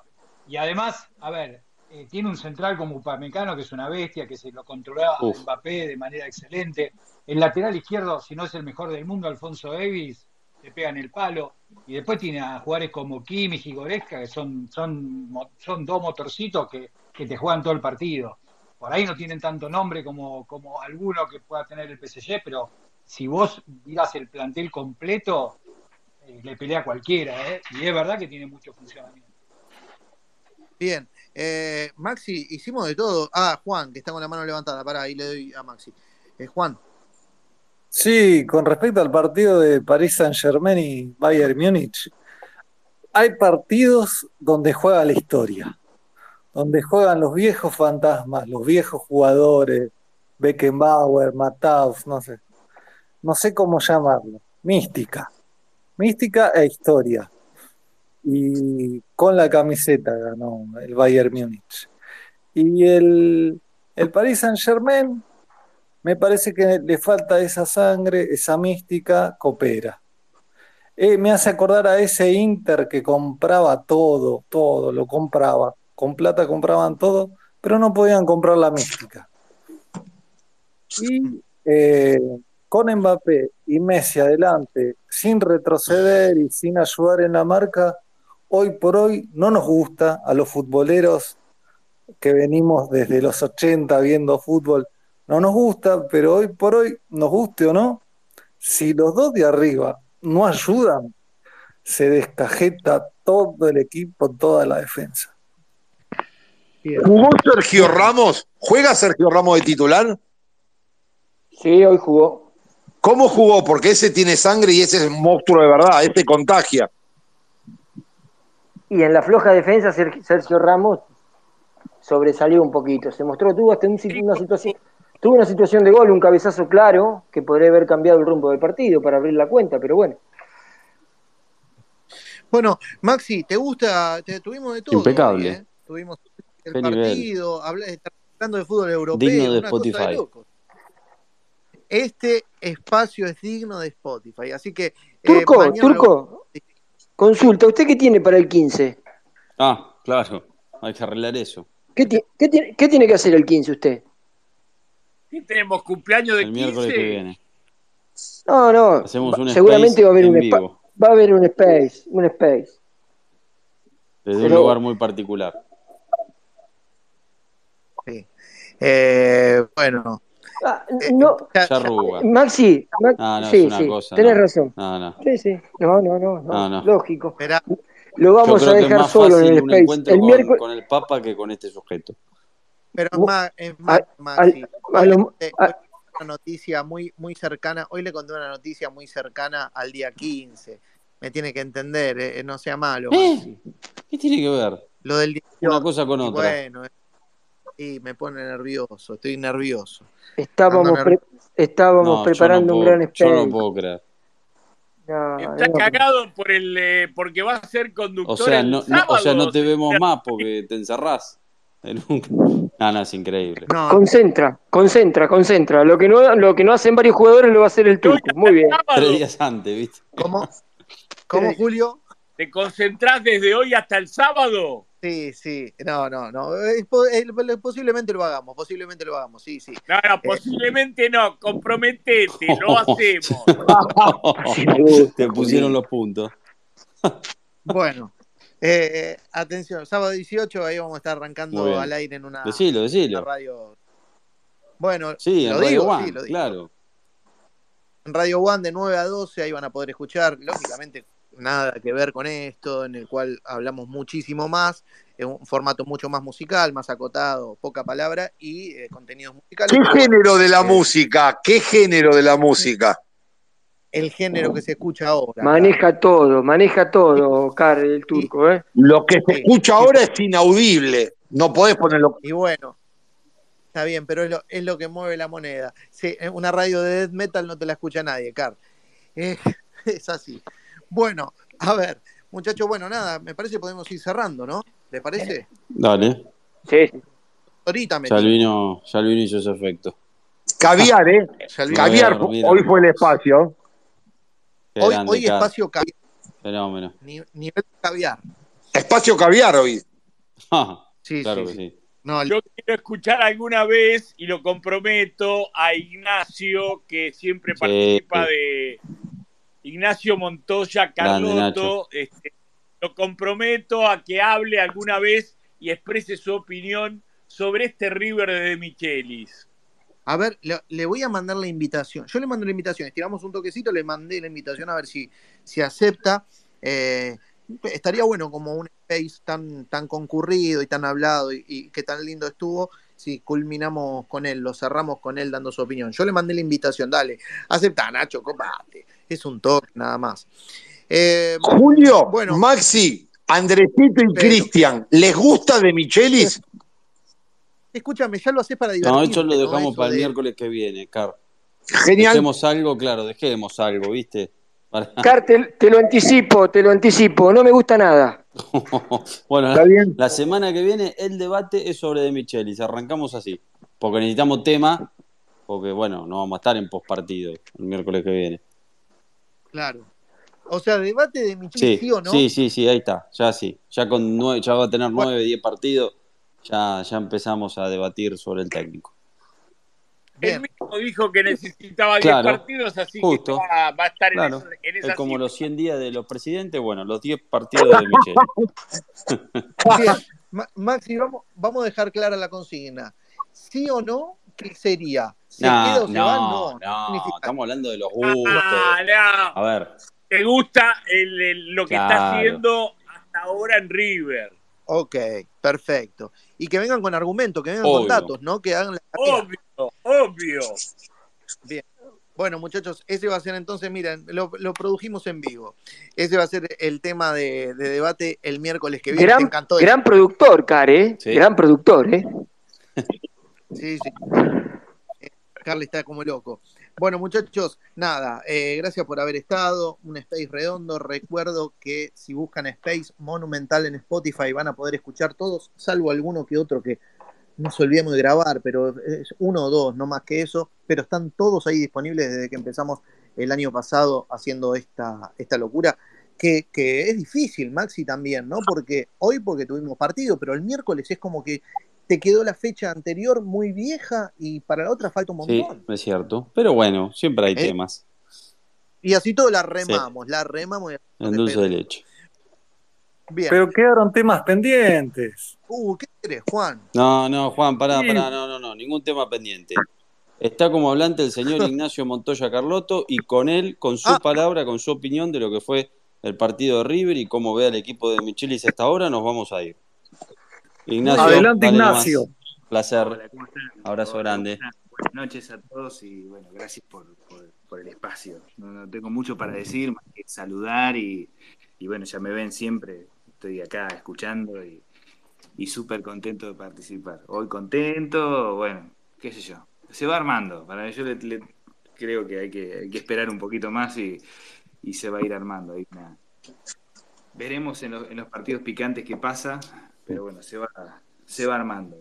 Y además, a ver, eh, tiene un central como Upamecano que es una bestia, que se lo controla a Uf. Mbappé de manera excelente. El lateral izquierdo, si no es el mejor del mundo, Alfonso Davis, le pega en el palo. Y después tiene a jugadores como Kimmich y Goretzka, que son, son, son dos motorcitos que, que te juegan todo el partido. Por ahí no tienen tanto nombre como, como alguno que pueda tener el PSG, pero si vos miras el plantel completo, eh, le pelea a cualquiera, ¿eh? y es verdad que tiene mucho funcionamiento. Bien, eh, Maxi, hicimos de todo. Ah, Juan, que está con la mano levantada, pará, ahí le doy a Maxi. Eh, Juan. Sí, con respecto al partido de París Saint Germain y Bayern Múnich, hay partidos donde juega la historia, donde juegan los viejos fantasmas, los viejos jugadores, Beckenbauer, Mataus, no sé, no sé cómo llamarlo, mística, mística e historia. Y con la camiseta ganó el Bayern Múnich. Y el, el Paris Saint Germain, me parece que le falta esa sangre, esa mística, coopera. Eh, me hace acordar a ese Inter que compraba todo, todo, lo compraba. Con plata compraban todo, pero no podían comprar la mística. Y eh, con Mbappé y Messi adelante, sin retroceder y sin ayudar en la marca, hoy por hoy no nos gusta a los futboleros que venimos desde los 80 viendo fútbol, no nos gusta, pero hoy por hoy, nos guste o no, si los dos de arriba no ayudan, se descajeta todo el equipo, toda la defensa. ¿Jugó Sergio Ramos? ¿Juega Sergio Ramos de titular? Sí, hoy jugó. ¿Cómo jugó? Porque ese tiene sangre y ese es un monstruo de verdad, este contagia. Y en la floja defensa, Sergio Ramos sobresalió un poquito. Se mostró, tuvo hasta una situación, tuvo una situación de gol, un cabezazo claro, que podría haber cambiado el rumbo del partido para abrir la cuenta, pero bueno. Bueno, Maxi, ¿te gusta? Te, tuvimos de todo. Impecable. ¿eh? Tuvimos el Qué partido, hablando de fútbol europeo. Digno de Spotify. este espacio es digno de Spotify, así que... Turco, eh, Turco, lo... consulta, ¿usted qué tiene para el 15? Ah, claro, hay que arreglar eso. ¿Qué, qué, qué tiene que hacer el 15 usted? tenemos cumpleaños de el miércoles 15. que viene. No, no. Hacemos un seguramente space va a haber un vivo. va a haber un space, un space. Desde Pero- un lugar muy particular. Sí. Eh, bueno, no, Ya arruga. Maxi, Ma- No, no, sí, sí, cosa. tenés no. razón. No, no. Sí, sí. No, no, no, no, No, no. lógico. espera, Lo vamos Yo a creo que es dejar más solo en fácil el un space. encuentro El con, miércoles con el Papa que con este sujeto. pero es más, es más, a- Maxi. a Hoy le lo- una noticia muy, muy cercana, hoy le conté una noticia muy cercana al día 15. Me tiene que entender, eh, no sea malo, ¿Eh? Maxi. ¿Qué tiene que ver? Lo del 18. Una cosa con otra. bueno, eh, y me pone nervioso, estoy nervioso. estábamos, pre- estábamos No, yo preparando no un gran Yo space. no puedo creer. No, Está no, cagado por el, eh, porque va a ser conductor O sea, el no, sábado. o sea, no te vemos más porque te encerrás. No, no, es increíble. No, Concentra, concentra, concentra. Lo que no, lo que no hacen varios jugadores lo va a hacer el turco. Muy bien. Tres días antes, ¿viste? ¿cómo? ¿Cómo, Julio? ¿Te concentrás desde hoy hasta el sábado? Sí, sí, no, no, no. Es eh, posiblemente lo hagamos, posiblemente lo hagamos, sí, sí. No, no, posiblemente no. Comprometete, lo hacemos. Te pusieron los puntos. Bueno, eh, atención, sábado 18, ahí vamos a estar arrancando al aire en una, Decilo, una decilo. radio. Bueno, Sí, en lo Radio digo, One, sí, lo digo. claro. En Radio One de 9 a 12, ahí van a poder escuchar, lógicamente, nada que ver con esto, en el cual hablamos muchísimo más, en un formato mucho más musical, más acotado, poca palabra y eh, contenidos musicales. ¿Qué género de la eh, música? ¿Qué género de la música? el género que se escucha ahora. Maneja todo, maneja todo, Car, el turco, ¿eh? Lo que se escucha sí. ahora es inaudible. No podés ponerlo. Y bueno, está bien, pero es lo, es lo que mueve la moneda. Sí, en una radio de death metal no te la escucha nadie, Car. Eh, es así. Bueno, a ver, muchachos, bueno, nada, me parece que podemos ir cerrando, ¿no? ¿Les parece? Dale. Sí, sí. Ahorita me Ya el vino, ya el vino hizo su efecto. Caviar, ¿eh? Caviar, Mira. hoy fue el espacio. Qué Hoy, grande, hoy espacio caviar, Fenómeno. ni- nivel caviar. Espacio caviar hoy. Ah, Sí, claro sí, que sí. sí. No, Yo quiero escuchar alguna vez, y lo comprometo, a Ignacio, que siempre Sí. participa de Ignacio Montoya Carlotto. Este, lo comprometo a que hable alguna vez y exprese su opinión sobre este River de De Michelis. A ver, le, le voy a mandar la invitación. Yo le mando la invitación, estiramos un toquecito, le mandé la invitación a ver si, si acepta. Eh, estaría bueno como un space tan, tan concurrido y tan hablado y, y que tan lindo estuvo si culminamos con él, lo cerramos con él dando su opinión. Yo le mandé la invitación, dale, acepta Nacho, copate. Es un toque nada más. Eh, Julio, bueno, Maxi, Andresito y Cristian, ¿les gusta de Michelis? escúchame, ya lo haces para No, divertirte. eso lo ¿no? dejamos Eso para el de- miércoles que viene, Car. Genial. Dejemos algo, claro, dejemos algo, ¿viste? Para- Car, te, te lo anticipo, te lo anticipo. No me gusta nada. Bueno, Está bien. la semana que viene el debate es sobre De Michelis. Arrancamos así. Porque necesitamos tema. Porque, bueno, no vamos a estar en postpartido el miércoles que viene. Claro. O sea, debate de Micheli, Sí, sí, o no. sí, sí, sí, ahí está. Ya sí. Ya con nueve, ya va a tener nueve, diez partidos. Ya, ya empezamos a debatir sobre el técnico. Él mismo dijo que necesitaba 10 Claro, partidos, así justo. que va, va a estar en, esa, en Es esa como cifra. los 100 días de los presidentes, bueno, los 10 partidos de Micheli. Bien, Ma- Maxi, vamos, vamos a dejar clara la consigna. ¿Sí o no? ¿Qué sería? ¿Se No, queda o se va? no, No. no, estamos hablando de los gustos. Ah, no. A ver, ¿Te gusta el- el- lo que está haciendo hasta ahora en River? Ok, perfecto. Y que vengan con argumentos, que vengan con datos, ¿no? Que hagan la. Obvio, obvio. Bien. Bueno, muchachos, ese va a ser entonces, miren, lo, lo produjimos en vivo. Ese va a ser el tema de, de debate el miércoles que viene. Te Gran, encantó gran productor, Car, ¿eh? Sí. Gran productor, ¿eh? Sí, sí. Eh, Carly está como loco. Bueno, muchachos, nada, eh, gracias por haber estado. Un Space redondo. Recuerdo que si buscan Space Monumental en Spotify van a poder escuchar todos, salvo alguno que otro que nos olvidemos de grabar, pero es uno o dos, no más que eso. Pero están todos ahí disponibles desde que empezamos el año pasado haciendo esta, esta locura. Que, que es difícil, Maxi, también, ¿no? Porque hoy porque tuvimos partido, pero el miércoles es como que te quedó la fecha anterior muy vieja y para la otra falta un sí, montón. es cierto. Pero bueno, siempre hay ¿Eh? temas. Y así todo la remamos, la remamos. y- En dulce de leche. Bien. Pero quedaron temas pendientes. Uh, ¿qué querés, Juan? No, no, Juan, pará, Sí. pará, no, no, no, ningún tema pendiente. Está como hablante el señor Ignacio Montoya Carlotto y con él, con su Ah. palabra, con su opinión de lo que fue el partido de River y cómo ve al equipo de Michelis hasta ahora, nos vamos a ir. Ignacio, Adelante. Ignacio. Placer. Hola, ¿cómo están? Abrazo Hola, grande. Buenas noches a todos y bueno, gracias por, por- por el espacio. No, no tengo mucho para decir, más que saludar y, y bueno, ya me ven siempre, estoy acá escuchando y, y súper contento de participar. Hoy contento, bueno, qué sé yo, se va armando. Para yo le- le- creo que hay, que hay que esperar un poquito más y, y se va a ir armando. Ahí. Veremos en los, en los partidos picantes qué pasa, pero bueno, se va, se va armando.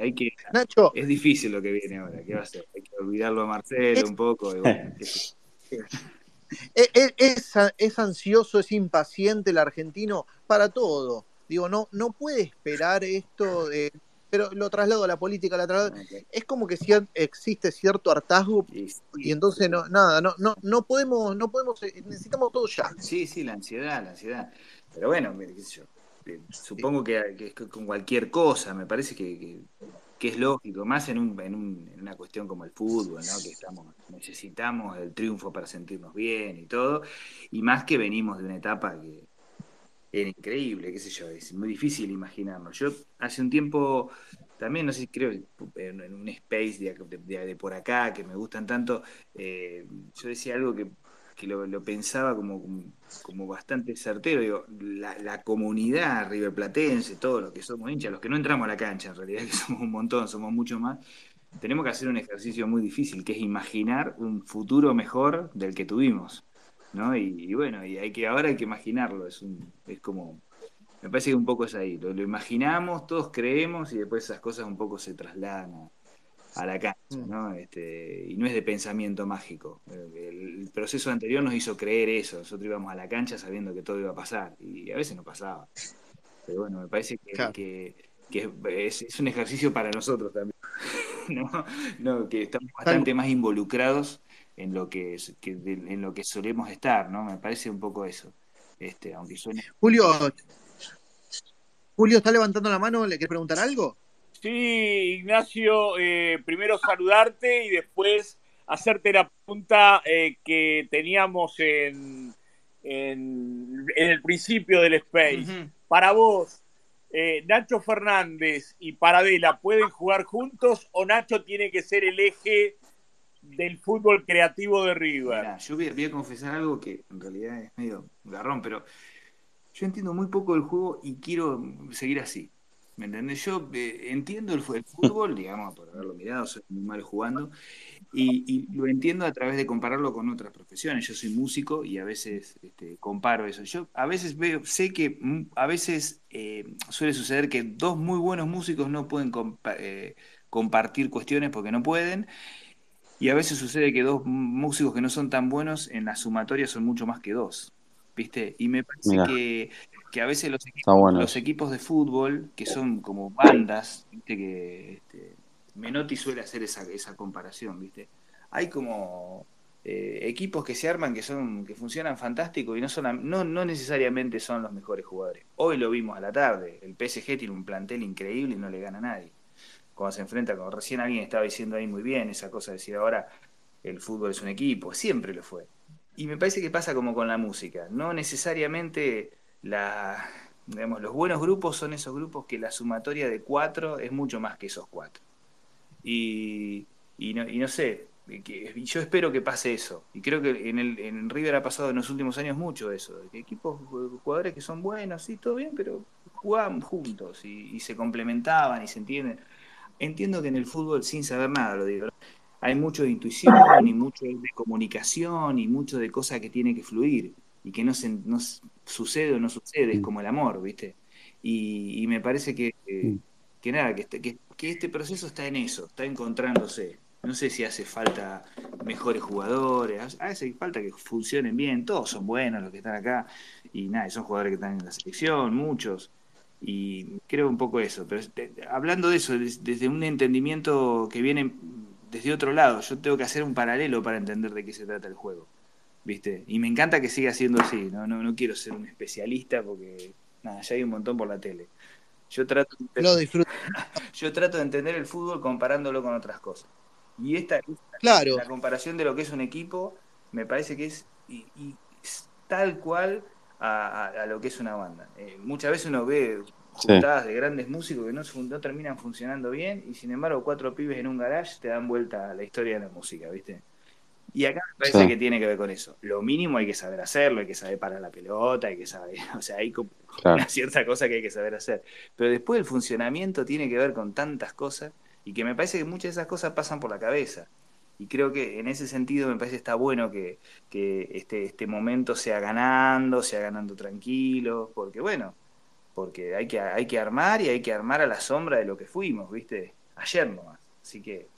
Hay que, Nacho, es difícil lo que viene ahora, ¿qué va a ser? Hay que olvidarlo a Marcelo Es- un poco. y bueno, es, es- es- ansioso, es impaciente el argentino para todo. Digo, no, no puede esperar esto, de- pero lo traslado a la política, la traslado- es como que cier- existe cierto hartazgo Y- y entonces no, nada, no, no, no podemos, no podemos, eh, necesitamos todo ya. Sí, sí, la ansiedad, la ansiedad. Pero bueno, mire, qué sé yo. Supongo que, con cualquier cosa, me parece que, que- es lógico, más en, un, en, un- en una cuestión como el fútbol, que estamos necesitamos el triunfo para sentirnos bien y todo, y más que venimos de una etapa que era increíble, qué sé yo, es muy difícil imaginarlo. Yo hace un tiempo también, no sé, creo en un space de, de- de por acá que me gustan tanto, eh, yo decía algo que, que lo, pensaba como, como, bastante certero, digo, la, la comunidad riverplatense, todos los que somos hinchas, los que no entramos a la cancha, en realidad que somos un montón, somos mucho más, tenemos que hacer un ejercicio muy difícil, que es imaginar un futuro mejor del que tuvimos. ¿no? Y, bueno, y hay que, ahora hay que imaginarlo, es, un, es como, me parece que un poco es ahí, lo, imaginamos, todos creemos y después esas cosas un poco se trasladan a, la cancha, ¿no? Este, y no es de pensamiento mágico. El, proceso anterior nos hizo creer eso, nosotros íbamos a la cancha sabiendo que todo iba a pasar y a veces no pasaba. Pero bueno, me parece que, Claro. que, que es, es un ejercicio para nosotros también, ¿no? No, que estamos bastante más involucrados en lo que, que en lo que solemos estar, ¿no? Me parece un poco eso. Este, aunque suene Julio, Julio, ¿está levantando la mano? ¿Le querés preguntar algo? Sí, Ignacio, eh, primero saludarte y después hacerte la pregunta eh, que teníamos en, en, en el principio del Space. Para vos, eh, Nacho Fernández y Paradela pueden jugar juntos o Nacho tiene que ser el eje del fútbol creativo de River. Yo voy, voy a confesar algo que en realidad es medio garrón, pero yo entiendo muy poco del juego y quiero seguir así. ¿Me entendés? Yo eh, entiendo el, fútbol, digamos, por haberlo mirado, soy muy mal jugando, y, y lo entiendo a través de compararlo con otras profesiones. Yo soy músico y a veces este, comparo eso. Yo a veces veo, sé que mm, a veces eh, suele suceder que dos muy buenos músicos no pueden compa- eh, compartir cuestiones porque no pueden, y a veces sucede que dos músicos que no son tan buenos en la sumatoria son mucho más que dos, ¿viste? Y me parece que, que a veces los equipos, bueno los eso. equipos de fútbol, que son como bandas, ¿viste? Que este, Menotti suele hacer esa, esa comparación, ¿viste? Hay como eh, equipos que se arman que son que funcionan fantástico y no son no, no necesariamente son los mejores jugadores. Hoy lo vimos a la tarde, el PSG tiene un plantel increíble y no le gana a nadie. Cuando se enfrenta con recién alguien estaba diciendo ahí muy bien esa cosa de decir ahora el fútbol es un equipo, siempre lo fue. Y me parece que pasa como con la música, no necesariamente la los buenos grupos son esos grupos que la sumatoria de cuatro es mucho más que esos cuatro. Y, no, y no sé, que, yo espero que pase eso. Y creo que en, el, River ha pasado en los últimos años mucho eso, de que equipos, jugadores que son buenos, sí, todo bien, pero jugaban juntos y, se complementaban y se entienden. Entiendo que en el fútbol, sin saber nada, lo digo, hay mucho de intuición y mucho de comunicación y mucho de cosas que tiene que fluir y que no, se, no sucede o no sucede, es como el amor, ¿viste? Y, y me parece que, que, que nada, que este, que, que este proceso está en eso, está encontrándose. No sé si hace falta mejores jugadores, hace falta que funcionen bien, todos son buenos los que están acá, y nada, son jugadores que están en la selección, muchos, y creo un poco eso. Pero hablando de eso, des- desde un entendimiento que viene desde otro lado, yo tengo que hacer un paralelo para entender de qué se trata el juego. ¿Viste? Y me encanta que siga siendo así, no, no, no quiero ser un especialista porque nada, ya hay un montón por la tele. Yo trato, Lo disfruto. yo trato de entender el fútbol comparándolo con otras cosas. Y esta, esta- Claro. la comparación de lo que es un equipo me parece que es, y, y es tal cual a, a- a lo que es una banda. Eh, muchas veces uno ve Sí. juntadas de grandes músicos que no, fun- no terminan funcionando bien y sin embargo cuatro pibes en un garage te dan vuelta a la historia de la música, ¿viste? Y acá me parece Sí. que tiene que ver con eso. Lo mínimo hay que saber hacerlo, hay que saber parar la pelota, hay que saber, o sea, hay como Claro. una cierta cosa que hay que saber hacer. Pero después el funcionamiento tiene que ver con tantas cosas y que me parece que muchas de esas cosas pasan por la cabeza. Y creo que en ese sentido me parece que está bueno que, que este, este momento sea ganando, sea ganando tranquilo, porque bueno, porque hay que, hay que armar y hay que armar a la sombra de lo que fuimos, ¿viste? Ayer nomás. Así que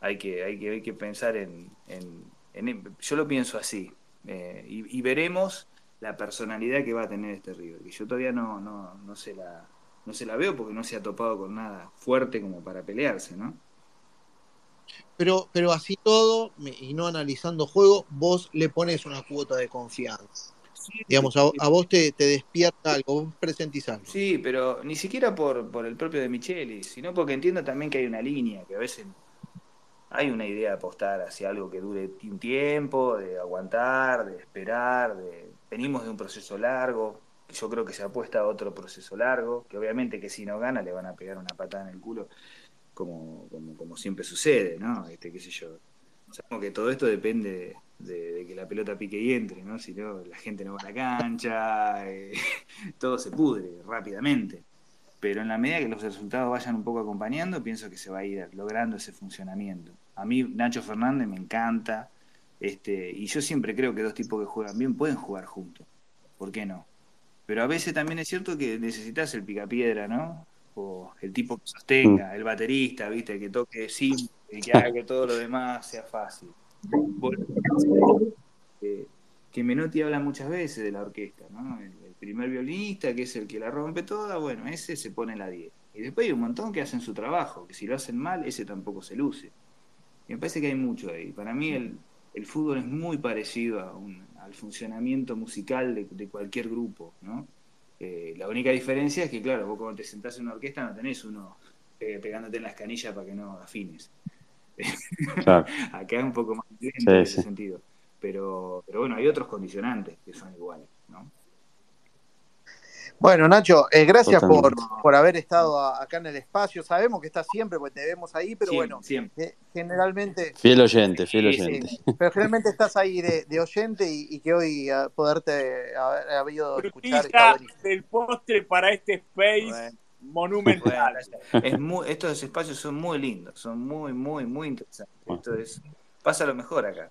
hay que, hay que, hay que pensar en, en- en- Yo lo pienso así. eh, y, y veremos la personalidad que va a tener este River. Que yo todavía no, no, no, se la, no se la veo porque no se ha topado con nada fuerte como para pelearse, ¿no? Pero, pero así todo, y no analizando juego, vos le pones una cuota de confianza. Digamos, a, a vos te, te despierta algo, vos presentís algo. Sí, pero ni siquiera por, por el propio de Micheli, sino porque entiendo también que hay una línea, que a veces hay una idea de apostar hacia algo que dure un tiempo, de aguantar, de esperar, de venimos de un proceso largo, yo creo que se apuesta a otro proceso largo, que obviamente que si no gana le van a pegar una patada en el culo, como, como, como siempre sucede, ¿no? Este, qué sé yo. Sabemos que todo esto depende de, de que la pelota pique y entre, ¿no? Si no, la gente no va a la cancha, eh, todo se pudre rápidamente. Pero en la medida que los resultados vayan un poco acompañando, pienso que se va a ir logrando ese funcionamiento. A mí Nacho Fernández me encanta, este, y yo siempre creo que dos tipos que juegan bien pueden jugar juntos. ¿Por qué no? Pero a veces también es cierto que necesitas el picapiedra, ¿no? O el tipo que sostenga, el baterista, ¿viste? Que toque simple, que haga que todo lo demás sea fácil. Bueno, que, que Menotti habla muchas veces de la orquesta, ¿no? El, el primer violinista, que es el que la rompe toda, bueno, ese se pone en la 10. Y después hay un montón que hacen su trabajo, que si lo hacen mal, ese tampoco se luce. Y me parece que hay mucho ahí. Para mí el, el fútbol es muy parecido a un- al funcionamiento musical de, de cualquier grupo, ¿no? Eh, la única diferencia es que, claro, vos cuando te sentás en una orquesta no tenés uno pe- pegándote en las canillas para que no afines. Claro. Acá es un poco más lento Sí, en ese sí. sentido. Pero, pero bueno, hay otros condicionantes que son iguales. Bueno, Nacho, eh, gracias por, por haber estado a- acá en el espacio. Sabemos que estás siempre, porque te vemos ahí, pero Siempre, bueno, siempre. eh, generalmente, Fiel oyente, fiel sí, oyente. pero generalmente estás ahí de, de oyente y, y que hoy poderte haber habido escuchar está del postre para este space Bueno, monumental. bueno, es muy, estos espacios son muy lindos, son muy, muy, muy interesantes. Esto es, pasa lo mejor acá.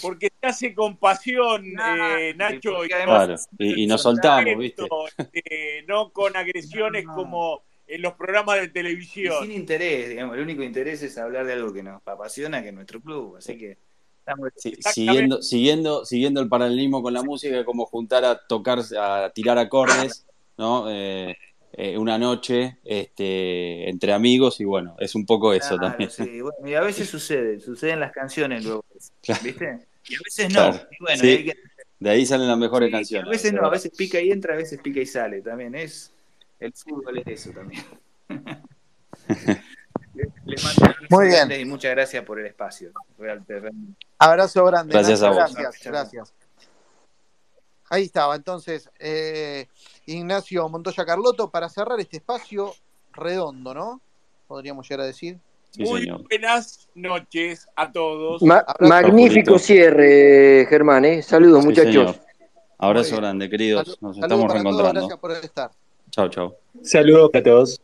Porque se hace con pasión, eh, Nacho, y además- Claro, y, y nos soltamos, ¿viste? eh, no con agresiones como en los programas de y televisión. sin interés, digamos, el único interés es hablar de algo que nos apasiona, que es nuestro club. Así que estamos Sí, siguiendo, siguiendo, siguiendo el paralelismo con la música, como juntar a tocar, a tirar acordes, ¿no? Eh, eh, una noche este, entre amigos y bueno, es un poco eso Claro, también. sí, bueno, y a veces sucede, suceden las canciones luego, Claro. ¿viste? Y a veces no. Claro. Y bueno, Sí, hay que- De ahí salen las mejores a canciones. veces no, a veces pica y entra, a veces pica y sale. También es. El fútbol es eso también. Les mando Muy bien. grande Y muchas gracias por el espacio. Real- realmente. Abrazo grande. Gracias a vos. Gracias, gracias. Ahí estaba, entonces, eh, Ignacio Montoya Carlotto, para cerrar este espacio redondo, ¿no? Podríamos llegar a decir. Sí, Muy señor. buenas noches a todos. Ma- magnífico cierre, Germán. ¿eh? Saludos, Sí, muchachos. señor. Abrazo grande, queridos. Nos estamos todos, reencontrando. gracias por estar. Chau, chau. Saludos a todos.